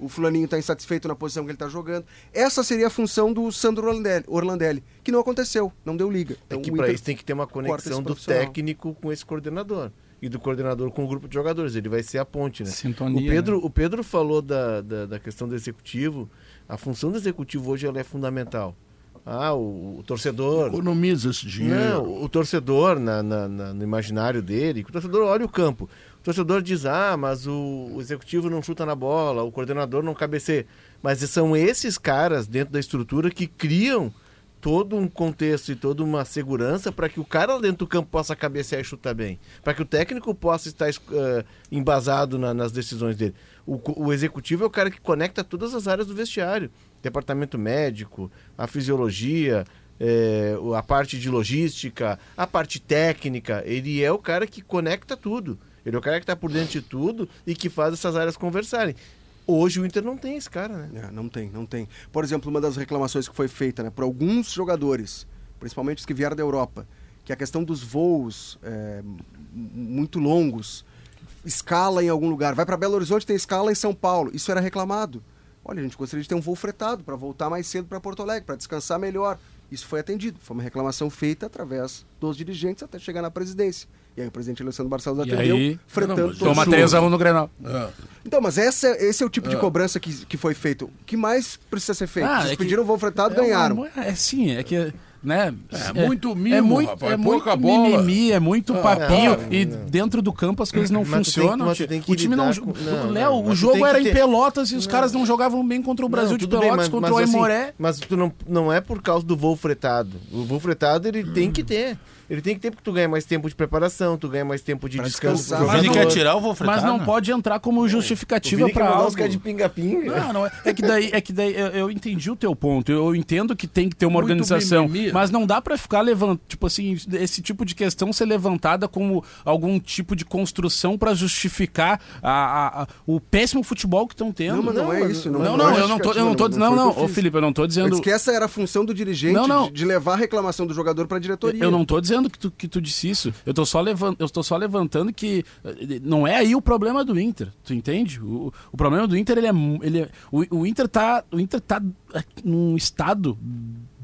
o fulaninho está insatisfeito na posição que ele está jogando. Essa seria a função do Sandro Orlandelli, Orlandelli, que não aconteceu, não deu liga.
É
Então,
que
o
para isso tem que ter uma conexão do técnico com esse coordenador. E do coordenador com o grupo de jogadores. Ele vai ser a ponte, né?
Sintonia,
o, Pedro,
né?
o Pedro falou da, da, da questão do executivo. A função do executivo hoje ela é fundamental. Ah, o, o torcedor.
Economiza esse dinheiro.
Não, o torcedor, na, na- na- no imaginário dele, o torcedor olha o campo. O torcedor diz, ah, mas o, o executivo não chuta na bola, o coordenador não cabeceia. Mas são esses caras dentro da estrutura que criam todo um contexto e toda uma segurança para que o cara dentro do campo possa cabecear e chutar bem. Para que o técnico possa estar eh, embasado na- nas decisões dele. O, o executivo é o cara que conecta todas as áreas do vestiário. Departamento médico, a fisiologia, é, a parte de logística, a parte técnica. Ele é o cara que conecta tudo. Ele é o cara que está por dentro de tudo e que faz essas áreas conversarem. Hoje o Inter não tem esse cara, né?
É, não tem, não tem. Por exemplo, uma das reclamações que foi feita né, por alguns jogadores, principalmente os que vieram da Europa, que a questão dos voos é, muito longos, escala em algum lugar, vai para Belo Horizonte, tem escala em São Paulo. Isso era reclamado. Olha, a gente gostaria de ter um voo fretado para voltar mais cedo para Porto Alegre, para descansar melhor. Isso foi atendido. Foi uma reclamação feita através dos dirigentes até chegar na presidência. E aí o presidente Alessandro Barcelos
E
atendeu,
aí,
fretando
Não,
Toma
os
3
voos.
a 1 no Grenal.
É.
Então, mas essa, esse é o tipo de cobrança que, que foi feito. O que mais precisa ser feito?
Ah,
Vocês
é
pediram o voo fretado,
É uma-
ganharam.
É, sim, é que né?
É muito mimo,
é muito,
rapaz,
é muito
pouca bola.
mimimi, é muito papinho
não,
e
não.
dentro do campo as coisas não
Mas tem-
funcionam.
tem que
o time não,
com- não,
o
não,
Léo,
mas
o jogo
tem
era em
ter-
Pelotas e os
Não.
caras não jogavam bem contra o Brasil
Não,
de
tudo bem,
Pelotas,
mas-
contra
mas
o
assim,
Aimoré.
mas tu não, não é por causa do voo fretado. O voo fretado ele tem que ter. Ele tem que ter porque tu ganha mais tempo de preparação, tu ganha mais tempo de
Pra
descanso.
descansar.
pro
O Vini
jogador.
quer tirar o voo
Mas
fretado,
não
né?
pode entrar como justificativa para algo.
os caras de pinga-pinga.
Não, não é. É que daí, é que daí eu, eu entendi o teu ponto. Eu entendo que tem que ter uma
Muito
organização,
mimimi.
mas não dá pra ficar levantando, tipo assim, esse tipo de questão ser levantada como algum tipo de construção pra justificar a, a- a- o péssimo futebol que estão tendo.
Não, mas não, é isso.
Não,
Não,
não,
é
eu não tô, eu não tô não, não,
que eu
ô. Felipe, eu não tô
Eu
dizendo,
disse que essa era a função do dirigente
Não, não.
De, de levar a reclamação do jogador pra diretoria.
Eu não tô dizendo que tu, que tu disse isso. Eu tô, só levan- eu tô só levantando que eh, não é aí o problema do Inter. Tu entende? O, o problema do Inter, ele é. Ele é o, o Inter tá. O Inter tá num estado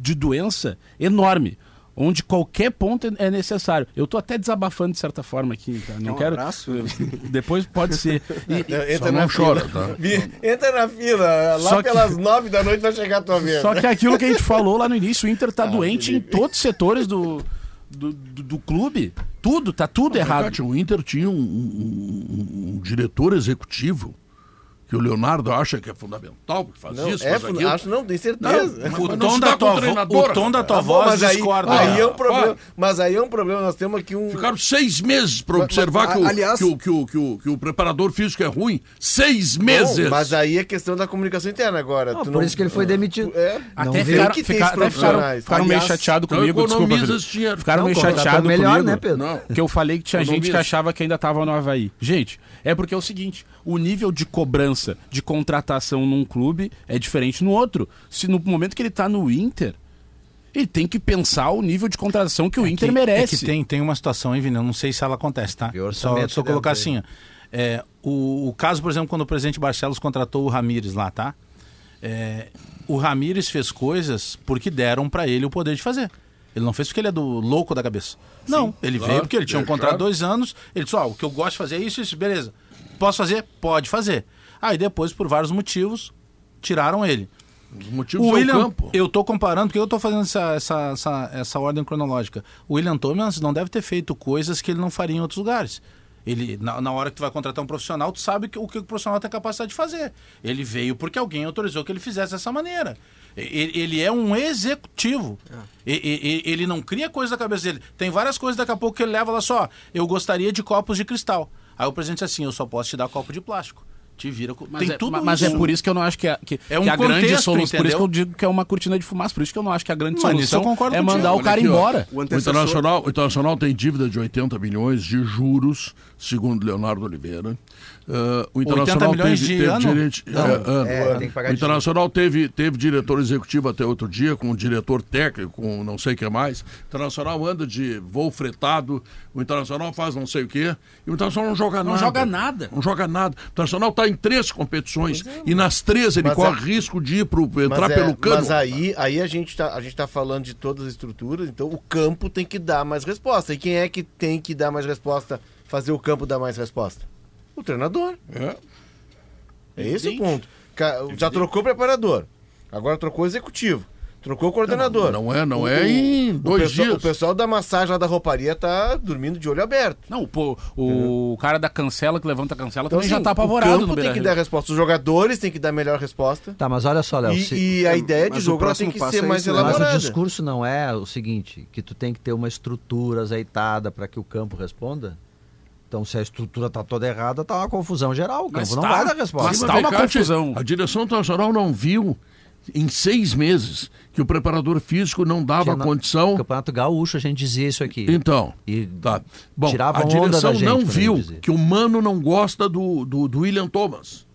de doença enorme. Onde qualquer ponto é- é necessário. Eu tô até desabafando de certa forma aqui, tá? Não
Um
quero.
abraço. <laughs>
Depois pode ser. E- <laughs> e-
Entra
Só
na
não chora,
fila.
tá?
Vi- Entra na fila. Lá
Só que-
pelas nove da noite vai chegar a tua vez.
Só que é aquilo que a gente falou lá no início, o Inter
Ah,
tá doente em todos os setores do, do, do, do clube. Tudo, tá tudo errado.
Cate, o Inter tinha um, um- um diretor executivo que o Leonardo acha que é fundamental, que faz
Não,
isso,
é,
faz aquilo.
acho não, tenho
Não,
certeza.
mas-
O
não
tom, da tua,
o
vo-
treinador,
o tom da tua
Tá bom,
voz
mas aí,
discorda.
aí é um
Ah,
problema.
vai.
Mas aí é um problema. Nós temos aqui um.
Ficaram seis meses para observar
mas,
que, o,
aliás-
que, o, que, o, que, o, que o preparador físico é ruim. Seis meses!
mas aí é questão da comunicação interna agora.
Não,
Tu
por isso que ele foi demitido.
É.
Até
Não
ficaram,
que
até ficaram,
profissionais.
ficaram meio chateados
então
comigo, desculpa.
economiza
Felipe.
esse dinheiro.
Ficaram
Não,
meio chateados
melhor,
comigo.
né, Pedro?
Não.
Que eu falei que tinha gente que achava que ainda tava no Havaí. Gente, é porque é o seguinte: o nível de cobrança de contratação num clube é diferente no outro. Se no momento que ele tá no Inter, ele tem que pensar o nível de contratação que o Inter
que,
merece.
É que tem, tem uma situação, hein, Vini? Eu não sei se ela acontece, tá? Só,
orçamento
só colocar assim, ó. É, o, o caso, por exemplo, quando o presidente Barcelos contratou o Ramires lá, tá? É, o Ramires fez coisas porque deram pra ele o poder de fazer. Ele não fez porque ele é do louco da cabeça. não, ele
claro,
veio porque ele tinha um contrato de dois anos. Ele disse: Ó, o que eu gosto de fazer é isso, isso, beleza. Posso fazer? Pode fazer. Aí depois, por vários motivos, tiraram ele.
Os motivos
O
é
William,
o campo.
eu tô comparando, porque eu tô fazendo essa, essa, essa, essa ordem cronológica. O William Thomas não deve ter feito coisas que ele não faria em outros lugares. Ele, na, na hora que tu vai contratar um profissional, tu sabe que, o que o profissional tem capacidade de fazer. Ele veio porque alguém autorizou que ele fizesse dessa maneira. Ele, ele é um executivo. E- e- e- ele não cria coisa da cabeça dele. Tem várias coisas daqui a pouco que ele leva lá só. Eu gostaria de copos de cristal. Aí o presidente diz assim: eu só posso te dar copo de plástico. Te vira.
Mas,
Tem
é,
tudo
ma- mas
isso.
é por isso que eu não acho que a, que,
É um
que a grande
contexto,
solução. Por isso que eu
entendeu?
digo que é uma cortina de fumaça. Por isso que eu não acho que a grande solução é
contigo.
mandar o cara
aqui,
embora.
O
O
antecessor-
Internacional, o Internacional tem dívida de 80 milhões de juros, segundo Leonardo Oliveira. Uh, o Internacional
80 milhões
teve,
de
teve
Não,
é, ano.
é, que
o Internacional teve, teve diretor executivo até outro dia, com diretor técnico, com não sei o que mais. O Internacional anda de voo fretado, o Internacional faz não sei o quê, e o Internacional não joga
Não
nada.
joga nada.
Não joga nada. O Internacional está em três competições, e nas três ele
Mas
corre
é-
risco de ir pro, entrar
é-
pelo cano.
mas aí, aí a gente tá, a gente tá falando de todas as estruturas, então o campo tem que dar mais resposta. E quem é que tem que dar mais resposta, fazer o campo dar mais resposta? O treinador.
É.
É esse o ponto. Já trocou o preparador, agora trocou o executivo, trocou o coordenador.
Não é, não
O-
é
o-
em
o
dois
pessoal,
dias.
O pessoal da massagem lá da rouparia tá dormindo de olho aberto.
Não, pô, o cara da cancela que levanta a cancela
Então,
também já
assim,
tá
o
apavorado
campo
no
tem que dar resposta. Os jogadores têm que dar melhor resposta.
Tá, mas olha só, Léo.
E,
se-
e a ideia de
mas o
jogo tem que ser
é
mais
isso, né?
Mas
elaborada.
o discurso não é o seguinte, que tu tem que ter uma estrutura azeitada para que o campo responda? Então, se a estrutura tá toda errada, tá uma confusão geral. O campo
Mas
não
tá.
vai dar resposta.
Mas tá
vem
uma confusão.
A direção internacional não viu em seis meses que o preparador físico não dava
Tinha
condição.
No Campeonato Gaúcho a gente dizia isso aqui.
Então,
E
tá. Bom,
tirava
a
onda da
direção
gente
não
quando
viu que o Mano não gosta do, do, do William Thomas.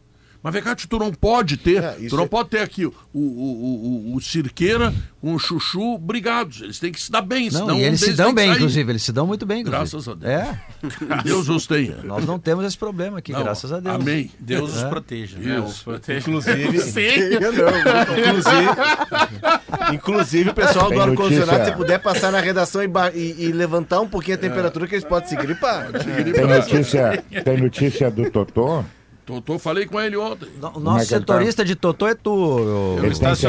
Mas, vem cá, tu não pode ter,
É,
tu não
é-
pode ter aqui o, o, o, o, o Cirqueira com o Chuchu brigados. Eles têm que se dar bem,
Não,
senão um
eles se dão bem,
sair.
inclusive. Eles se dão muito bem, inclusive.
Graças a Deus.
É, <laughs>
Deus os tenha.
nós não temos esse problema aqui,
Não,
graças a Deus.
Amém.
Deus os
É.
proteja. né?
Isso.
Inclusive, <laughs>
Sim. <laughs>
inclusive, inclusive o pessoal
Tem
do ar-condicionado, se puder passar na redação e, e- e levantar um pouquinho a temperatura, que eles podem se gripar.
Tem notícia, tem notícia do Totó?
Totô, falei com ele ontem.
No- O
Como
nosso
é ele tá?
setorista de Totô é tu.
Eu
Ele tem, se,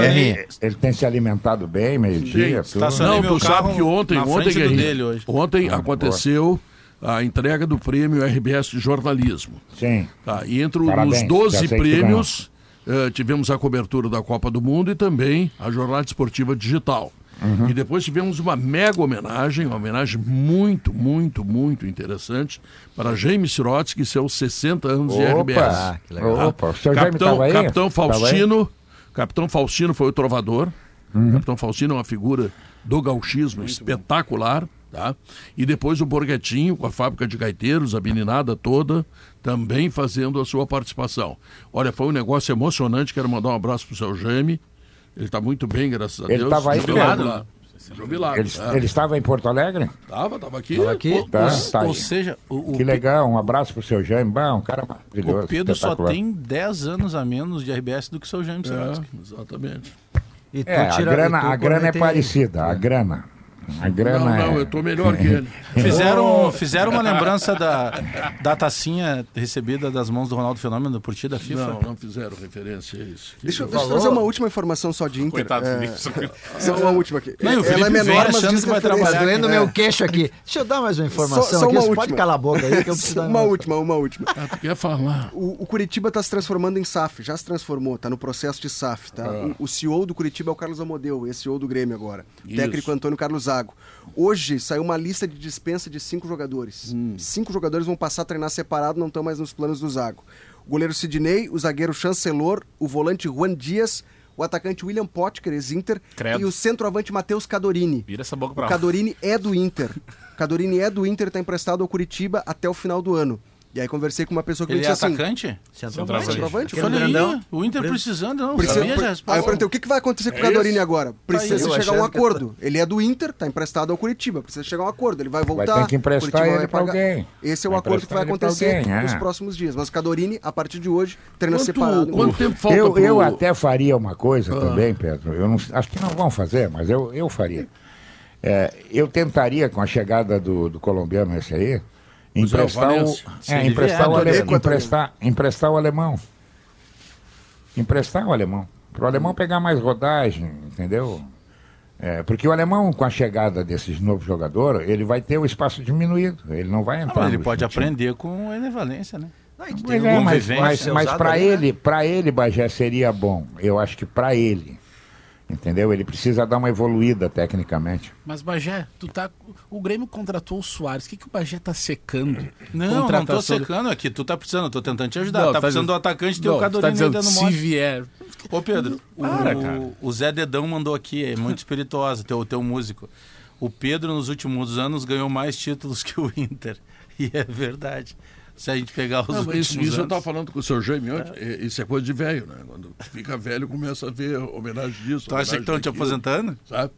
ele tem se alimentado bem, meio-dia.
Não, tu sabe
carro
que ontem, ontem, Guerrinho,
dele hoje.
ontem
Ah,
aconteceu a entrega do prêmio RBS de jornalismo.
Sim.
Tá, e entre
Parabéns,
os
já
12
sei que tu
prêmios, eh, tivemos a cobertura da Copa do Mundo e também a jornada esportiva digital.
Uhum.
E depois tivemos uma mega homenagem, uma homenagem muito, muito, muito interessante para James Sirotsky, seus 60 anos de RBS.
Opa,
que legal.
opa, o senhor Jaime
Capitão,
aí?
Capitão? Faustino, Capitão Faustino foi o trovador.
Uhum.
Capitão Faustino é uma figura do gauchismo espetacular, tá? E depois o Borghetinho com a fábrica de gaiteiros, a meninada toda, também fazendo a sua participação. Olha, foi um negócio emocionante, quero mandar um abraço pro seu Jaime. Ele está muito bem, graças a
Ele
Deus.
tava aí,
Jubilado lá. Jubilado.
Ele,
é.
ele estava em Porto Alegre?
Tava, tava aqui.
Tava aqui?
Pô,
Tá, tá
Ou
aí.
seja, o, o
Que legal, um abraço pro seu Jaime. Bah, um cara maravilhoso.
O Pedro só tem 10 anos a menos de RBS do que o seu Sirotsky.
É, exatamente.
E
É, a grana,
e
a grana é parecida, a grana. A grana
Não,
é...
não, eu tô melhor que ele. <laughs>
Fizeram, fizeram uma lembrança da, da tacinha recebida das mãos do Ronaldo Fenômeno por ti da FIFA?
Não, não fizeram referência a isso.
Deixa, eu- deixa eu trazer uma última informação só de Inter.
Coitado do
é,
Felipe. <laughs>
só uma última aqui.
Não, o
Ela
Felipe
é
vem
menor, mas diz
que vai trabalhar
Tá doendo
É.
meu queixo aqui. Deixa eu dar mais uma informação
Só- só
aqui.
uma
pode calar a boca aí que eu preciso dar
Uma última, uma última.
Ah, tu quer falar?
O, o Curitiba está se transformando em SAF, já se transformou, está no processo de SAF. Tá? O, o CEO do Curitiba é o Carlos Amodeu, esse CEO do Grêmio agora. O técnico Antônio Carlos Zago. Hoje saiu uma lista de dispensa de cinco jogadores. Cinco jogadores vão passar a treinar separado, não estão mais nos planos do Zago. O goleiro Sidney, o zagueiro Chancelor, o volante Juan Dias, o atacante William Potker, ex-Inter, e o centroavante Matheus Cadorini.
Vira essa boca
O
pra lá.
Cadorini é do Inter. O <laughs> Cadorini é do Inter, está emprestado ao Curitiba até o final do ano. E aí conversei com uma pessoa que
Ele
me
é
disse assim...
atacante?
Centroavante. Centroavante,
aí,
grandão.
o Inter precisando, não
Precisa-
sabia a
Aí eu perguntei, o que, que vai acontecer com o
É
Cadorini agora? Precisa se
eu
chegar a um acordo. Ele é do Inter, tá emprestado ao Curitiba. Precisa chegar a um acordo. Ele vai voltar.
ter que emprestar
Curitiba
ele
vai
pra alguém.
Esse é o
Vai
acordo que vai acontecer
alguém,
nos
é.
próximos dias. Mas o Cadorini, a partir de hoje, treina
Quanto,
separado.
quanto tempo falta
Eu,
pro...
eu até faria uma coisa
Ah.
também, Pedro. Eu não, acho que não vão fazer, mas eu, eu faria. É, eu tentaria, com a chegada do, do colombiano esse aí, emprestar o, é, emprestar, o ale- emprestar, emprestar o alemão. Emprestar o alemão. Para o alemão pegar mais rodagem, entendeu? É, porque o alemão, com a chegada desses novos jogadores, ele vai ter o espaço diminuído. Ele não vai
Ah,
entrar.
mas ele pode
time.
aprender com o Ener Valência, né?
Não,
é, mas, mas, mas para
né?
ele, para ele, Bagé, seria bom. Eu acho que para ele. Entendeu? Ele precisa dar uma evoluída tecnicamente.
Mas, Bagé, tu tá. O Grêmio contratou o Soares. O que, que o Bagé tá secando?
Não, não tô
Contratação-
secando aqui. Tu tá precisando, eu tô tentando te ajudar.
Não,
tá,
tá
precisando
dizendo-
do atacante ter
Não,
o
tu tá dizendo,
dando
se vier.
Ô Pedro,
Para,
o, o Zé Dedão mandou aqui, é muito espirituosa, teu, teu músico. O Pedro, nos últimos anos, ganhou mais títulos <laughs> que o Inter. E é verdade. Se a gente pegar os
Não, isso, isso eu estava falando com o seu Jaime ontem. é, Isso é coisa de velho, né? Quando fica velho, começa a ver homenagem disso.
Tu acha que estão te aposentando?
Sabe?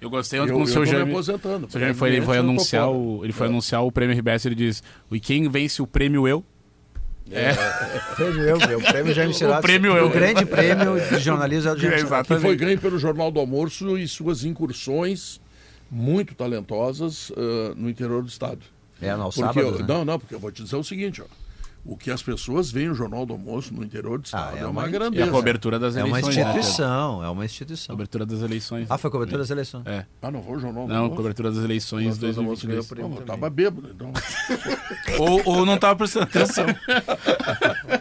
Eu gostei ontem
Eu,
com o
me
Jaime.
aposentando.
O Jaime foi, ele foi anunciar o, ele foi
É.
anunciar o prêmio RBS ele diz: "E quem vence o prêmio eu?" <laughs>
Prêmio eu, meu. Prêmio Jaime Sirotsky.
prêmio eu.
O grande prêmio de <laughs> jornalismo é do Jaime Sirotsky.
Que foi ganho pelo Jornal do Almoço e suas incursões muito talentosas ah, no interior do estado.
É,
Porque
sábado,
eu-
né?
Não, não, porque eu vou te dizer o seguinte, ó. O que as pessoas veem o Jornal do Almoço no interior do estado
é
é,
uma-
uma
E
grandeza.
a cobertura das
É uma
eleições. né?
instituição, é uma instituição.
Cobertura das eleições.
Ah, foi cobertura das eleições.
É.
Ah, não foi o Jornal do
Não,
Almoço?
cobertura das eleições
Jornal do Almoço ganhou
2023.
prêmio
Não, eu tava bêbado, então. <laughs>
Ou, ou não tava prestando atenção.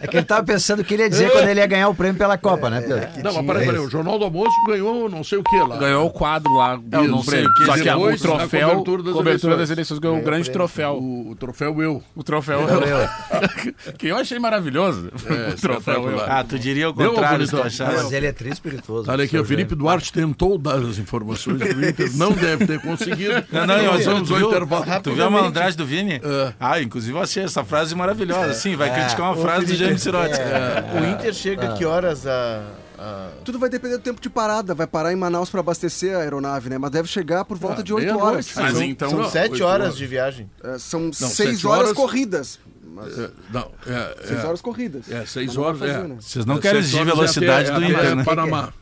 É que ele tava pensando o que ele ia dizer quando ele ia ganhar o prêmio pela Copa, né, Pedro?
não, mas peraí, peraí, o Jornal do Almoço ganhou não sei o que lá.
Ganhou o quadro lá. Eu não sei o que. Só que o
a
troféu,
cobertura das eleições.
eleições ganhou um grande troféu.
O, o troféu eu.
O troféu <laughs> que eu achei maravilhoso. <laughs>
É,
o troféu eu.
Ah, tu diria o contrário tu achasse.
Mas ele é tri espirituoso.
Olha aqui, o Felipe
Jaime.
Duarte tentou dar as informações do Inter, não deve ter conseguido.
Não, não,
nós vamos
tu,
ao
viu,
intervalo.
tu viu a malandragem do Vini?
É.
Ah, inclusive eu achei essa frase maravilhosa. Sim, vai criticar uma frase do James Sirotsky.
é, O Inter chega que horas a. a-
Tudo vai depender do tempo de parada. Vai parar em Manaus para abastecer a aeronaeve, né? Mas deve chegar por volta
Ah,
de 8
meia-noite.
horas.
Mas
São-
então.
São
não,
sete
oito
horas
horas.
de viagem.
É, são
sete
6 horas,
horas-
corridas. Mas,
É, não, é,
6
é,
horas corridas.
É, seis horas.
fazer,
é.
né?
Vocês não
É,
querem
seis
exigir
é
velocidade
até-
do
é
Inter, né?
Panamá.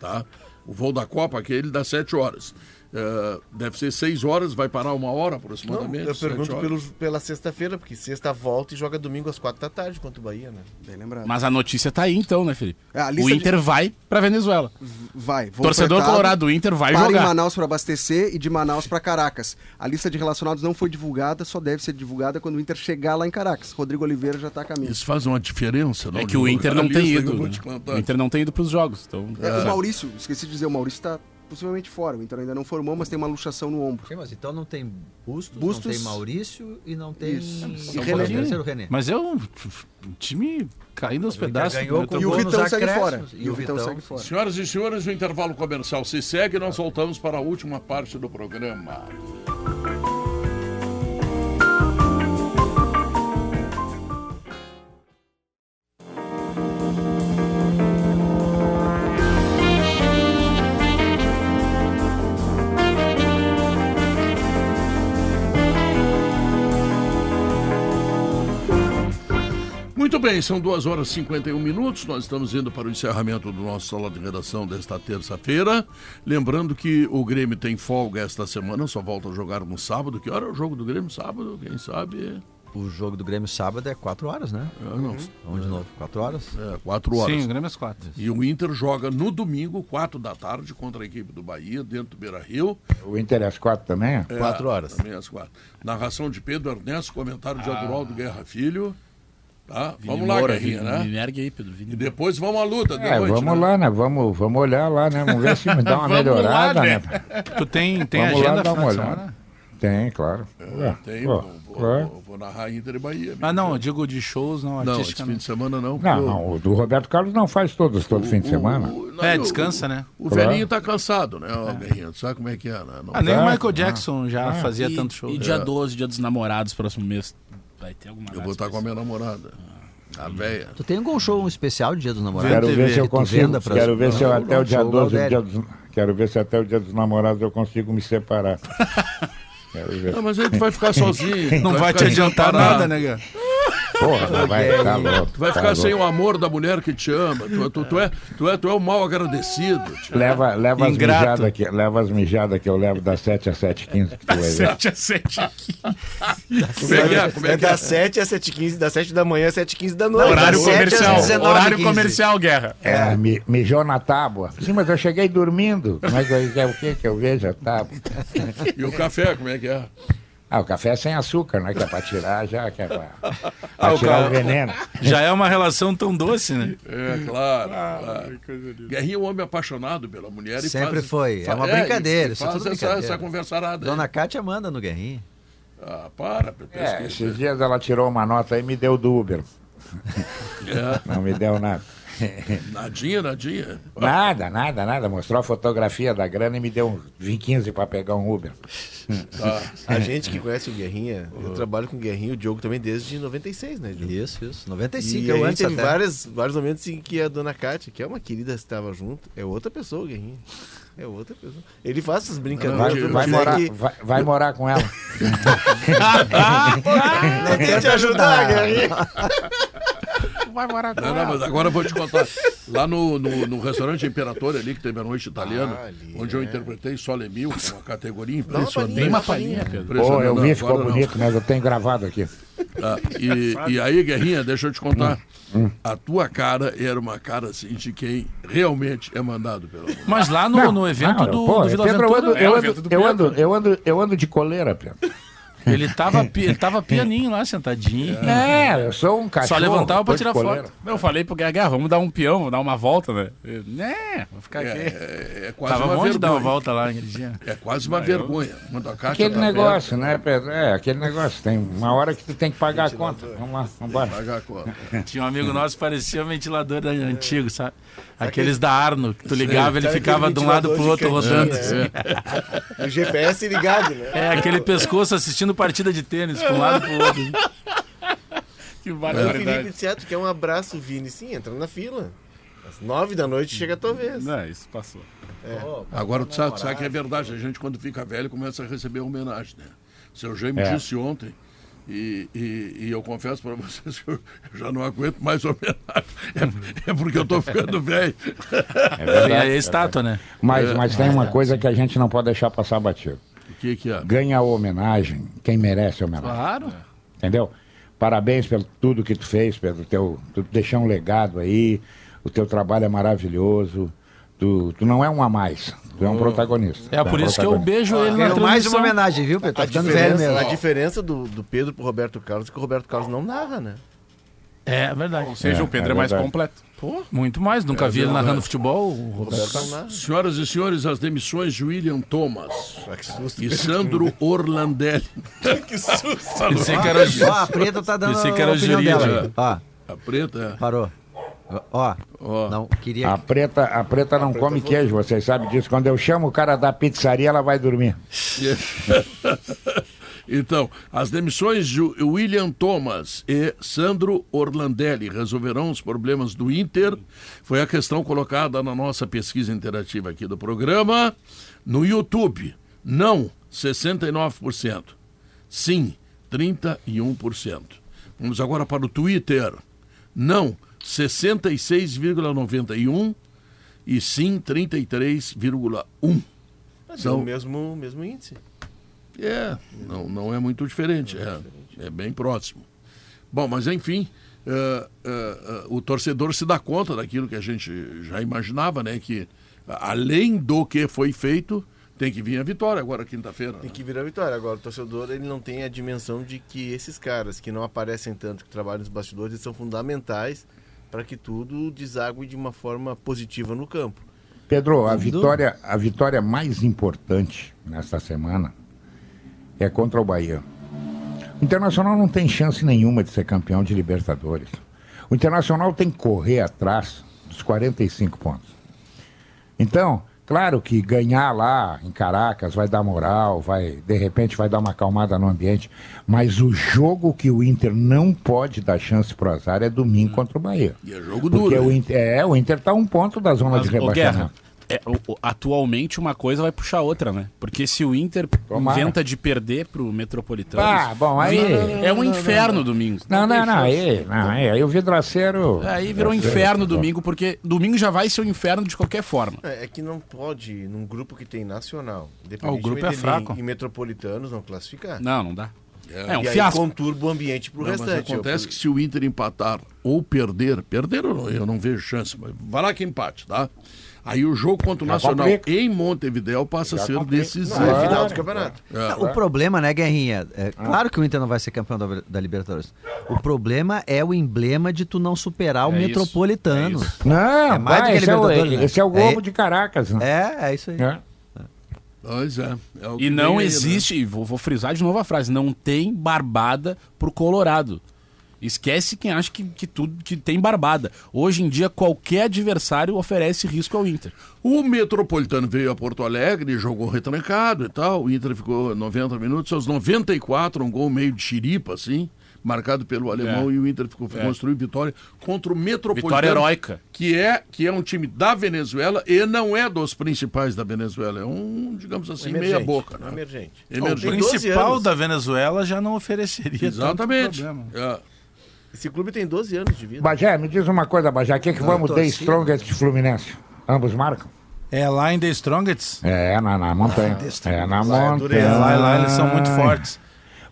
Tá? O voo da Copa, aquele dá sete horas. É, deve ser seis horas, vai parar uma hora
Não,
aproximadamente.
eu
sete
pergunto pelos, pela sexta-feira, porque sexta volta e joga domingo às quatro da tarde contra o Bahia, né?
Bem lembrado.
Mas a notícia tá aí então, né, Felipe?
É,
O
lista de-
Inter vai pra Venezuela.
Vai.
Torcedor colorado do Inter vai
para em
jogar.
Manaus para abastecer e de Manaus para Caracas. A lista de relacionados não foi divulgada, só deve ser divulgada quando o Inter chegar lá em Caracas. Rodrigo Oliveira já está a caminho.
Isso faz uma diferença, não?
É que o Inter não tem
eu
ido. né? O Inter não tem ido pros jogos. Então,
É, o Maurício, esqueci de dizer, o Maurício está possivelmente fora. O Inter ainda não formou, mas tem uma luxação no ombro.
Sim, mas então não tem Bustos,
Bustos.
não tem Maurício e não tem
Isso. E René.
terceiro René.
Mas é um, time caindo aos pedaços.
ganhou
né?
com
E o Vitão segue fora.
E o Vitão,
segue fora.
Senhoras e senhores, o intervalo comercial se segue, nós voltamos para a última parte do programa. Bem, são 2 horas e 51 minutos. Nós estamos indo para o encerramento do nosso sala de redação desta terça-feira. Lembrando que o Grêmio tem folga esta semana, só volta a jogar no sábado. Que hora é o jogo do Grêmio? Sábado, quem sabe?
O jogo do Grêmio sábado é 4 horas, né?
É, não,
Vamos de novo, 4 horas?
é 4 horas.
Sim, o Grêmio às quatro.
E o Inter joga no domingo, 4 da tarde, contra a equipe do Bahia, dentro do Beira Rio.
O Inter é às quatro também?
É,
Quatro horas.
Também às quatro. Narração de Pedro Ernesto, comentário de Adroaldo Guerra Filho. Tá?
Vini
Vamos lá,
Moura,
Guerrinha,
Vini-
né?
Me ergue aí, Pedro. Vini
E depois vamos à luta
É,
noite,
vamos
né?
lá, né? Vamos, vamos olhar lá, né? Vamos ver se me dá uma <laughs>
Vamos lá,
melhorada,
né?
né?
Tu tem, tem
Vamos lá
agenda final
uma
de
olhada.
semana?
Tem, claro.
É, tem,
Ó,
vou, vou-
claro.
vou- vou narrar Inter e Bahia.
Ah, não, eu digo de shows, não,
Não, esse
artística.
fim
não.
de semana não.
Não,
o-
não, o do Roberto Carlos não faz todos, todo fim de
o-
semana.
o- não,
É,
o-
descansa, né?
O
Claro.
velhinho tá cansado, né, ó? Tu Sabe como é que é, né? Não-
Ah, nem o
Ah,
Michael
ah,
Jackson já fazia
E,
tanto show.
e
né?
dia 12, dia dos namorados, próximo mês. Vai ter alguma
Eu vou estar com a minha namorada. A véia.
Tu tem algum show especial de Dia dos Namorados?
Quero ver se eu consigo. Quero ver se eu até o dia
show
12,
Galdério.
dia dos, quero ver se até o dia dos namorados eu consigo me separar. <laughs> Quero ver.
Não, mas aí tu vai ficar sozinho.
Não
tu
vai te adiantar nada, né, cara?
Porra, não vai tá louco.
Tu vai
tá
ficar sem
louco.
o amor da mulher que te ama. Tu, tu, tu é, tu, é, tu é o mal agradecido. tio.
Leva, leva as
Ingrato.
mijadas que, leva as mijadas que eu levo das 7 às 7h15 que tu vai ver.
7 a 7 aqui.
Como é que é? Como é que é?
das 7 às 7h15, das 7 da manhã às 7h15 da noite.
Horário
Das 7 às
comercial.
19h15.
Horário comercial, guerra.
É, mi- mijou na tábua. Sim, mas eu cheguei dormindo. Como é eu, é o que que eu vejo a tábua?
E o café, como é que é?
Ah, o café é sem açúcar, né? Que é pra tirar já, que é pra, <laughs> pra
Ah, o
tirar
ca-
o veneno.
Já é uma relação tão doce, né?
É, claro. claro. Guerrinha é um homem apaixonado pela mulher. E
Sempre
faz,
foi. É uma
e-
brincadeira, isso é
faz
tudo
essa,
brincadeira.
essa conversarada. aí.
Dona Cátia manda no Guerrinho.
Ah, para, Pepe.
É, esses dias ela tirou uma nota aí e me deu do Uber.
É, <laughs>
Não me deu nada. <laughs>
nadinha, nadinha.
Nada, nada, nada. Mostrou a fotografia da grana e me deu uns 15 pra pegar um Uber.
Tá.
A gente que conhece o Guerrinha, eu trabalho com o Guerrinha, o Diogo também desde 96, né, Diogo?
Isso, isso. 95,
E
eu
a gente
antes
teve
até.
vários, vários momentos em que a dona Cátia, que é uma querida que estava junto, é outra pessoa, o Guerrinha. É outra pessoa. Ele faz essas brincadeiras.
Vai,
Não,
vai morar,
que-
vai, vai morar com ela. <laughs>
Não quer te ajudar, Guerrinha.
Não, <laughs> não, mas agora eu vou te contar. Lá no, no, no restaurante Imperator ali, que teve a noite italiana,
Ah,
onde eu
é.
interpretei Sole Mil, que é uma categoria
Dá
impressionante.
Tem uma
palhinha.
Pedro.
Pô, eu
Impressionante.
vi,
Não,
ficou
não.
bonito, mas eu tenho gravado aqui.
Ah, e, e aí, Guerrinha, deixa eu te contar. A tua cara era uma cara assim de quem realmente é mandado pela mulher.
Mas lá no, no evento
Não,
do,
pô,
do Vila
Pedro, eu ando,
Aventura,
eu,
o
ando, eu, ando, eu, ando, eu ando de coleira, Pedro.
Ele tava, ele tava pianinho lá, sentadinho.
É, eu sou um cachorro.
Só levantava pra tirar foto.
Eu falei pro Guerra, vamos dar um peão, vamos dar uma volta, né? Eu, né, vou ficar aqui.
É, é quase
Tava
uma
bom de dar uma
vergonha.
volta lá aquele dia.
É quase uma vergonha. Quando a Cátia
Aquele
tá
negócio, né, Pedro? É, aquele negócio. Tem uma hora que tu tem que pagar a conta. Vamos lá, vamos embora.
perto, pagar a conta.
Tinha um amigo nosso que parecia um ventilador antigo, sabe? Aqueles da Arno, que tu ligava, ele ficava de um lado pro outro rodando.
de
assim.
O GPS ligado, né?
É, aquele pescoço assistindo partida de tênis, pra um lado pro outro.
Que
Aí o
barbaridade.
Felipe disse, ah, tu quer um abraço, Vini? Sim, entra na fila. Às nove da noite chega a tua vez.
Não, isso passou.
Agora tu sabe, tu sabe que é verdade. A gente, quando fica velho, começa a receber homenagem, né? Seu Jaime
É.
disse ontem E, e, e eu confesso para vocês que eu já não aguento mais homenagem. É, é porque eu estou ficando velho.
É verdade.
E a estátua, né?
Mas, mas tem uma coisa que a gente não pode deixar passar batido.
O que, que é?
Ganha a homenagem quem merece a homenagem.
Claro.
Entendeu? Parabéns pelo tudo que tu fez, Pedro. Teu, tu deixou um legado aí. O teu trabalho é maravilhoso. Tu, tu não é um a mais. Tu é um protagonista.
É
Tu
por
um
isso que eu beijo ele na
Ganhou mais uma
transmissão.
homenagem, viu, Pedro? Tá
A
ficando velho
diferença,
mesmo.
a diferença do, do Pedro pro Roberto Carlos é que o Roberto Carlos não narra, né?
É verdade.
Ou seja,
É,
o Pedro é,
é
mais
verdade.
completo.
Muito mais. Nunca vi ele narrando futebol. o Roberto.
Roberto não narra.
Senhoras e senhores, as demissões de William Thomas
Ah, que susto.
e Sandro Orlandelli. <laughs>
que susto.
Pensei que era
Ó, a preta tá dando
Pensei que era
a opinião dela. Ó,
A preta
parou. Ó,
Ó.
não, queria...
A preta, a preta não come queijo, vocês sabem disso. Quando eu chamo o cara da pizzaria, ela vai dormir. <laughs>
Então, as demissões de William Thomas e Sandro Orlandelli resolverão os problemas do Inter. Foi a questão colocada na nossa pesquisa interativa aqui do programa. No YouTube, não, 69%. Sim, 31%. Vamos agora para o Twitter. Não, 66,91% e sim, 33,1%.
Mas é o mesmo, mesmo índice.
É, não, não é muito diferente, é, é bem próximo. Bom, mas enfim, eh, eh, eh, o torcedor se dá conta daquilo que a gente já imaginava, né? Que a- além do que foi feito, tem que vir a vitória agora quinta-feira.
Tem
né?
que virar vitória. Agora, o torcedor ele não tem a dimensão de que esses caras que não aparecem tanto, que trabalham nos bastidores, eles são fundamentais para que tudo desague de uma forma positiva no campo.
Pedro, a vitória, a vitória mais importante nesta semana é contra o Bahia. O Internacional não tem chance nenhuma de ser campeão de Libertadores. O Internacional tem que correr atrás dos 45 pontos. Então, claro que ganhar lá em Caracas vai dar moral, vai, de repente vai dar uma acalmada no ambiente, mas o jogo que o Inter não pode dar chance pro azar é domingo contra o Bahia.
E é jogo
Porque
duro.
o
hein?
Inter, é, o Inter tá um ponto da zona
Mas,
de rebaixamento.
É, o- o- atualmente uma coisa vai puxar a outra, né? Porque se o Inter
Tomara.
inventa de perder pro Metropolitano,
Ah, bom, aí-
é um inferno domingo.
Não, não, não, aí, não, aí, aí o vidraceiro.
Aí virou um
Vidraceiro,
inferno domingo, porque domingo já vai ser um inferno de qualquer forma.
É, é que não pode, num grupo que tem nacional,
Ah, o grupo é fraco.
E metropolitanos não classificar.
Não, não dá. É, um
e aí
fiasco.
conturba o ambiente pro
Não, mas
restante.
acontece
Eu-
que se o Inter empatar ou perder, perder eu não, eu não vejo chance, mas vai lá que empate, tá? Aí o jogo contra o
Já
Nacional
complica.
em Montevidéu passa a ser
complica.
decisivo.
Não, é final do campeonato.
É.
O problema, né, Guerrinha? É, claro que o Inter não vai ser campeão da, da Libertadores. O problema é o emblema de tu não superar o
É
Metropolitano.
é isso.
Não,
É mais
vai,
do que
esse, é o,
Libertadores, né?
esse é o Globo
É-
de Caracas. Né?
É, é isso aí.
É.
Pois é. é o que
E não
aí, né?
existe, e vou, vou frisar de novo a frase, não tem barbada pro Colorado. Esquece quem acha que, que tudo que tem barbada. Hoje em dia, qualquer adversário oferece risco ao Inter.
O Metropolitano veio a Porto Alegre, jogou retrancado e tal. O Inter ficou 90 minutos, aos 94, um gol meio de xiripa, assim, marcado pelo alemão,
É.
e o Inter ficou,
É.
construiu vitória contra o Metropolitano.
Vitória heróica.
Que é, que é um time da Venezuela e não é dos principais da Venezuela. É um, digamos assim,
Emergente,
meia boca.
um
Né?
emergente.
O
Emergente.
12
principal da Venezuela já não ofereceria
Exatamente.
tanto problema.
É.
Esse clube tem 12 anos de vida.
Bagé, me diz uma coisa, Bagé. O que, que vamos ter Strongest e Fluminense? Ambos marcam?
É lá em The Strongest.
É, na, na montanha. é na
Lá é
montanha.
Lá, lá eles são muito fortes.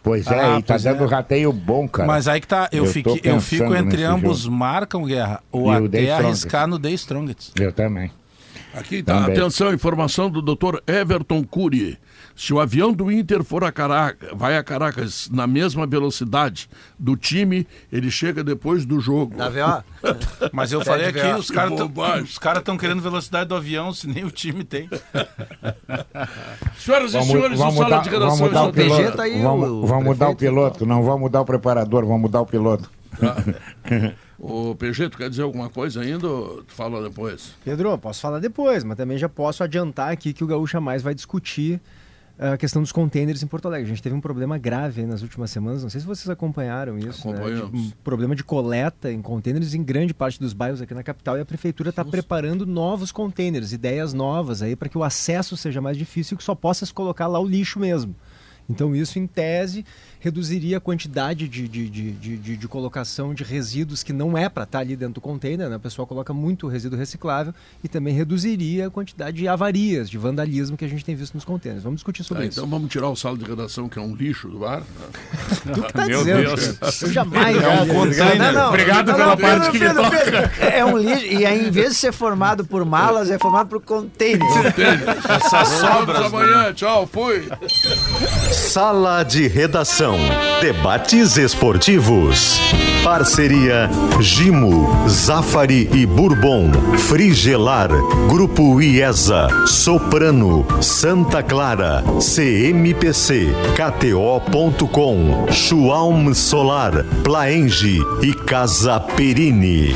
Pois é,
Ah,
e tá dando
é.
rateio bom, cara.
Mas aí que tá, eu,
Eu
fiquei, eu fico entre ambos
jogo.
marcam guerra ou
E
até arriscar no The Strongest.
Eu também.
Aqui tá,
Também.
atenção, informação do Dr. Everton Cury. Se o avião do Inter for a Caracas, vai a Caracas na mesma velocidade do time, ele chega depois do jogo.
Tá vendo? <laughs>
Mas eu falei aqui, os caras
bobagem.
estão querendo velocidade do avião, se nem o time tem. <laughs>
Senhoras e senhores, o Sala
mudar,
de Redação
vamos mudar o piloto.
tá aí,
vamos
o
vamos mudar o
prefeito.
piloto. Não vamos mudar o preparador, vamos mudar o piloto. <laughs>
O PG, tu quer dizer alguma coisa ainda ou tu fala depois?
Pedro, posso falar depois, mas também já posso adiantar aqui que o Gaúcha Mais vai discutir a questão dos contêineres em Porto Alegre. A gente teve um problema grave nas últimas semanas, não sei se vocês acompanharam isso, né? De um problema de coleta em contêineres em grande parte dos bairros aqui na capital e a prefeitura está preparando novos contêineres, ideias novas aí para que o acesso seja mais difícil e que só possa se colocar lá o lixo mesmo. Então isso, em tese, reduziria a quantidade de, de, de, de, de- de colocação de resíduos que não é para estar ali dentro do container, né? a pessoa coloca muito resíduo reciclável e também reduziria a quantidade de avarias, de vandalismo que a gente tem visto nos containers. Vamos discutir sobre
Ah,
isso.
então vamos tirar o sala de redação, que é um lixo do bar. <laughs>
Tu que tá
Meu
dizendo?
Deus.
Eu jamais.
É um container.
Não, não.
Obrigado
Não,
pela parte que me
Pedro,
toca.
Pedro. É um lixo. E aí, em vez de ser formado por malas, é formado por container.
Essas sobras.
Vamos amanhã, tchau, fui.
Sala de Redação. Debates esportivos. Parceria Gimo, Zafari e Bourbon. Frigelar. Grupo IESA. Soprano. Santa Clara. CMPC. KTO.com. Schwalm Solar. Plaenge e Casa Perini.